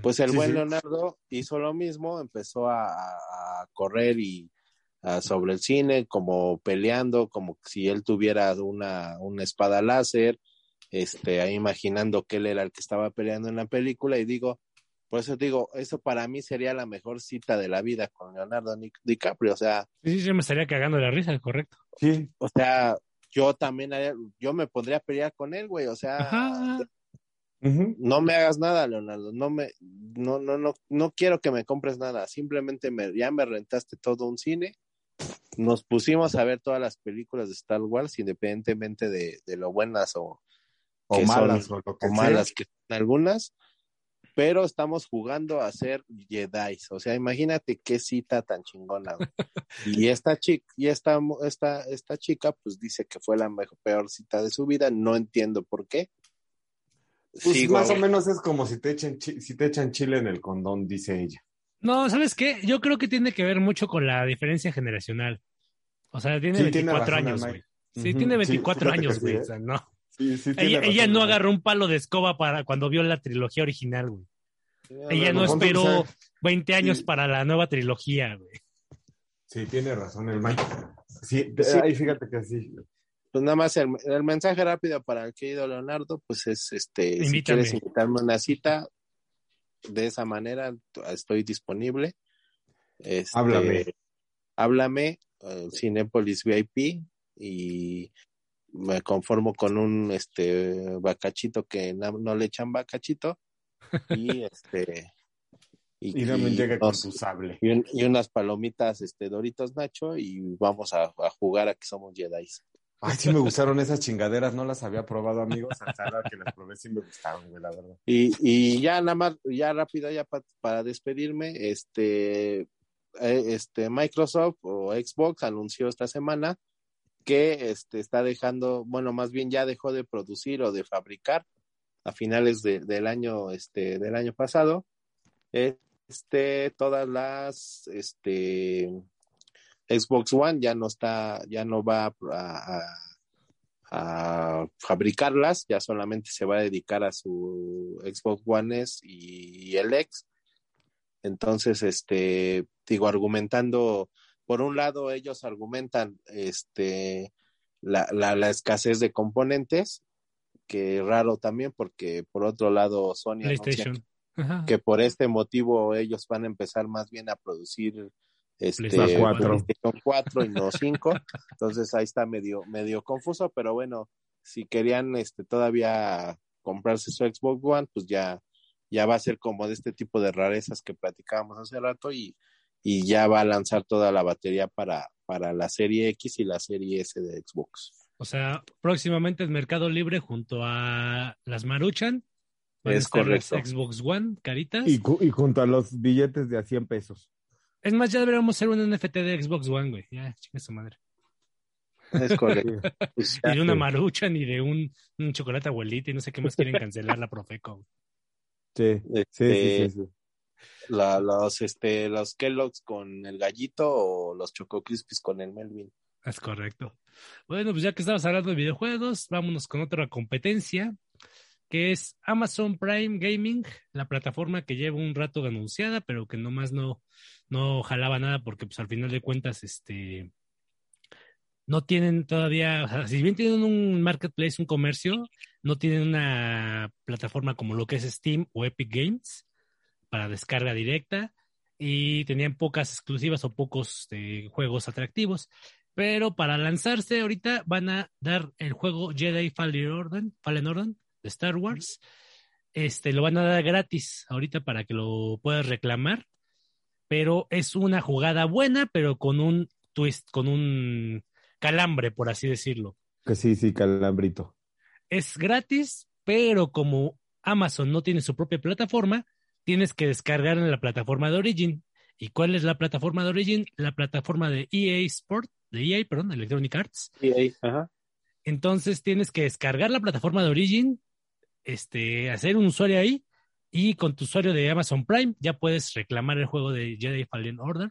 Pues el Sí, buen sí. Leonardo hizo lo mismo, empezó a- a correr y a- sobre el cine, como peleando, como si él tuviera una, una espada láser, este, ahí imaginando que él era el que estaba peleando en la película, y digo, por eso digo, eso para mí sería la mejor cita de la vida con Leonardo DiCaprio, o sea, Sí, sí, yo me estaría cagando de la risa, correcto. Sí, o sea, yo también haría- yo me pondría a pelear con él, güey, o sea, Ajá. no me hagas nada, Leonardo, no me, no, no, no, no quiero que me compres nada, simplemente me, ya me rentaste todo un cine, nos pusimos a ver todas las películas de Star Wars, independientemente de, de lo buenas o, O malas son- o lo que o malas que son algunas, pero estamos jugando a ser Jedi, o sea, imagínate qué cita tan chingona. y esta chica, y esta, esta, esta chica, pues dice que fue la mejor, peor cita de su vida, no entiendo por qué. Pues más o menos es como si te echan si te echan chile en el condón, dice ella. No, ¿sabes qué? Yo creo que tiene que ver mucho con la diferencia generacional. O sea, tiene Sí, tiene 24 razón el años, güey. Sí, tiene sí, 24 fíjate que años, sí, güey. ¿eh? O sea, no. Sí, sí, tiene Ella, razón, ella no Mike. agarró un palo de escoba para cuando vio la trilogía original, güey. Ella no esperó que sea- 20 años Sí. para la nueva trilogía, güey. Sí, tiene razón el Mike. Sí, ahí fíjate que sí. pues nada más el, el mensaje rápido para el querido Leonardo, pues es este, si Invítame. quieres invitarme a una cita, de esa manera estoy disponible. Este, Háblame. Háblame, eh, Cinépolis VIP, y me conformo con un este bacachito que no, no le echan bacachito, y este y, Y y llega con sable. y, un- y unas palomitas este Doritos Nacho y vamos a, a jugar a que somos Jedi. Ay, sí me gustaron esas chingaderas, no las había probado, amigos. Hasta que las probé sí me gustaron, güey, la verdad. Y, y ya nada más, ya rápido, ya pa- para despedirme, este, eh, este Microsoft o Xbox anunció esta semana que este, está dejando, bueno, más bien ya dejó de producir o de fabricar a finales de- del año, este, del año pasado, este, todas las, este, Xbox One ya no está, ya no va a, a- a fabricarlas, ya solamente se va a dedicar a su Xbox One S y el X. Entonces, este, digo, argumentando, por un lado, ellos argumentan este la, la, la escasez de componentes, que raro también, porque por otro lado, Sony anuncia PlayStation. Que por este motivo ellos van a empezar más bien a producir este PlayStation cuatro. PlayStation 4 y no 5. Entonces ahí está medio medio confuso, pero bueno, si querían este todavía comprarse su Xbox One, pues ya ya va a ser como de este tipo de rarezas que platicábamos hace rato y y ya va a lanzar toda la batería para para la serie X y la serie S de Xbox. O sea, próximamente en Mercado Libre junto a las Maruchan. Van a Es las correcto. Xbox One, caritas. Y, y junto a los billetes de a 100 pesos. Es más, ya deberíamos hacer un NFT de Xbox One, güey. Ya, chinga su madre. Es correcto. Pues Ni de una marucha, ni de un, un chocolate abuelita, y no sé qué más quieren cancelar la Profeco. Sí, sí, sí, sí, sí. la- los, este, los Kellogg's con el gallito o los Choco Crispies con el Melvin. Es correcto. Bueno, pues ya que estamos hablando de videojuegos, vámonos con otra competencia, que es Amazon Prime Gaming, la plataforma que lleva un rato anunciada, pero que nomás no, no jalaba nada porque pues al final de cuentas, este, no tienen todavía, si bien tienen un marketplace, un comercio, no tienen una plataforma como lo que es Steam o Epic Games para descarga directa y tenían pocas exclusivas o pocos eh, juegos atractivos. Pero para lanzarse ahorita van a dar el juego Jedi Fallen Order, Fallen Order de Star Wars. Este lo van a dar gratis ahorita para que lo puedas reclamar. Pero es una jugada buena, pero con un twist, con un calambre, por así decirlo. Que sí, sí, calambrito. Es gratis, pero como Amazon no tiene su propia plataforma, tienes que descargar en la plataforma de Origin. ¿Y cuál es la plataforma de Origin? La plataforma de EA Sport, de EA, perdón, Electronic Arts. Ahí, ajá. Entonces tienes que descargar la plataforma de Origin, este, hacer un usuario ahí y con tu usuario de Amazon Prime ya puedes reclamar el juego de Jedi Fallen Order.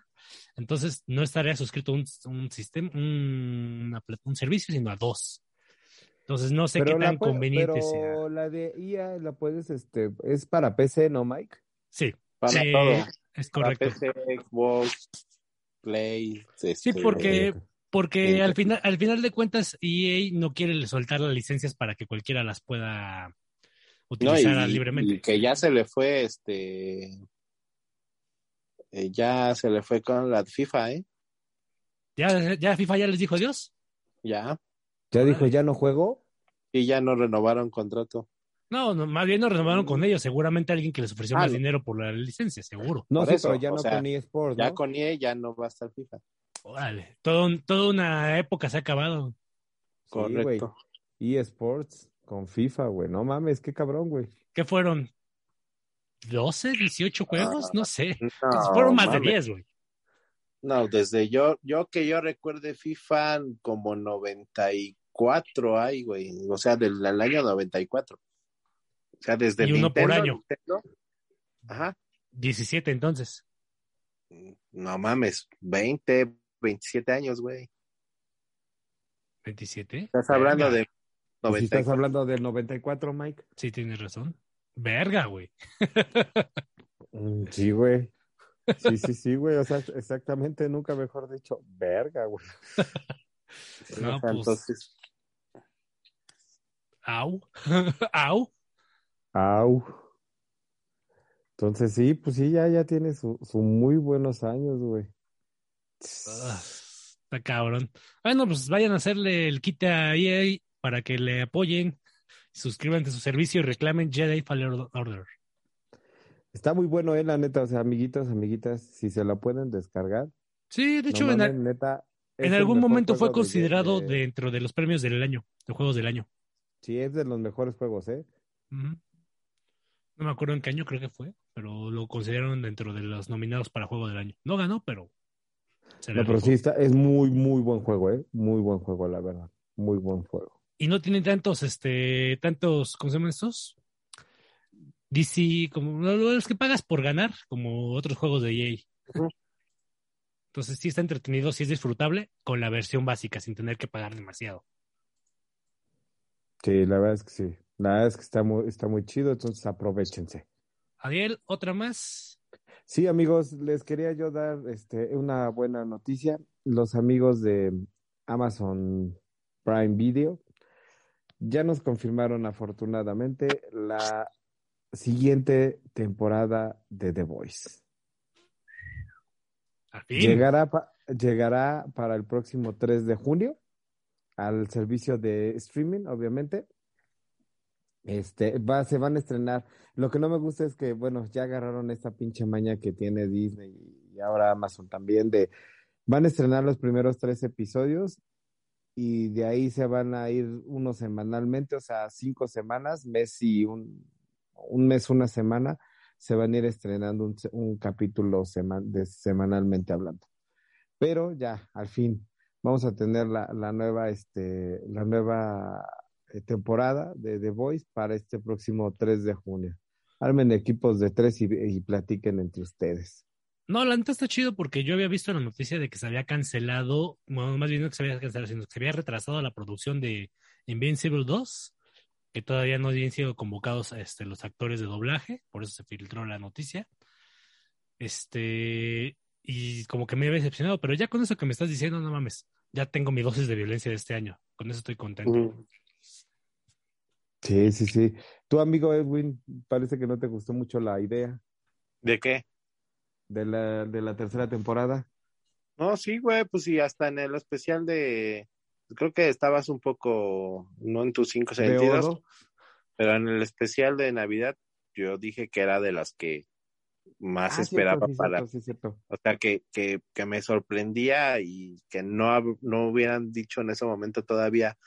Entonces no estaría suscrito a un, un sistema, un, un servicio, sino a dos. Entonces no sé qué tan puede- conveniente pero sea. la de IA la puedes, este, es para PC, ¿no, Mike? Sí, Para sí, todo. es Para correcto. PC, Xbox, Play. Sí, este, porque, porque Sí. al final, al final de cuentas, EA no quiere soltar las licencias para que cualquiera las pueda No, utilizar y, libremente. y que ya se le fue, este, eh, ya se le fue con la FIFA, ¿eh? Ya, ya FIFA ya les dijo adiós. Ya, Ya dijo, ya no juego. y ya no renovaron contrato. No, no, más bien no renovaron con ellos. Seguramente alguien que les ofreció Ah, más no. dinero por la licencia, seguro. No sé, eso, pero ya no sea, con eSports, Ya ¿no? con EA ya no va a estar FIFA. Órale, todo, toda una época se ha acabado. Sí. Correcto. eSports con FIFA, güey. No mames, qué cabrón, güey. ¿Qué fueron? ¿12, 18 juegos? No sé. No, fueron más de mames. 10, güey. No, desde yo, yo que yo recuerde FIFA como 94 hay, güey. O sea, del, del año 94. O sea, desde Y uno por Nintendo, año. Nintendo, ajá. 17 entonces. No mames, 20, 27 años, güey. 27. Estás hablando Verga. de Si 94. estás hablando del 94, Mike. Sí, tienes razón. Verga, güey. Mm, Sí, güey. Sí, sí, sí, güey. O sea, exactamente, nunca mejor dicho, verga, güey. No, pues- Entonces, Au. Au. Au. Entonces sí, pues sí, ya, ya tiene su, su muy buenos años, güey. Ah, Está cabrón. Bueno, pues vayan a hacerle el kit a EA para que le apoyen, suscriban a su servicio y reclamen Jedi Fallen Order. Está muy bueno, eh, la neta. O sea, amiguitos, amiguitas, si se la pueden descargar. Sí, de hecho, no en, mames, al- neta, es en el algún momento fue considerado de- dentro de los premios del año, de juegos del año. Sí, es de los mejores juegos, ¿eh? No me acuerdo en qué año creo que fue, pero lo consideraron dentro de los nominados para juego del año. No ganó, pero se No, pero sí está, es muy, muy buen juego, ¿eh? Muy buen juego, la verdad. Muy buen juego. Y no tiene tantos, este, tantos, ¿cómo se llaman estos? DC, como los que pagas por ganar, como otros juegos de EA. Entonces sí está entretenido, sí es disfrutable con la versión básica, sin tener que pagar demasiado. Sí, la verdad es que sí. La verdad es que está muy, está muy chido, entonces aprovechense. Adiel, otra más. Sí, amigos, les quería yo dar este, una buena noticia. Los amigos de Amazon Prime Video ya nos confirmaron afortunadamente la siguiente temporada de The Voice. Llegará, pa- llegará para el próximo 3 de junio al servicio de streaming, obviamente. Este, va, se van a estrenar. Lo que no me gusta es que, bueno, ya agarraron esta pinche maña que tiene Disney y ahora Amazon también de, van a estrenar los primeros tres episodios y de ahí se van a ir uno semanalmente, o sea, cinco semanas, mes y un, un mes, una semana, se van a ir estrenando un, un capítulo seman- de, semanalmente hablando. Pero ya, al fin, vamos a tener la, la nueva, este, la nueva eh, temporada de The Voice para este próximo 3 de junio. Armen equipos de tres y platiquen entre ustedes. No, la neta está chido porque yo había visto la noticia de que se había cancelado, bueno, más bien no que se había cancelado, sino que se había retrasado la producción de Invincible 2, que todavía no habían sido convocados este, los actores de doblaje, por eso se filtró la noticia. Este, y como que me había decepcionado, pero ya con eso que me estás diciendo, no mames, ya tengo mi dosis de violencia de este año, con eso estoy contento. Sí, sí, sí. Tu amigo Edwin, parece que no te gustó mucho la idea ¿De qué? De la, de la tercera temporada. No, sí, güey, pues sí, hasta en el especial de. Creo que estabas un poco, no en tus cinco sentidos, pero en el especial de Navidad, yo dije que era de las que más Ah, esperaba cierto, sí, para. cierto, sí, cierto. O sea, que, que, que me sorprendía y que no, no hubieran dicho en ese momento todavía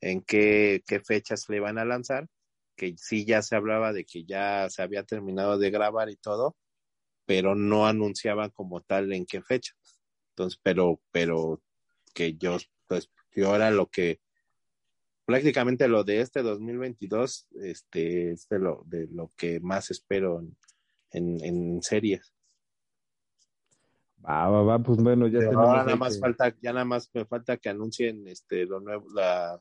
en qué, qué fechas le iban a lanzar, que sí ya se hablaba de que ya se había terminado de grabar y todo, pero no anunciaban como tal en qué fecha. Entonces, pero, pero que yo, pues, yo era lo que, prácticamente lo de este 2022, este, es de lo, de lo que más espero en, en, en series. Va, va, va, pues bueno, ya tenemos ahora nada más que- falta, ya nada más me falta que anuncien este lo nuevo, la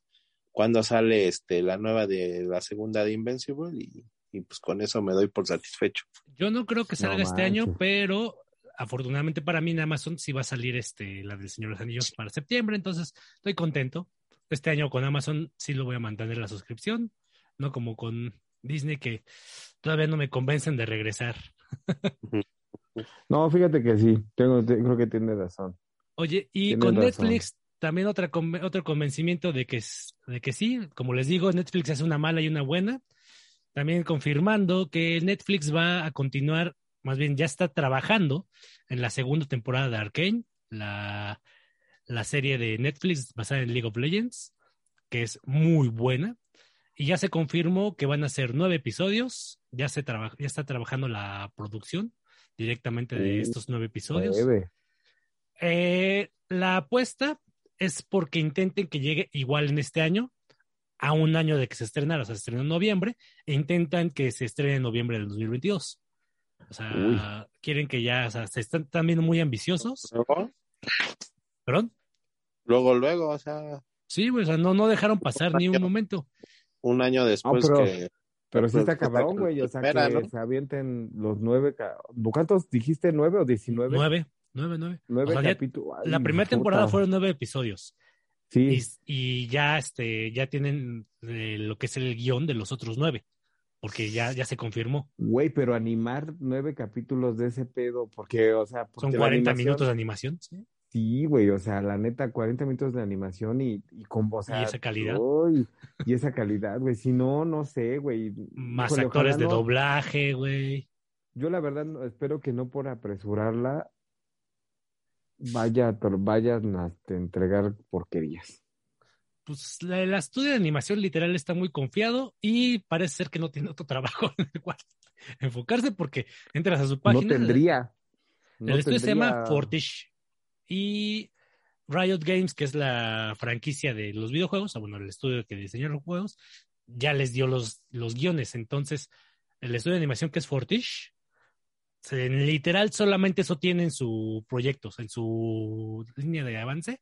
cuando sale este la nueva de la segunda de Invincible y, y pues con eso me doy por satisfecho. Yo no creo que salga No este año, pero afortunadamente para mí en Amazon sí va a salir este, la del Señor de los Anillos para septiembre, entonces estoy contento. Este año con Amazon sí lo voy a mantener la suscripción, no como con Disney que todavía no me convencen de regresar. No, fíjate que sí, tengo, te- creo que tiene razón. Oye, y con razón. Netflix también otra otro convencimiento de que, de que sí, como les digo, Netflix hace una mala y una buena. También confirmando que Netflix va a continuar, más bien ya está trabajando en la segunda temporada de Arcane, la, la serie de Netflix basada en League of Legends, que es muy buena. Y ya se confirmó que van a ser nueve episodios, ya, se traba- ya está trabajando la producción directamente de estos nueve episodios. Eh, la apuesta es porque intenten que llegue igual en este año, a un año de que se estrenara, o sea, se estrenó en noviembre, e intentan que se estrene en noviembre del 2022. O sea, quieren que ya, o sea, se están también muy ambiciosos. Luego, ¿Perdón? luego, luego, o sea, Sí, güey, o sea, no, no dejaron pasar ni un momento. un año después pero- que Pero sí Pues, está cabrón, con güey, o sea, que ¿no? se avienten los nueve, ¿cuántos dijiste? ¿Nueve o diecinueve? Nueve, nueve, nueve. Nueve O sea, capítulos. Ay, La primera puta. temporada fueron nueve episodios. Sí, Y, y ya, este, ya tienen eh, lo que es el guion de los otros nueve, porque ya, ya se confirmó. güey, pero animar nueve capítulos de ese pedo, porque, o sea, porque Son la 40 animación- minutos de animación. ¿sí? Sí, güey, o sea, la neta, 40 minutos de animación y, y con voz. Y esa calidad. y esa calidad, güey. Si no, no sé, güey. Más Híjole, actores de no- doblaje, güey. Yo la verdad espero que no por apresurarla vaya, vayan a entregar porquerías. Pues la- el estudio de animación literal está muy confiado y parece ser que no tiene otro trabajo en el cual enfocarse porque entras a su No página. tendría. no el estudio se llama tendría- Fortish y Riot Games, que es la franquicia de los videojuegos, o bueno, el estudio que diseñó los juegos, ya les dio los, los guiones. Entonces, el estudio de animación que es Fortish, se- literal solamente eso tiene en su proyecto, en su línea de avance.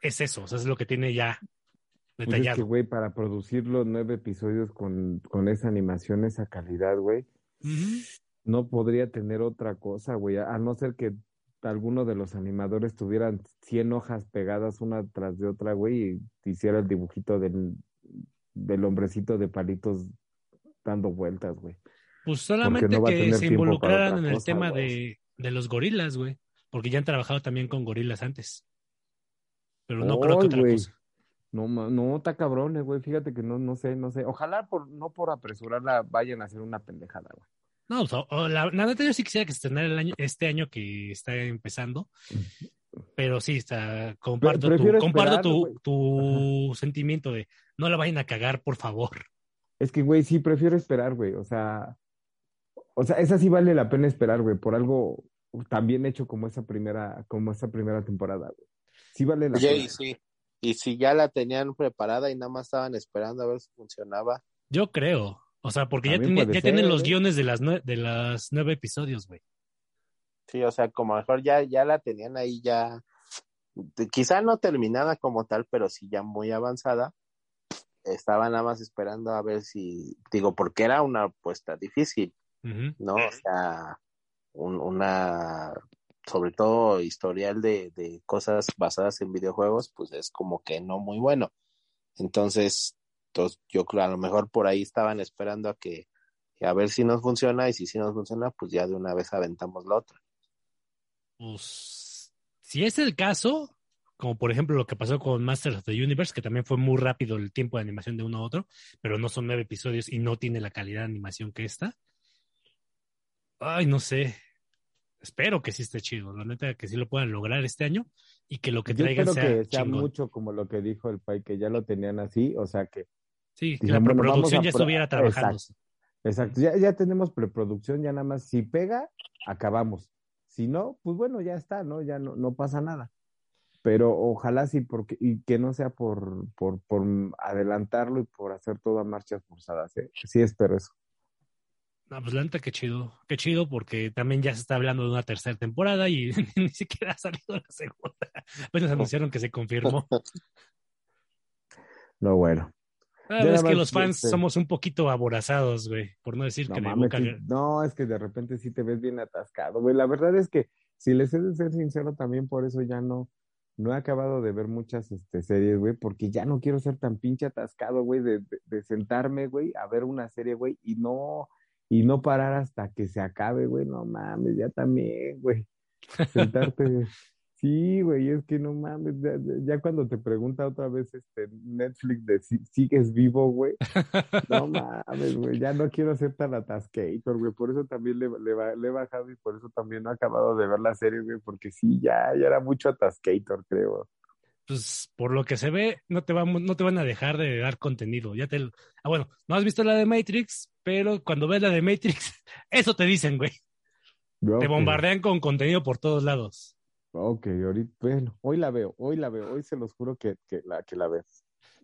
Es eso, o sea, es lo que tiene ya Pues es detallado. que, güey, para producir los nueve episodios con, con esa animación, esa calidad, güey, no podría tener otra cosa, güey, a a no ser que alguno de los animadores tuvieran 100 hojas pegadas una tras de otra, güey, y hiciera el dibujito del, del hombrecito de palitos dando vueltas, güey. Pues solamente no que se involucraran en el cosa, tema de, de los gorilas, güey. Porque ya han trabajado también con gorilas antes. Pero no creo que otra cosa. No, no, está cabrón, güey, fíjate que no, no sé, no sé. Ojalá por, no por apresurarla vayan a hacer una pendejada, güey. No, o sea, o la, la neta yo sí quisiera que se estrenara el año, este año que está empezando. Pero sí, está, comparto, tu, comparto tu, tu sentimiento de no la vayan a cagar, por favor. Es que, güey, sí, prefiero esperar, güey. O sea, o sea, esa sí vale la pena esperar, güey, por algo tan bien hecho como esa primera, como esa primera temporada, güey. Sí vale la Oye, pena. y sí. Y si ya la tenían preparada y nada más estaban esperando a ver si funcionaba. Yo creo. O sea, porque ya, tiene- tienen los ¿eh? guiones de las, de las nueve episodios, güey. Sí, o sea, como a lo mejor ya, ya la tenían ahí ya, quizá no terminada como tal, pero sí ya muy avanzada. Estaban nada más esperando a ver si, digo, porque era una apuesta difícil, ¿no? O sea, un- una, sobre todo historial de, de cosas basadas en videojuegos, pues es como que no muy bueno. Entonces, entonces, yo creo a lo mejor por ahí estaban esperando a que, a ver si nos funciona y si sí nos funciona, pues ya de una vez aventamos la otra. Pues, si es el caso, como por ejemplo lo que pasó con Masters of the Universe, que también fue muy rápido el tiempo de animación de uno a otro, pero no son nueve episodios y no tiene la calidad de animación que esta. Ay, no sé. Espero que sí esté chido, la neta que sí lo puedan lograr este año y que lo que Yo traigan espero sea, que sea chingón. mucho como lo que dijo el Pai, que ya lo tenían así, o sea que Sí, que la preproducción ya estuviera trabajando. Exacto. Exacto, ya, ya tenemos preproducción, ya nada más si pega, acabamos. Si no, pues bueno, ya está, ¿no? Ya no, no pasa nada. Pero ojalá sí, porque, y que no sea por, por, por adelantarlo y por hacer todo a marchas forzadas, ¿eh? Sí espero eso. No, pues la neta, qué chido. Qué chido porque también ya se está hablando de una tercera temporada y ni siquiera ha salido la segunda. Apenas anunciaron que se confirmó. No, bueno. Ah, es que los fans este- somos un poquito aborazados, güey. Por no decir No que de mames, boca. sí, no, es que de repente sí te ves bien atascado, güey. La verdad es que, si les he de ser sincero, también por eso ya no, no he acabado de ver muchas este, series, güey, porque ya no quiero ser tan pinche atascado, güey, de, de, de sentarme, güey, a ver una serie, güey, y no, y no parar hasta que se acabe, güey. No mames, ya también, güey. Sentarte. Sí, güey, es que no mames, ya, ya cuando te pregunta otra vez este Netflix de si sigues vivo, güey, no mames, güey, ya no quiero ser tan atascator, güey, por eso también le, le, le he bajado y por eso también no he acabado de ver la serie, güey, porque sí, ya, ya era mucho atascator, creo. Pues por lo que se ve, no te, vamos, no te van a dejar de dar contenido. Ya te. Ah, bueno, no has visto la de Matrix, pero cuando ves la de Matrix, eso te dicen, güey. Te bombardean con contenido por todos lados. Ok, ahorita, bueno, hoy la veo, hoy la veo, hoy se los juro que, que la, que la veo.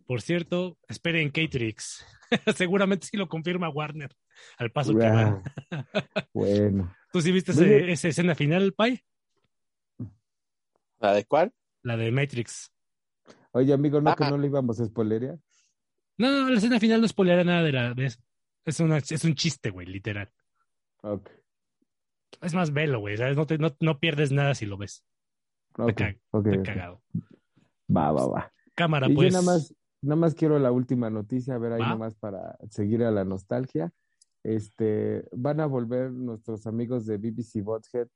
Por cierto, esperen Catrix. Seguramente sí lo confirma Warner al paso que va. bueno, ¿Tú sí viste ese- esa escena final, Pai? ¿La de cuál? La de Matrix. Oye, amigo, ¿no que no le íbamos a spoilerear? No, no, la escena final no spoilerá nada de la de eso. Es, una, es un chiste, güey, literal. Ok, Es más velo, güey. ¿sabes? No, te- no, no pierdes nada si lo ves. ok, cagado. Va, va, va. Cámara, Y pues. yo nada más, nada más quiero la última noticia, a ver ahí Va. nada más para seguir a la nostalgia. Este, van a volver nuestros amigos de BBC Bothead,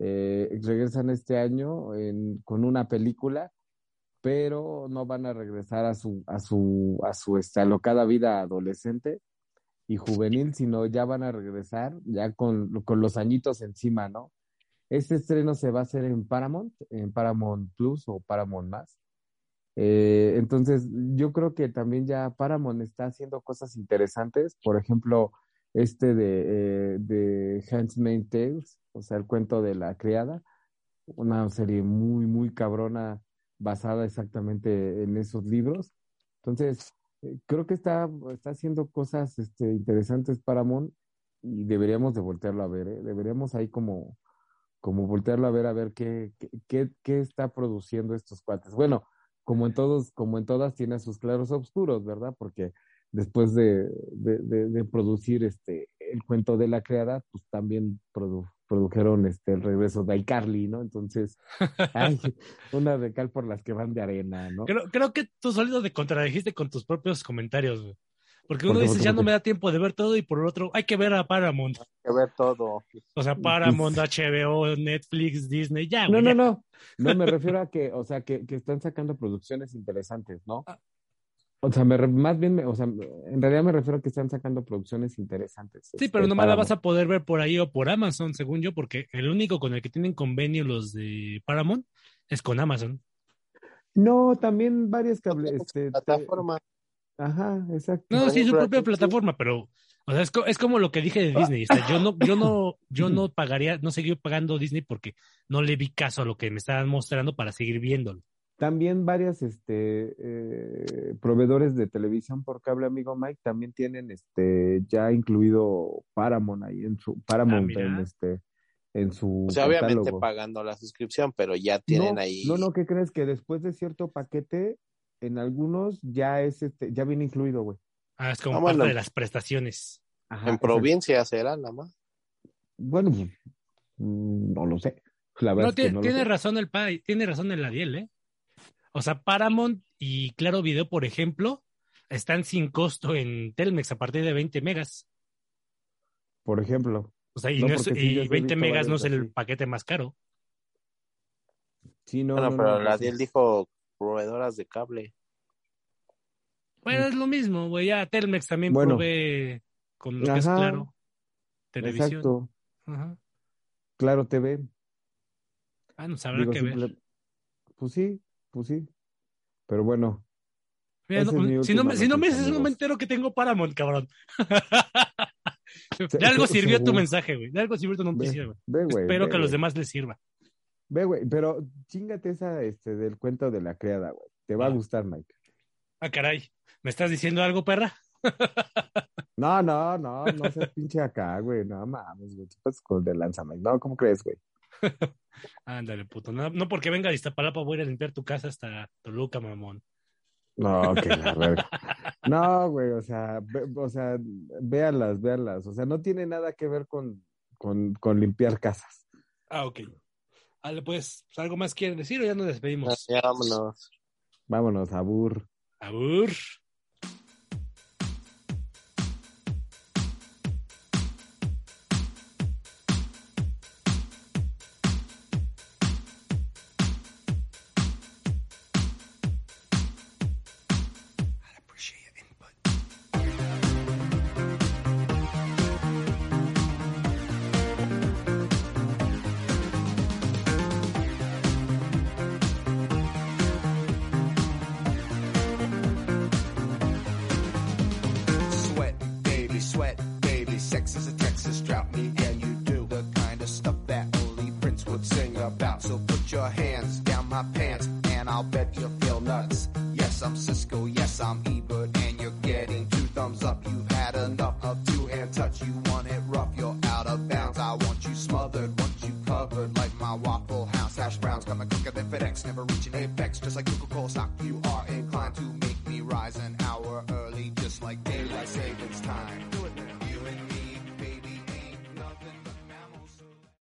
eh, regresan este año en- con una película, pero no van a regresar a su, a su, a su este, vida adolescente y juvenil, sino ya van a regresar ya con, con los añitos encima, ¿no? Este estreno se va a hacer en Paramount, en Paramount Plus o Paramount Más. Eh, entonces, yo creo que también ya Paramount está haciendo cosas interesantes. Por ejemplo, este de, eh, de Tales, o sea, el cuento de la criada, una serie muy, muy cabrona basada exactamente en esos libros. Entonces, eh, creo que está, está haciendo cosas este, interesantes Paramount y deberíamos de voltearlo a ver, ¿eh? Deberíamos ahí como, como voltearlo a ver, a ver qué, qué, qué, está produciendo estos cuates. Bueno, como en todos, como en todas, tiene sus claros oscuros, ¿verdad? Porque después de, de, de, de producir este el cuento de la criada, pues también produ- produjeron este el regreso de iCarly, ¿no? Entonces, ay, una de cal por las que van de arena, ¿no? Creo, creo que tú solito te contradijiste con tus propios comentarios, güey. Porque uno ¿Por qué, dice, ya no me da tiempo de ver todo, y por el otro, hay que ver a Paramount. Hay que ver todo. O sea, Paramount, HBO, Netflix, Disney, ya, No, güey. no, ya. no. No me refiero a que, o sea, que, que están sacando producciones interesantes, ¿no? Ah. O sea, me re- más bien, me- o sea, en realidad me refiero a que están sacando producciones interesantes. Sí, este, pero nomás la vas a poder ver por ahí o por Amazon, según yo, porque el único con el que tienen convenio los de Paramount es con Amazon. No, también varias cable, este, te- Plataforma. Ajá, exacto. No, sí, su propia plataforma, pero o sea, es, co- es como lo que dije de Disney. o sea, yo no, yo no, yo no pagaría, no seguí pagando Disney porque no le vi caso a lo que me estaban mostrando para seguir viéndolo. También varias este, eh, proveedores de televisión por cable, amigo Mike, también tienen este, ya incluido Paramount ahí en su Paramount mira. en este en su O sea, obviamente catálogo. pagando la suscripción, pero ya tienen no, ahí. No, no, ¿qué crees? Que después de cierto paquete, en algunos ya es este, ya viene incluido, güey. Ah, es como Ah, parte bueno. de las prestaciones. Ajá, en provincia será nada más. Bueno, pues, mm, no lo sé. La verdad No, es que tiene, no lo tiene sé. razón el pa, tiene razón el Adiel, ¿eh? O sea, Paramount y Claro Video, por ejemplo, están sin costo en Telmex a partir de 20 megas. Por ejemplo, O sea, y, No, no es- sí, y yo sí he 20 visto megas no es el así. paquete más caro. sí, no, bueno, no, pero no, la pues, Diel dijo proveedoras de cable. Bueno, es lo mismo, güey. Ya Telmex también. Bueno. provee con lo que es. Claro. Televisión. Exacto. Ajá. Claro TV. Ah, no, habrá Digo, que ver. Pues sí, pues sí. Pero bueno, Mira, no- si, no me, si no me dices, no me entero que tengo Paramount, cabrón. De algo sirvió tu mensaje, güey. De algo sirvió tu noticia, güey. ve, güey. Espero ve, que a los demás les sirva. Ve, güey, pero chingate esa este, del cuento de la criada, güey. Te va a gustar, Mike. Ah, caray. ¿Me estás diciendo algo, perra? No, no, no, no seas pinche acá, güey. No mames, güey. Pasas con de lanza, Mike. No, ¿cómo crees, güey? Ándale, puto. No, no porque venga de Iztapalapa voy a ir a limpiar tu casa hasta Toluca, mamón. No, que la verga. No, güey, o sea, ve- o sea, véanlas, véanlas. O sea, no tiene nada que ver con, con, con limpiar casas. Ah, ok. Vale, pues, ¿algo más quieren decir o ya nos despedimos? Ya, vámonos. Vámonos, abur. Abur.